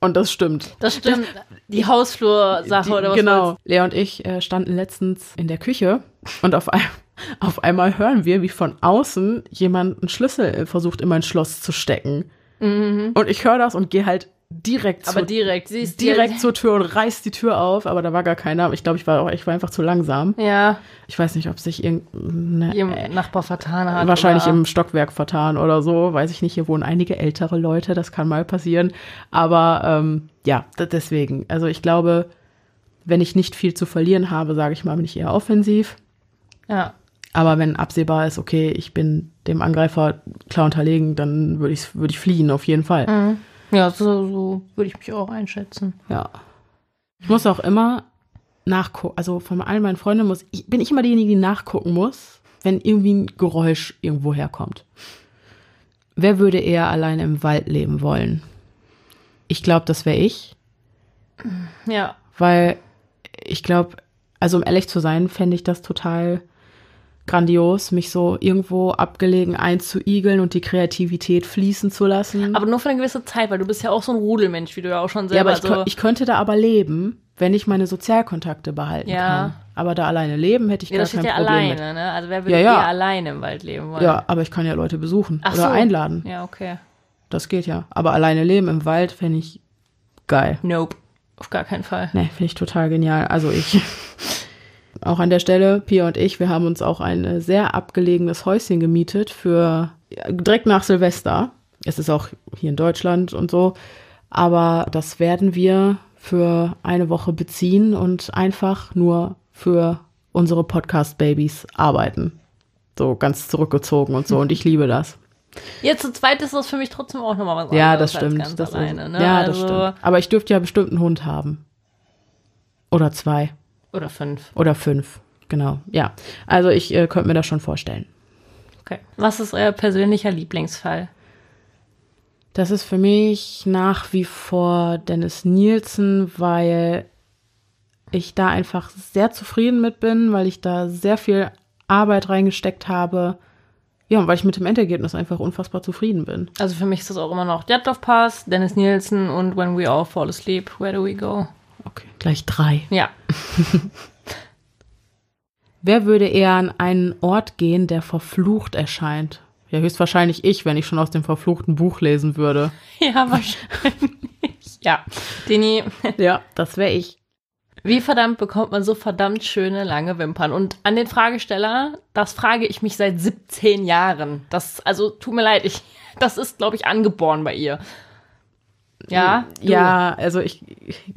Und das stimmt. das stimmt. Die Hausflursache oder was Genau. war's? Lea und ich äh, standen letztens in der Küche und auf, ein, auf einmal hören wir, wie von außen jemand einen Schlüssel äh, versucht, in mein Schloss zu stecken. Und ich höre das und gehe halt direkt. Aber zur, direkt, sie ist direkt zur Tür und reiß die Tür auf, aber da war gar keiner. Ich glaube, ich war auch, ich war einfach zu langsam. Ja, Ich weiß nicht, ob sich irgendeine ihrem Nachbar vertan hat. wahrscheinlich oder, im Stockwerk vertan oder so. Weiß ich nicht. Hier wohnen einige ältere Leute, das kann mal passieren. Aber ähm, ja, deswegen. Also ich glaube, wenn ich nicht viel zu verlieren habe, sage ich mal, bin ich eher offensiv. Ja, Aber wenn absehbar ist, okay, ich bin dem Angreifer klar unterlegen, dann würde ich, würde ich fliehen, auf jeden Fall. Mhm. Ja so, so würde ich mich auch einschätzen. Ja. Ich muss auch immer nachgucken, also von all meinen Freunden muss, ich, bin ich immer diejenige, die nachgucken muss, wenn irgendwie ein Geräusch irgendwo herkommt. Wer würde eher allein im Wald leben wollen? Ich glaube, das wäre ich, Ja, weil ich glaube, also um ehrlich zu sein, fände ich das total grandios, mich so irgendwo abgelegen einzuigeln und die Kreativität fließen zu lassen. aber nur für eine gewisse Zeit, weil du bist ja auch so ein Rudelmensch, wie du ja auch schon Ja, selber aber ich, so. kö- ich könnte da aber leben, wenn ich meine Sozialkontakte behalten Ja. kann. Aber da alleine leben hätte ich ja, gar kein ja Problem alleine, ne? Also wer würde Ja, ja. eher alleine im Wald leben wollen? mit. Ja, aber ich kann ja Leute besuchen Ach oder so. einladen. Ja, okay. Das geht ja. Aber alleine leben im Wald fände ich geil. Nope. Auf gar keinen Fall. Ne, finde ich total genial. Also ich. Auch an der Stelle, Pia und ich, wir haben uns auch ein äh, sehr abgelegenes Häuschen gemietet für direkt nach Silvester. Es ist auch hier in Deutschland und so. Aber das werden wir für eine Woche beziehen und einfach nur für unsere Podcast-Babys arbeiten. So ganz zurückgezogen und so. Und ich liebe das. Jetzt zu zweit ist das für mich trotzdem auch nochmal was anderes Ja, das stimmt. das alleine, ist, ne? Ja, das also, stimmt. Aber ich dürfte ja bestimmt einen Hund haben. Oder zwei. Oder fünf. Oder fünf, genau. Ja, also ich äh, könnte mir das schon vorstellen. Okay. Was ist euer persönlicher Lieblingsfall? Das ist für mich nach wie vor Dennis Nielsen, weil ich da einfach sehr zufrieden mit bin, weil ich da sehr viel Arbeit reingesteckt habe. Ja, und weil ich mit dem Endergebnis einfach unfassbar zufrieden bin. Also für mich ist das auch immer noch Djatlov Pass, Dennis Nielsen und When We All Fall Asleep, Where Do We Go? Okay, gleich drei. Ja. Wer würde eher an einen Ort gehen, der verflucht erscheint? Ja, höchstwahrscheinlich ich, wenn ich schon aus dem verfluchten Buch lesen würde. Ja, wahrscheinlich. ja. Dini, Ja, das wäre ich. wie verdammt bekommt man so verdammt schöne lange Wimpern? Und an den Fragesteller, das frage ich mich seit 17 Jahren. Das, also tut mir leid, ich, das ist, glaube ich, angeboren bei ihr. Ja? Du? Ja, also ich,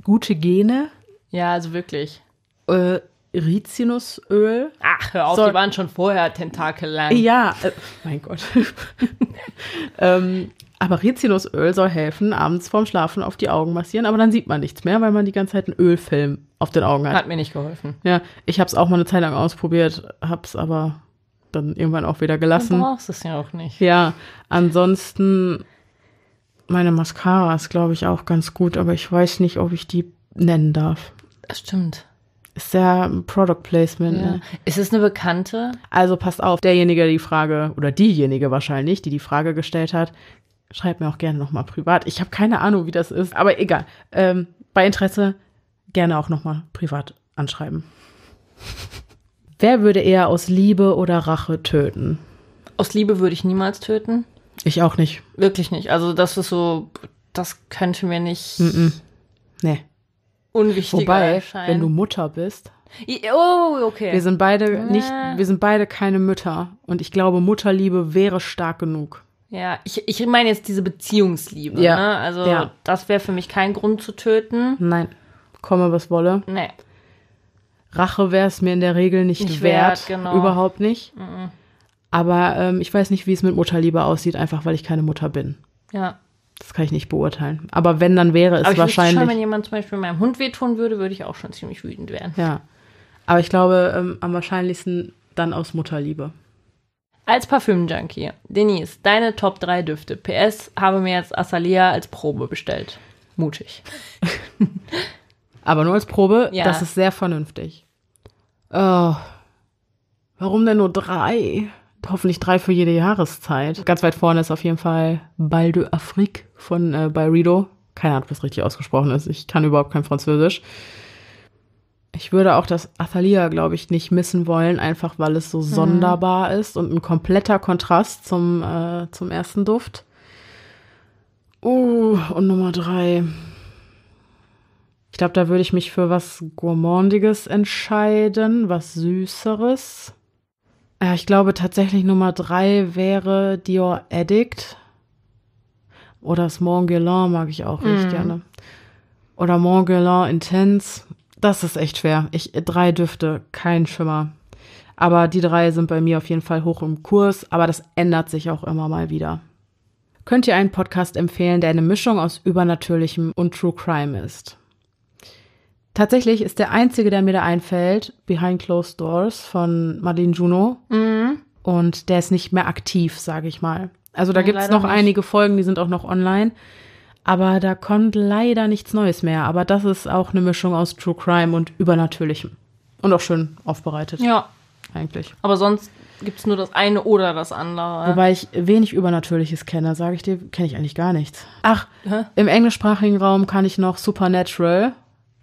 gute Gene. Ja, also wirklich. Äh, Rizinusöl. Ach, hör auf, Soll- die waren schon vorher tentakellang. Ja, äh, mein Gott. ähm, aber Rizinusöl soll helfen, abends vorm Schlafen auf die Augen massieren, aber dann sieht man nichts mehr, weil man die ganze Zeit einen Ölfilm auf den Augen hat. Hat mir nicht geholfen. Ja, ich habe es auch mal eine Zeit lang ausprobiert, hab's aber dann irgendwann auch wieder Du gelassen. brauchst es ja auch nicht. Ja, ansonsten meine Mascara ist, glaube ich, auch ganz gut, aber ich weiß nicht, ob ich die nennen darf. Das stimmt. Ist ja Product Placement. Ja. Ne? Ist es eine Bekannte? Also passt auf, derjenige, der die Frage, oder diejenige wahrscheinlich, die die Frage gestellt hat, schreibt mir auch gerne nochmal privat. Ich habe keine Ahnung, wie das ist, aber egal. Ähm, bei Interesse gerne auch nochmal privat anschreiben. Wer würde eher aus Liebe oder Rache töten? Aus Liebe würde ich niemals töten. Ich auch nicht. Wirklich nicht. Also das ist so, das könnte mir nicht Mm-mm. Nee. unwichtiger Wobei, erscheinen. wenn du Mutter bist, Oh, okay. wir sind beide nicht, wir sind beide keine Mütter. Und ich glaube, Mutterliebe wäre stark genug. ja, ich, ich meine jetzt diese Beziehungsliebe. Ja. Ne? Also Ja. das wäre für mich kein Grund zu töten. Nein. Komme, was wolle. Nee. Rache wäre es mir in der Regel nicht, Nicht wert. wert, genau. Überhaupt nicht. Aber ähm, ich weiß nicht, wie es mit Mutterliebe aussieht, einfach weil ich keine Mutter bin. Ja. Das kann ich nicht beurteilen. Aber wenn, dann wäre es Aber ich wahrscheinlich. schon, wenn jemand zum Beispiel meinem Hund wehtun würde, würde ich auch schon ziemlich wütend werden. ja. Aber ich glaube, ähm, am wahrscheinlichsten dann aus Mutterliebe. Als Parfüm-Junkie, Denise, deine Top 3 Düfte. PS, habe mir jetzt Azalea als Probe bestellt. Mutig. Aber nur als Probe, Ja. das ist sehr vernünftig. Oh. Warum denn nur drei? Hoffentlich drei für jede Jahreszeit. Ganz weit vorne ist auf jeden Fall Bal de Afrique von äh, Byredo. Keine Ahnung, ob das richtig ausgesprochen ist. Ich kann überhaupt kein Französisch. Ich würde auch das Athalia, glaube ich, nicht missen wollen, einfach weil es so sonderbar ist und ein kompletter Kontrast zum, äh, zum ersten Duft. Uh, und Nummer drei. Ich glaube, da würde ich mich für was Gourmandiges entscheiden, was Süßeres. Ja, ich glaube tatsächlich Nummer drei wäre Dior Addict. Oder das Mont Guerlain mag ich auch richtig Mm. gerne. Oder Mont Guerlain Intense. Das ist echt schwer. Ich, drei Düfte, kein Schimmer. Aber die drei sind bei mir auf jeden Fall hoch im Kurs, aber das ändert sich auch immer mal wieder. Könnt ihr einen Podcast empfehlen, der eine Mischung aus Übernatürlichem und True Crime ist? Tatsächlich ist der einzige, der mir da einfällt, Behind Closed Doors von Madeleine Juno. Mhm. Und der ist nicht mehr aktiv, sage ich mal. Also da Nee, gibt's leider noch nicht. einige Folgen, die sind auch noch online. Aber da kommt leider nichts Neues mehr. Aber das ist auch eine Mischung aus True Crime und Übernatürlichem. Und auch schön aufbereitet, Ja, eigentlich. aber sonst gibt es nur das eine oder das andere. Wobei ich wenig Übernatürliches kenne, sage ich dir, kenne ich eigentlich gar nichts. Ach, Hä? im englischsprachigen Raum kann ich noch Supernatural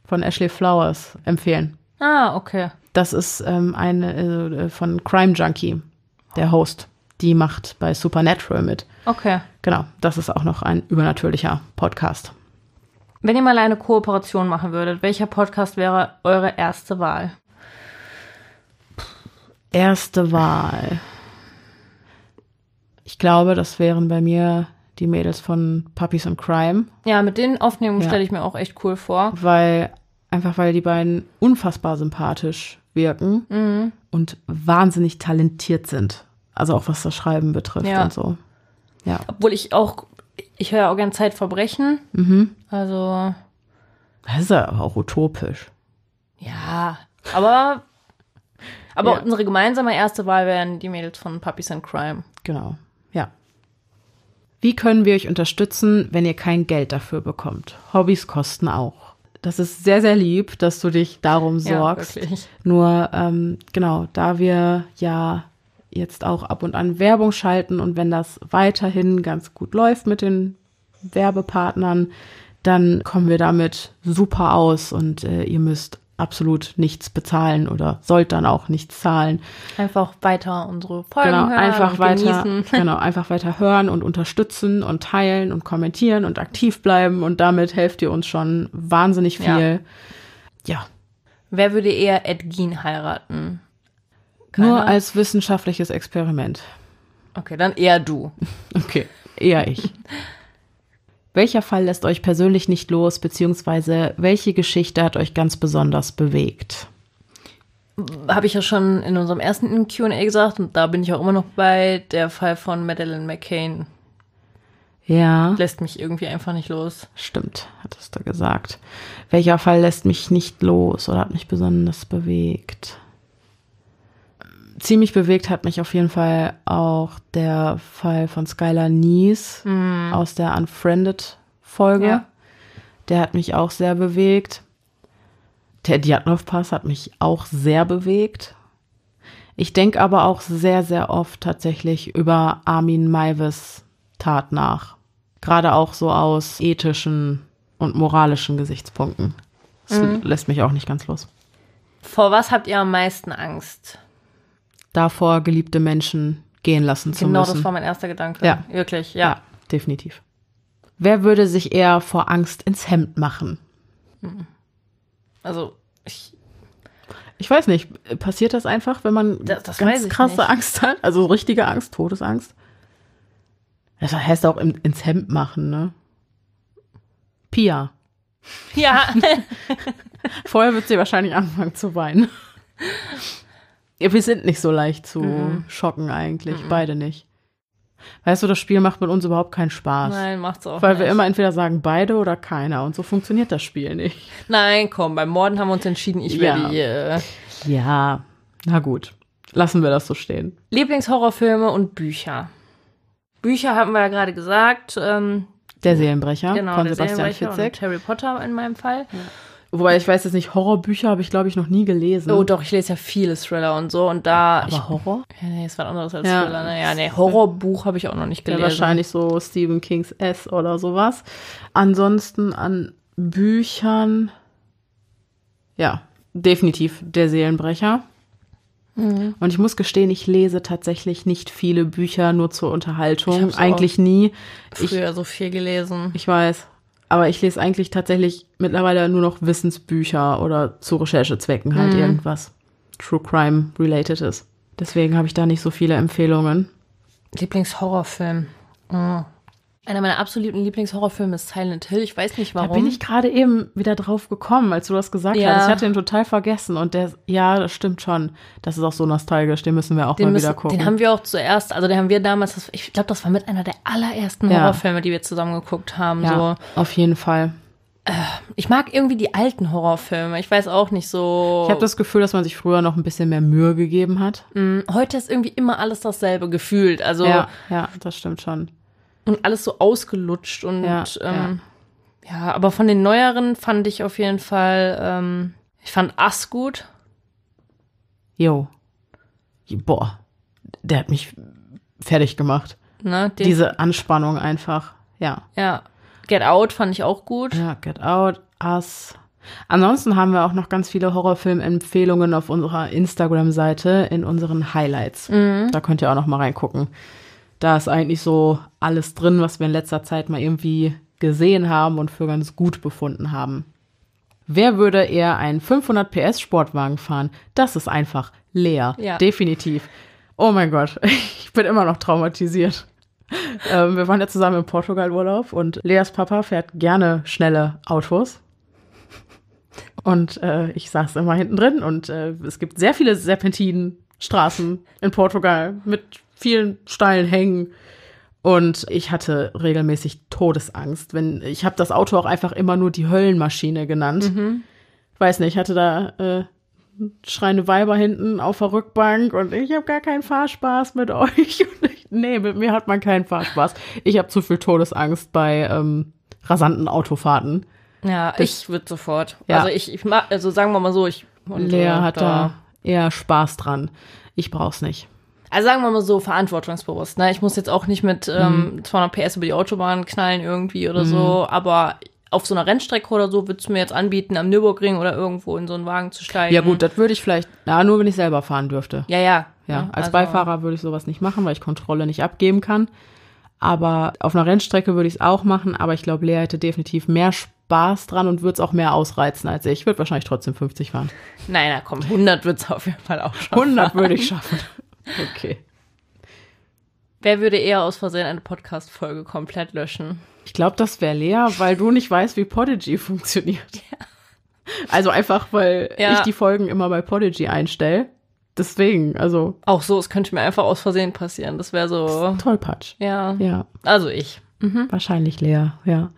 von Ashley Flowers empfehlen. Ah, okay. Das ist ähm, eine äh, von Crime Junkie, der Host. Die macht bei Supernatural mit. Okay. Genau, das ist auch noch ein übernatürlicher Podcast. Wenn ihr mal eine Kooperation machen würdet, welcher Podcast wäre eure erste Wahl? Erste Wahl. Ich glaube, das wären bei mir die Mädels von Puppies and Crime, Ja, mit den Aufnehmungen Ja. stelle ich mir auch echt cool vor. weil einfach weil die beiden unfassbar sympathisch wirken Mhm. und wahnsinnig talentiert sind. Also auch was das Schreiben betrifft Ja. und so. Ja. Obwohl ich auch, ich höre auch gern Zeitverbrechen. Mhm. Also, Das ist ja auch utopisch. ja. Aber, aber Ja. unsere gemeinsame erste Wahl wären die Mädels von Puppies and Crime. Genau. Wie können wir euch unterstützen, wenn ihr kein Geld dafür bekommt? Hobbys kosten auch. Das ist sehr, sehr lieb, dass du dich darum sorgst. Ja. Nur, ähm, genau, da wir ja jetzt auch ab und an Werbung schalten und wenn das weiterhin ganz gut läuft mit den Werbepartnern, dann kommen wir damit super aus und äh, ihr müsst absolut nichts bezahlen oder sollt dann auch nichts zahlen. Einfach weiter unsere Folgen Genau, hören einfach und weiter, genießen. genau, einfach weiter hören und unterstützen und teilen und kommentieren und aktiv bleiben und damit helft ihr uns schon wahnsinnig Ja. viel. Ja, Wer würde eher Ed Gein heiraten? nur Keiner? als wissenschaftliches Experiment. Okay, dann eher du. Okay, eher ich. Welcher Fall lässt euch persönlich nicht los, beziehungsweise welche Geschichte hat euch ganz besonders bewegt? habe ich ja schon in unserem ersten Q&A gesagt und da bin ich auch immer noch bei, der Fall von Madeleine McCain Ja. lässt mich irgendwie einfach nicht los. Stimmt, hattest du gesagt. Welcher Fall lässt mich nicht los oder hat mich besonders bewegt? Ziemlich bewegt hat mich auf jeden Fall auch der Fall von Skylar Nies aus der Unfriended-Folge. Ja. Der hat mich auch sehr bewegt. Der Djatlov-Pass hat mich auch sehr bewegt. Ich denke aber auch sehr, sehr oft tatsächlich über Armin Maivis Tat nach. Gerade auch so aus ethischen und moralischen Gesichtspunkten. Das lässt mich auch nicht ganz los. Vor was habt ihr am meisten Angst? Davor geliebte Menschen gehen lassen zu genau, müssen. das war mein erster Gedanke. Ja. Wirklich, ja. ja. definitiv. Wer würde sich eher vor Angst ins Hemd machen? Also, ich, Ich weiß nicht, passiert das einfach, wenn man Das- das ganz krasse nicht. Angst hat? Also richtige Angst, Todesangst? Das heißt auch ins Hemd machen, ne? Pia. ja, Vorher wird sie wahrscheinlich anfangen zu weinen. Ja, wir sind nicht so leicht zu Mhm. schocken eigentlich, beide nicht. Weißt du, das Spiel macht mit uns überhaupt keinen Spaß. nein, macht's auch Weil nicht. wir immer entweder sagen beide oder keiner und so funktioniert das Spiel nicht. Nein, komm, beim Morden haben wir uns entschieden, ich Ja. werde die äh, Ja, na gut. Lassen wir das so stehen. Lieblingshorrorfilme und Bücher. Bücher haben wir ja gerade gesagt. Ähm, Der Seelenbrecher genau, von der Sebastian Seelenbrecher und Fitzek. Harry Potter in meinem Fall. Wobei ich weiß jetzt nicht, Horrorbücher habe ich glaube ich noch nie gelesen. Oh, doch, ich lese ja viele Thriller und so. Und da. ich, Aber Horror? ja, nee, ist was anderes als Ja. Thriller. Naja, nee, Horrorbuch habe ich auch noch nicht Ja, gelesen. wahrscheinlich so Stephen Kings S oder sowas. Ansonsten an Büchern, ja, definitiv der Seelenbrecher. Mhm. Und ich muss gestehen, ich lese tatsächlich nicht viele Bücher, nur zur Ich Unterhaltung. Eigentlich nie. Ich, Früher so viel gelesen. ich weiß. Aber ich lese eigentlich tatsächlich mittlerweile nur noch Wissensbücher oder zu Recherchezwecken halt Mhm. irgendwas True Crime related ist. Deswegen habe ich da nicht so viele Empfehlungen. Lieblingshorrorfilm. Mhm. Einer meiner absoluten Lieblingshorrorfilme ist Silent Hill. Ich weiß nicht warum. Da bin ich gerade eben wieder drauf gekommen, als du das gesagt Ja. hast. Ich hatte ihn total vergessen und der, ja, das stimmt schon. Das ist auch so nostalgisch. Den müssen wir auch den, mal müssen, wieder gucken. den haben wir auch zuerst, also den haben wir damals, ich glaube, das war mit einer der allerersten Ja. Horrorfilme, die wir zusammen geguckt haben. ja, So. auf jeden Fall. Ich mag irgendwie die alten Horrorfilme. Ich weiß auch nicht so. Ich habe das Gefühl, dass man sich früher noch ein bisschen mehr Mühe gegeben hat. Mm, Heute ist irgendwie immer alles dasselbe gefühlt. Also Ja, ja, das stimmt schon. Und alles so ausgelutscht und Ja, ähm, ja. aber von den neueren fand ich auf jeden Fall, ähm, ich fand Ass gut. Jo. Boah, der hat mich fertig gemacht. Ne? Diese Anspannung einfach. Ja. ja. Get Out fand ich auch gut. Ja, Get Out, Us. Ansonsten haben wir auch noch ganz viele Horrorfilm-Empfehlungen auf unserer Instagram-Seite in unseren Highlights. Da könnt ihr auch noch mal reingucken. Da ist eigentlich so alles drin, was wir in letzter Zeit mal irgendwie gesehen haben und für ganz gut befunden haben. Wer würde eher einen 500 PS Sportwagen fahren? Das ist einfach leer. Ja. Definitiv. Oh mein Gott, ich bin immer noch traumatisiert. ähm, wir waren ja zusammen im Portugal-Urlaub und Leas Papa fährt gerne schnelle Autos. Und äh, ich saß immer hinten drin und äh, es gibt sehr viele Serpentinenstraßen in Portugal mit vielen steilen Hängen. Und ich hatte regelmäßig Todesangst. Wenn ich habe das Auto auch einfach immer nur die Höllenmaschine genannt. Weiß nicht, ich hatte da äh, schreiende Weiber hinten auf der Rückbank und ich habe gar keinen Fahrspaß mit euch. Und ich, nee, mit mir hat man keinen Fahrspaß. Ich habe zu viel Todesangst bei ähm, rasanten Autofahrten. Ja, Das- ich würde sofort. Ja. Also ich, ich mag, also sagen wir mal so, ich und, Lea hat da eher Spaß dran. Ich brauch's nicht. Also sagen wir mal so, verantwortungsbewusst. Ne? Ich muss jetzt auch nicht mit ähm, 200 PS über die Autobahn knallen irgendwie oder so, aber auf so einer Rennstrecke oder so würdest du mir jetzt anbieten, am Nürburgring oder irgendwo in so einen Wagen zu steigen. Ja gut, das würde ich vielleicht, ja, nur wenn ich selber fahren dürfte. Ja, ja. Ja, Ne? als Also, Beifahrer würde ich sowas nicht machen, weil ich Kontrolle nicht abgeben kann. Aber auf einer Rennstrecke würde ich es auch machen, aber ich glaube, Lea hätte definitiv mehr Spaß dran und würde es auch mehr ausreizen als ich. Ich würde wahrscheinlich trotzdem 50 fahren. Nein, na komm, 100 wird's auf jeden Fall auch schon. 100 würde ich schaffen. Okay. Wer würde eher aus Versehen eine Podcast-Folge komplett löschen? Ich glaube, das wäre Lea, weil du nicht weißt, wie Podigy funktioniert. Also einfach, weil Ja. ich die Folgen immer bei Podigy einstelle. Deswegen, also Auch so, es könnte mir einfach aus Versehen passieren. Das wäre so. tollpatsch. Ja. Ja, Also ich. Mhm. wahrscheinlich leer, ja.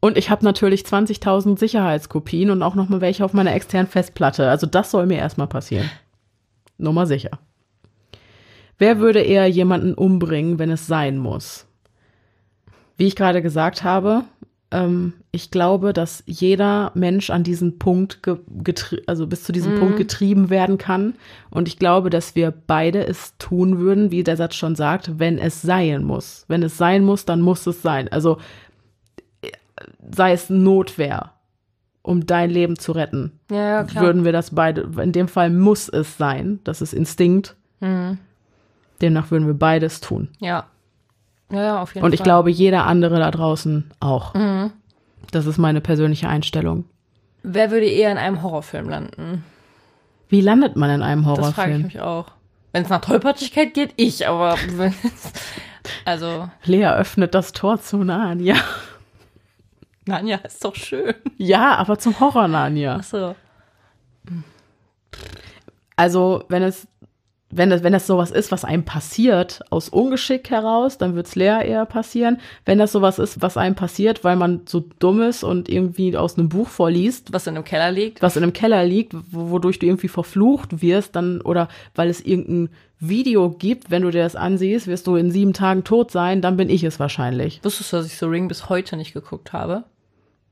Und ich habe natürlich 20.000 Sicherheitskopien und auch noch mal welche auf meiner externen Festplatte. Also das soll mir erstmal passieren. Nur mal sicher. Wer würde eher jemanden umbringen, wenn es sein muss? Wie ich gerade gesagt habe, ähm, ich glaube, dass jeder Mensch an diesen Punkt, also bis zu diesem Punkt getrieben werden kann. Und ich glaube, dass wir beide es tun würden, wie der Satz schon sagt, wenn es sein muss. Wenn es sein muss, dann muss es sein. Also äh, sei es Notwehr, um dein Leben zu retten Ja, ja, würden wir das beide, in dem Fall muss es sein, das ist Instinkt. Mhm. Demnach würden wir beides tun. Ja. Ja, ja, auf jeden Und Fall. ich glaube, jeder andere da draußen auch. Mhm. Das ist meine persönliche Einstellung. Wer würde eher in einem Horrorfilm landen? Wie landet man in einem Das frage ich Horrorfilm? mich auch. Wenn es nach Tollpatschigkeit geht, ich, aber wenn also, Lea öffnet das Tor zu Narnia. Nanja ist doch schön. Ja, aber zum Horror Narnia. Achso. Also, wenn es, wenn das, wenn das sowas ist, was einem passiert, aus Ungeschick heraus, dann wird's Lea eher passieren. Wenn das sowas ist, was einem passiert, weil man so dumm ist und irgendwie aus einem Buch vorliest, Was in einem Keller liegt. was in einem Keller liegt, wo- wodurch du irgendwie verflucht wirst, dann, oder weil es irgendein Video gibt, wenn du dir das ansiehst, wirst du in sieben Tagen tot sein, dann bin ich es wahrscheinlich. Wusstest du, dass ich so Ring bis heute nicht geguckt habe?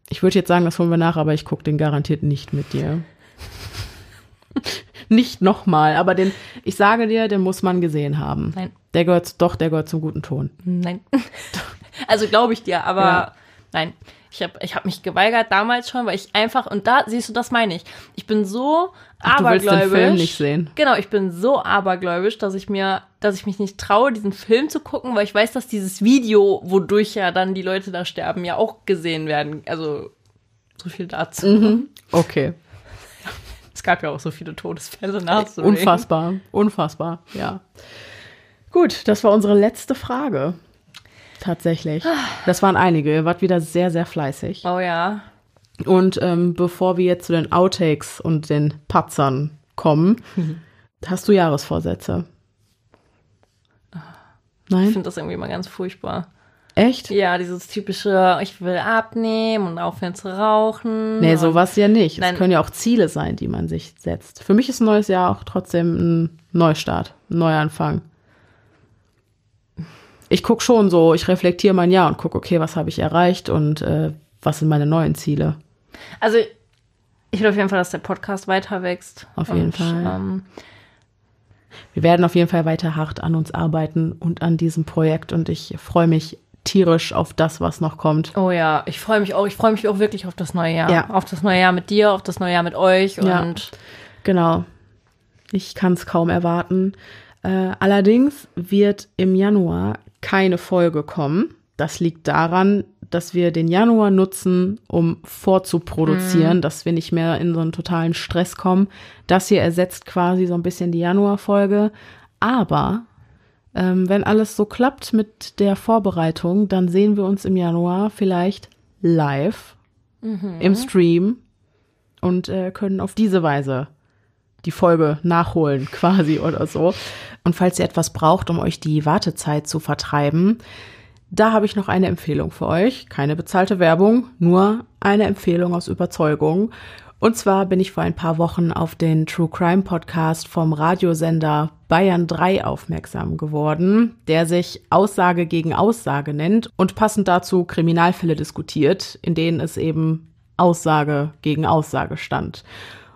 Ich würde jetzt sagen, das holen wir nach, aber ich gucke den garantiert nicht mit dir. nicht nochmal, aber den, ich sage dir, den muss man gesehen haben. Nein. Der gehört, doch, der gehört zum guten Ton. Nein. also glaube ich dir, aber Ja. nein. Ich habe ich hab mich geweigert damals schon, weil ich einfach, und da siehst du, das meine ich. Ich bin so Ach, du willst den abergläubisch. Film nicht sehen. Genau, ich bin so abergläubisch, dass ich mir, dass ich mich nicht traue, diesen Film zu gucken, weil ich weiß, dass dieses Video, wodurch ja dann die Leute da sterben, ja auch gesehen werden. Also so viel dazu. Mhm. Okay. Es gab ja auch so viele Todesfälle nach Ring. Unfassbar, unfassbar, ja. Gut, das war unsere letzte Frage. Tatsächlich. Das waren einige. Ihr wart wieder sehr, sehr fleißig. Oh ja. Und ähm, bevor wir jetzt zu den Outtakes und den Patzern kommen, hast du Jahresvorsätze? Ich Nein? finde das irgendwie immer ganz furchtbar. Echt? Ja, dieses typische, ich will abnehmen und aufhören zu rauchen. Nee, sowas ja nicht. Es können ja auch Ziele sein, die man sich setzt. Für mich ist ein neues Jahr auch trotzdem ein Neustart, ein Neuanfang. Ich gucke schon so, ich reflektiere mein Jahr und gucke, okay, was habe ich erreicht und äh, was sind meine neuen Ziele. Also, ich will auf jeden Fall, dass der Podcast weiter wächst. Auf jeden und, Fall. Ähm, Wir werden auf jeden Fall weiter hart an uns arbeiten und an diesem Projekt und ich freue mich tierisch auf das, was noch kommt. oh ja, ich freue mich auch. Ich freue mich auch wirklich auf das neue Jahr. Ja. Auf das neue Jahr mit dir, auf das neue Jahr mit euch. Ja. Und Genau. Ich kann es kaum erwarten. Äh, allerdings wird im Januar keine Folge kommen. Das liegt daran, dass wir den Januar nutzen, um vorzuproduzieren, dass wir nicht mehr in so einen totalen Stress kommen. Das hier ersetzt quasi so ein bisschen die Januarfolge. Aber ähm, wenn alles so klappt mit der Vorbereitung, dann sehen wir uns im Januar vielleicht live im Stream und äh, können auf diese Weise die Folge nachholen quasi oder so. Und falls ihr etwas braucht, um euch die Wartezeit zu vertreiben, da habe ich noch eine Empfehlung für euch. Keine bezahlte Werbung, nur eine Empfehlung aus Überzeugung. Und zwar bin ich vor ein paar Wochen auf den True Crime Podcast vom Radiosender Bayern 3 aufmerksam geworden, der sich Aussage gegen Aussage nennt und passend dazu Kriminalfälle diskutiert, in denen es eben Aussage gegen Aussage stand.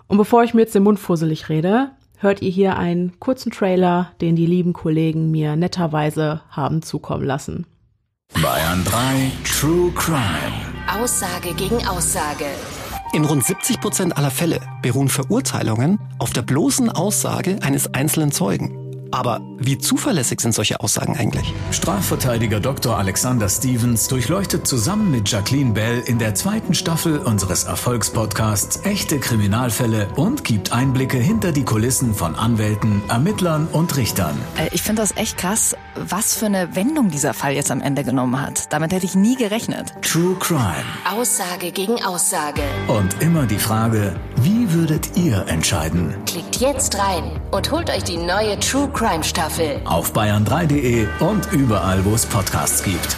Und bevor ich mir jetzt den Mund fusselig rede, hört ihr hier einen kurzen Trailer, den die lieben Kollegen mir netterweise haben zukommen lassen. Bayern 3 True Crime. Aussage gegen Aussage. In rund 70 Prozent aller Fälle beruhen Verurteilungen auf der bloßen Aussage eines einzelnen Zeugen. Aber wie zuverlässig sind solche Aussagen eigentlich? Strafverteidiger Dr. Alexander Stevens durchleuchtet zusammen mit Jacqueline Bell in der zweiten Staffel unseres Erfolgspodcasts echte Kriminalfälle und gibt Einblicke hinter die Kulissen von Anwälten, Ermittlern und Richtern. Äh, Ich finde das echt krass, was für eine Wendung dieser Fall jetzt am Ende genommen hat. Damit hätte ich nie gerechnet. True Crime. Aussage gegen Aussage. Und immer die Frage, wie würdet ihr entscheiden? Klickt jetzt rein und holt euch die neue True Crime Staffel. Auf bayern3.de und überall, wo es Podcasts gibt.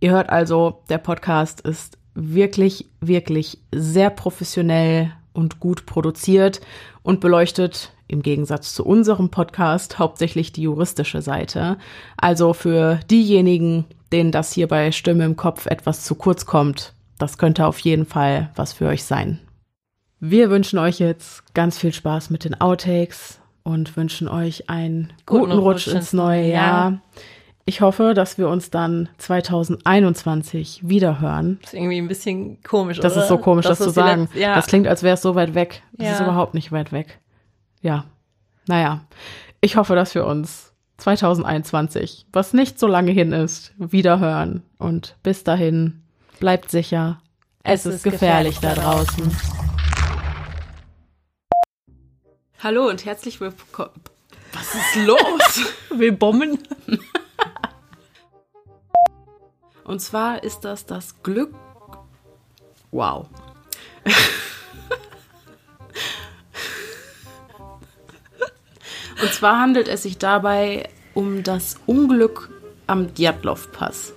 Ihr hört also, der Podcast ist wirklich, wirklich sehr professionell und gut produziert und beleuchtet im Gegensatz zu unserem Podcast hauptsächlich die juristische Seite. Also für diejenigen, denen das hier bei Stimme im Kopf etwas zu kurz kommt, das könnte auf jeden Fall was für euch sein. Wir wünschen euch jetzt ganz viel Spaß mit den Outtakes und wünschen euch einen guten, Rutsch, ins neue Jahr. Ich hoffe, dass wir uns dann 2021 wieder hören. Das ist irgendwie ein bisschen komisch, Das oder? ist so komisch, das, ist zu sagen. letzte- ja. Das klingt, als wäre es so weit weg. Das Ja. ist überhaupt nicht weit weg. Ja. Naja. Ich hoffe, dass wir uns 2021, was nicht so lange hin ist, wieder hören. Und bis dahin, bleibt sicher. Es, ist, gefährlich, da draußen. Hallo und herzlich willkommen. Was ist los? Willkommen. Und zwar ist das das Glück. Wow. Und zwar handelt es sich dabei um das Unglück am Djatlov-Pass.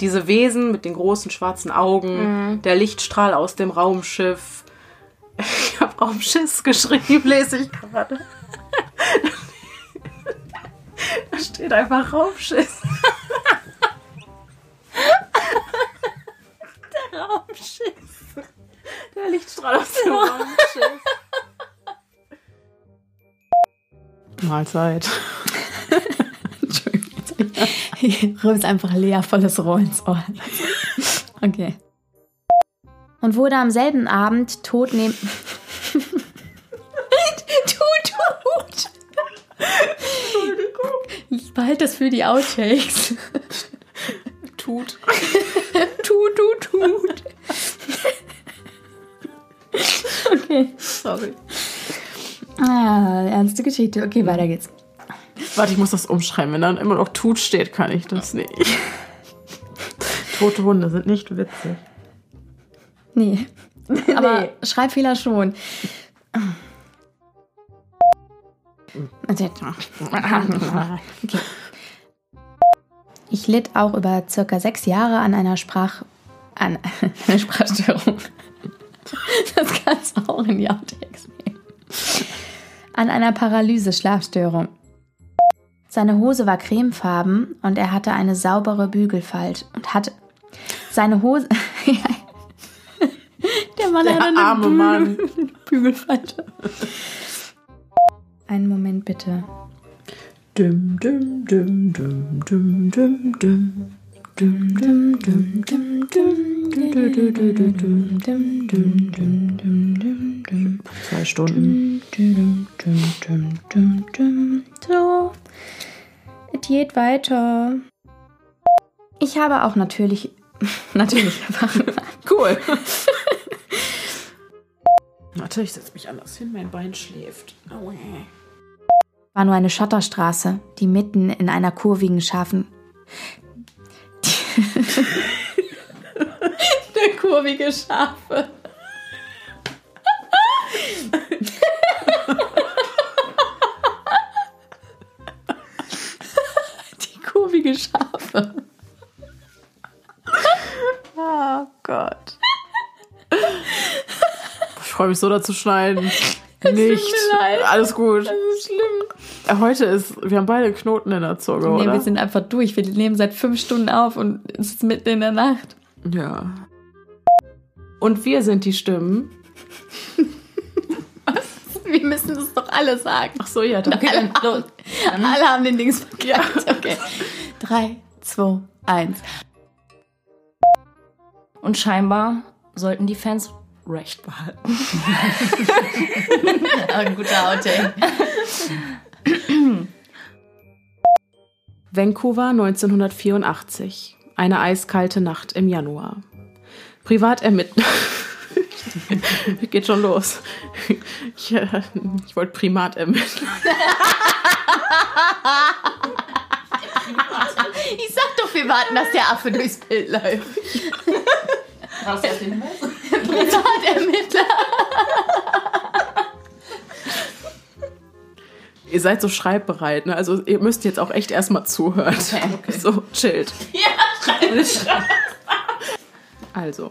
Diese Wesen mit den großen schwarzen Augen, der Lichtstrahl aus dem Raumschiff. Ich habe Raumschiff geschrieben, lese ich gerade. Da steht einfach Raumschiff. Raumschiff. Der Lichtstrahl aus dem Raumschiff. Mahlzeit. Rülps einfach leer, volles Rohr ins Ohr. Okay. Und wurde am selben Abend tot neben. tut, tut. Ich behalte das für die Outtakes. Tut. Tut, tut, tut. Okay. Sorry. Ah, ernste Geschichte. Okay, weiter geht's. Warte, ich muss das umschreiben. Wenn dann immer noch Tut steht, kann ich das nicht. Tote Hunde sind nicht witzig. Nee. Aber Schreibfehler schon. Okay. Ich litt auch über circa sechs Jahre an einer Sprach... an einer Sprachstörung. Das kannst du auch in die Outtakes nehmen. An einer Paralyse-Schlafstörung. Seine Hose war cremefarben und er hatte eine saubere Bügelfalt und hatte seine Hose. Der Mann Der hat eine arme Bügel- Mann. Bügelfalte. Einen Moment bitte. Dum, dum, dum, dum, dum, dum, dum. Dum, dum, dum, dum, dum. Du, du, du, du, du, dum, dum, dum, dum, dum, dum, dum. Zwei Stunden. Dum, dum, dum, dum, dum. So, es geht weiter. Ich habe auch natürlich, natürlich Cool. Warte, ich setze mich anders hin, mein Bein schläft. Oh, hey. war nur eine Schotterstraße, die mitten in einer kurvigen, scharfen. Der kurvige Schafe. Die kurvige Schafe. Oh Gott. Ich freue mich so dazu schneiden. Nicht. mir leid. Alles gut. Das ist schlimm. Heute ist, wir haben beide Knoten in der Zunge, Nee, oder? wir sind einfach durch. Wir nehmen seit fünf Stunden auf und es ist mitten in der Nacht. ja. Und wir sind die Stimmen. Wir müssen das doch alle sagen. Ach so, ja, dann. Alle, los. alle haben den Dings verkackt. Okay. Drei, zwei, eins. Und scheinbar sollten die Fans Recht behalten. Ein guter Outtake. Vancouver 1984. Eine eiskalte Nacht im Januar. Privatermittler. Geht schon los. Ich, äh, ich wollte Primatermittler. Ich sag doch, wir warten, dass der Affe durchs Bild läuft. Privatermittler. Ihr seid so schreibbereit, ne? Also ihr müsst jetzt auch echt erstmal zuhören. Okay. So, chillt. Ja, schreib. Also.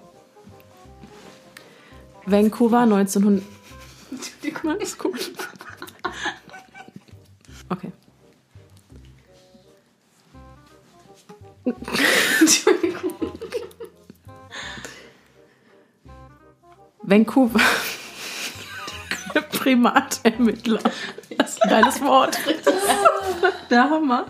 Vancouver 1900. Alles gut. Okay. Vancouver. Primatermittler. Das ist ein geiles Wort. Der Hammer.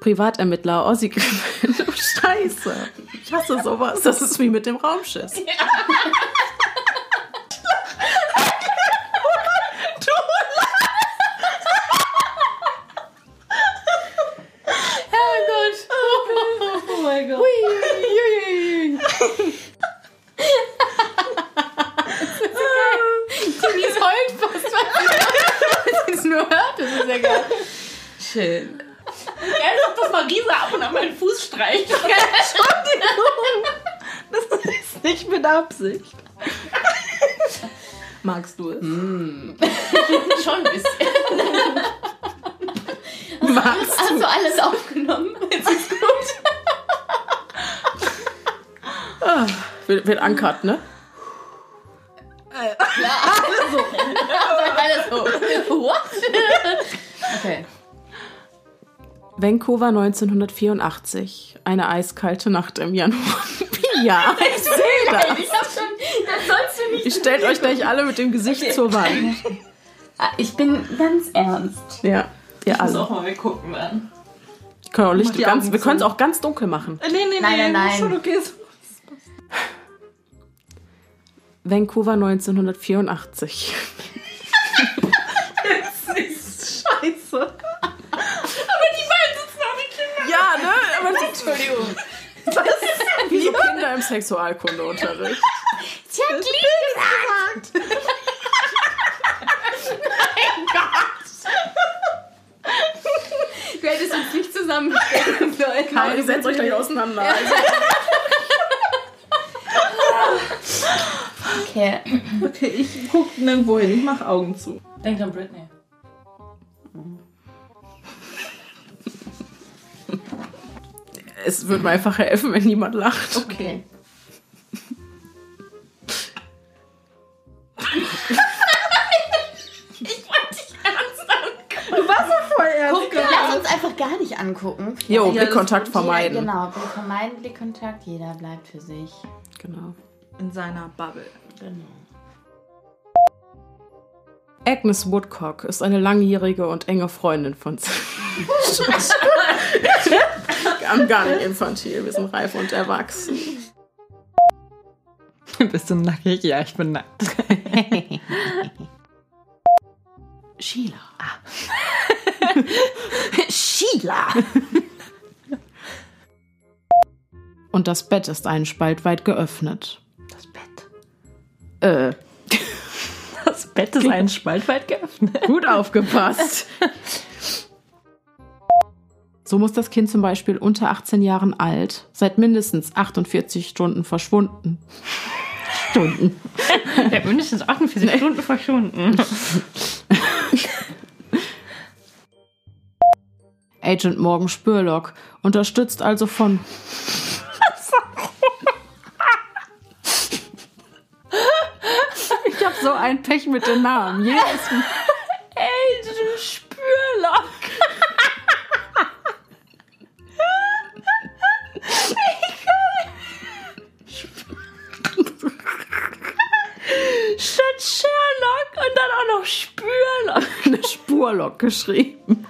Privatermittler, Ossi Oh, Scheiße. Ich hasse sowas. Das ist wie mit dem Raumschiff. Oh mein Gott. Denise heult fast, weil sie es nur hört. Das ist ja geil. Schön. Geil, ob das Marisa ab und an meinen Fuß streicht. Das ist nicht mit Absicht. Magst du es? Schon ein bisschen. Magst Hast du alles aufgenommen? Jetzt ist gut. Wird, wird ankert, ne? Alles so. What? Okay. Vancouver 1984. Eine eiskalte Nacht im Januar. ja, ich sehe das. Ich hab schon. Das sollst du nicht. Ihr stellt euch gleich alle mit dem Gesicht zur Wand. Ah, Ich bin ganz ernst. Ja, ihr alle. mal weggucken werden. Wir können auch Licht die ganz, Augen wir können es auch ganz dunkel machen. Nee, nee, Nein, nein, nein. Schon okay. Vancouver 1984. Scheiße. Ja, ne? Aber Entschuldigung. Wie so Kinder im Sexualkundeunterricht. Sie hat Lied gesagt. mein Gott. Du hättest uns nicht zusammenstecken sollen. Nein, setzt euch gleich auseinander. Also, Okay. Okay, ich guck nirgendwo hin. Ich mach Augen zu. Denkt an Britney. es würde mir einfach helfen, wenn niemand lacht. Okay. Voll ernst. Guck, lass uns einfach gar nicht angucken. Jo, Ja, Blickkontakt vermeiden. Genau, wir vermeiden Blickkontakt. Jeder bleibt für sich. Genau. In seiner Bubble. Genau. Agnes Woodcock ist eine langjährige und enge Freundin von Gar gar nicht infantil, wir sind reif und erwachsen. Bist du nackig? Ja, ich bin nackt. Sheila. Sheila! Und das Bett ist einen Spalt weit geöffnet. Das Bett. Äh, Das Bett ist einen Spalt weit geöffnet. gut aufgepasst. So muss das Kind zum Beispiel unter 18 Jahren alt, seit mindestens 48 Stunden verschwunden. Stunden. Hat mindestens 48 Stunden verschwunden. Agent Morgan Spurlock unterstützt also von. Ein Pech mit den Namen. Jedes Agent Spürlock. Statt Sherlock und dann auch noch Spürlock. eine Spurlock geschrieben.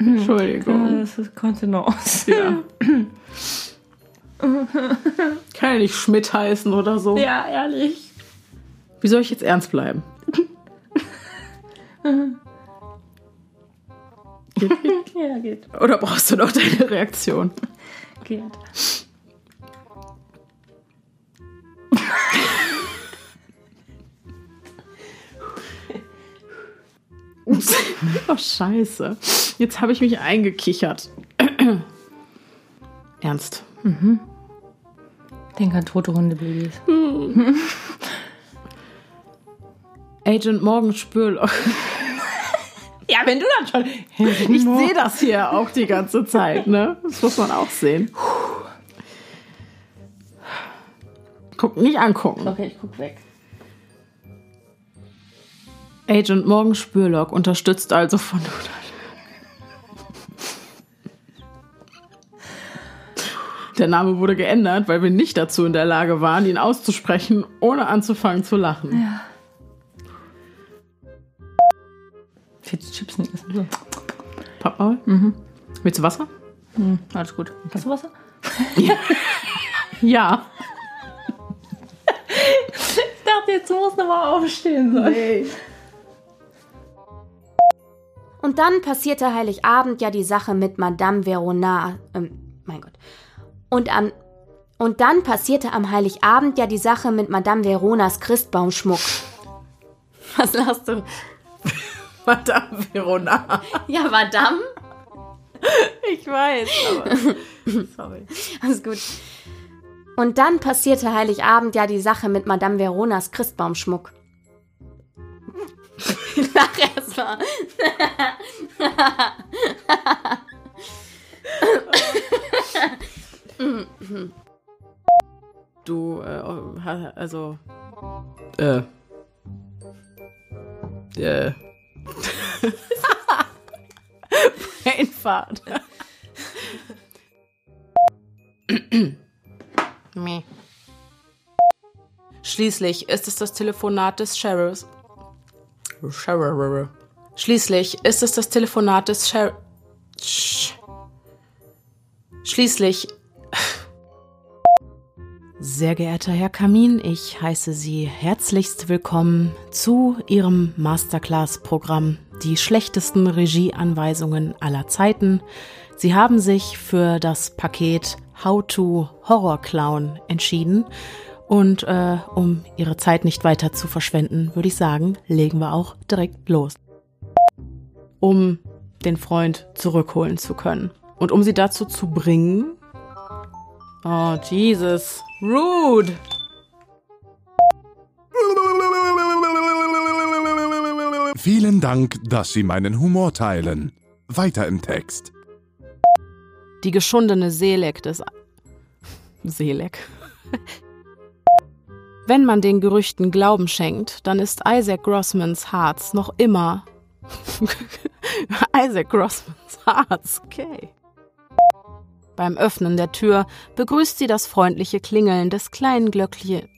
Entschuldigung. Das ist Kontenance. Ja. Kann ja nicht Schmidt heißen oder so. Ja, ehrlich. Wie soll ich jetzt ernst bleiben? Ja, geht. Oder brauchst du noch deine Reaktion? Geht. Oh, scheiße. Jetzt habe ich mich eingekichert. Ernst. Denk an tote Hundebabys. Agent Morgan Spürloch. Ja, wenn du dann schon. Ich sehe das hier auch die ganze Zeit, ne? Das muss man auch sehen. Guck, nicht angucken. Okay, ich guck weg. Agent Morgan Spürlock unterstützt also von Der Name wurde geändert, weil wir nicht dazu in der Lage waren, ihn auszusprechen, ohne anzufangen zu lachen. Ja. Fitz Chips nicht essen. So. Pappmaul? Mhm. Willst du Wasser? Alles gut. Hast du Wasser? Ja. Ich dachte, jetzt muss nochmal aufstehen. So. Und dann passierte Heiligabend ja die Sache mit Madame Verona. Ähm, mein Gott. Und am und dann passierte am Heiligabend ja die Sache mit Madame Veronas Christbaumschmuck. Was lachst du? Madame Verona. Ja, Madame? Ich weiß, aber. Sorry. Alles gut. Und dann passierte Heiligabend ja die Sache mit Madame Veronas Christbaumschmuck. Lach erst mal. Du, äh, also. Äh. Äh. Brainfart. Meh. Schließlich ist es das Telefonat des Sheriffs. Sheriff. Schließlich ist es das Telefonat des Sheriff. Sch- Schließlich sehr geehrter Herr Kamin, ich heiße Sie herzlichst willkommen zu Ihrem Masterclass-Programm Die schlechtesten Regieanweisungen aller Zeiten. Sie haben sich für das Paket How to Horror Clown entschieden. Und äh, um Ihre Zeit nicht weiter zu verschwenden, würde ich sagen, legen wir auch direkt los. Um den Freund zurückholen zu können. Und um Sie dazu zu bringen, Oh, Jesus. Rude. Vielen Dank, dass Sie meinen Humor teilen. Weiter im Text. Die geschundene Seelek des... Seelek? Wenn man den Gerüchten Glauben schenkt, dann ist Isaac Grossmans Harz noch immer... Isaac Grossmans Harz, okay. Beim Öffnen der Tür begrüßt sie das freundliche Klingeln des kleinen Glöckchen.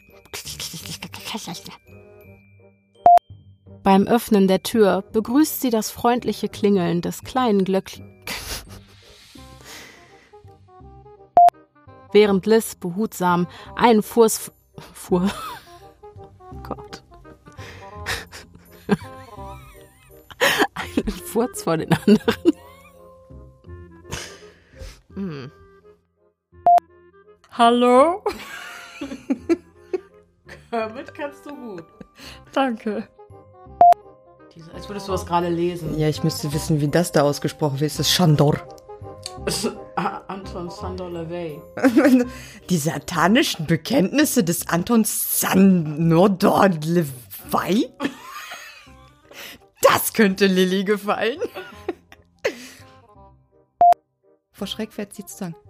Beim Öffnen der Tür begrüßt sie das freundliche Klingeln des kleinen Glöckchen. Während Liz behutsam einen Furs. Fuhr. Gott. einen Furz vor den anderen. Hm. Hallo? Kermit kannst du gut. Danke. Diese, als würdest du das gerade lesen. Ja, ich müsste wissen, wie das da ausgesprochen wird. Es ist Shandor. Ah, Anton Sander LaVey. Die satanischen Bekenntnisse des Anton Sandor Levy? Das könnte Lilly gefallen. Vor Schreck fährt sie zusammen.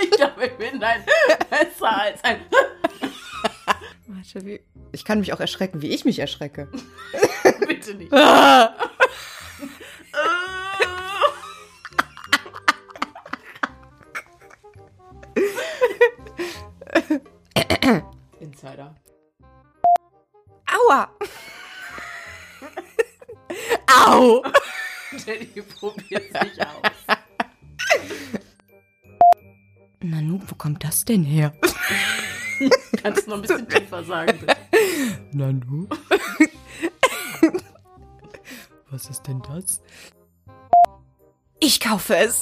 Ich glaube, ich bin ein besser als ein. Warte, wie- Ich kann mich auch erschrecken, wie ich mich erschrecke. Bitte nicht. Insider. Aua! Au! Danny probiert sich aus. Nanu, wo kommt das denn her? Kannst du noch ein bisschen tiefer sagen, bitte? Nanu? Was ist denn das? Ich kaufe es.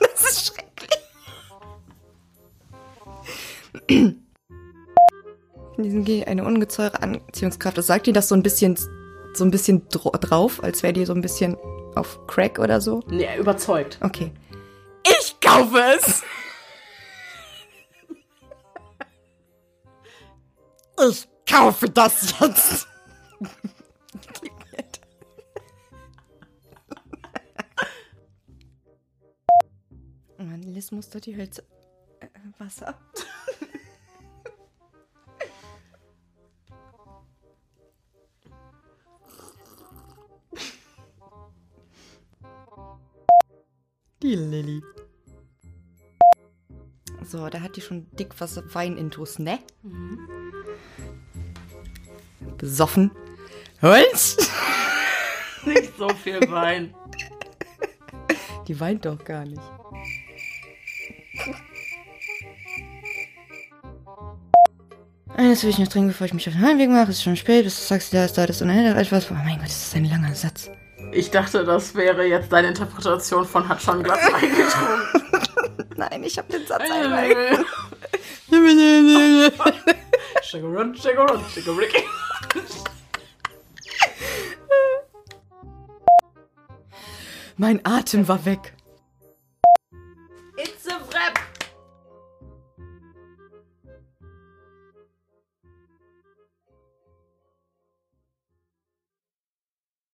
Das ist schrecklich. In diesem G eine ungezeure Anziehungskraft. Das sagt dir das so ein bisschen, so ein bisschen dr drauf, als wäre die so ein bisschen auf Crack oder so? Nee, überzeugt. Okay. Ich kaufe es. Ich kaufe das jetzt. Mann, Liz musste die Hölzer. Äh, Wasser. Die Lilly. So, da hat die schon dick was Weinintus, ne? Besoffen. Holz? Nicht so viel Wein. Die weint doch gar nicht. Eines will ich noch trinken, bevor ich mich auf den Heimweg mache. Es ist schon spät, du sagst da ist da, das und etwas. Oh mein Gott, das ist ein langer Satz. Ich dachte, das wäre jetzt deine Interpretation von hat schon Glas Wein getrunken. Nein, ich habe den Satz einmal. Shagarun, shagarun, shagarick. Mein Atem war weg.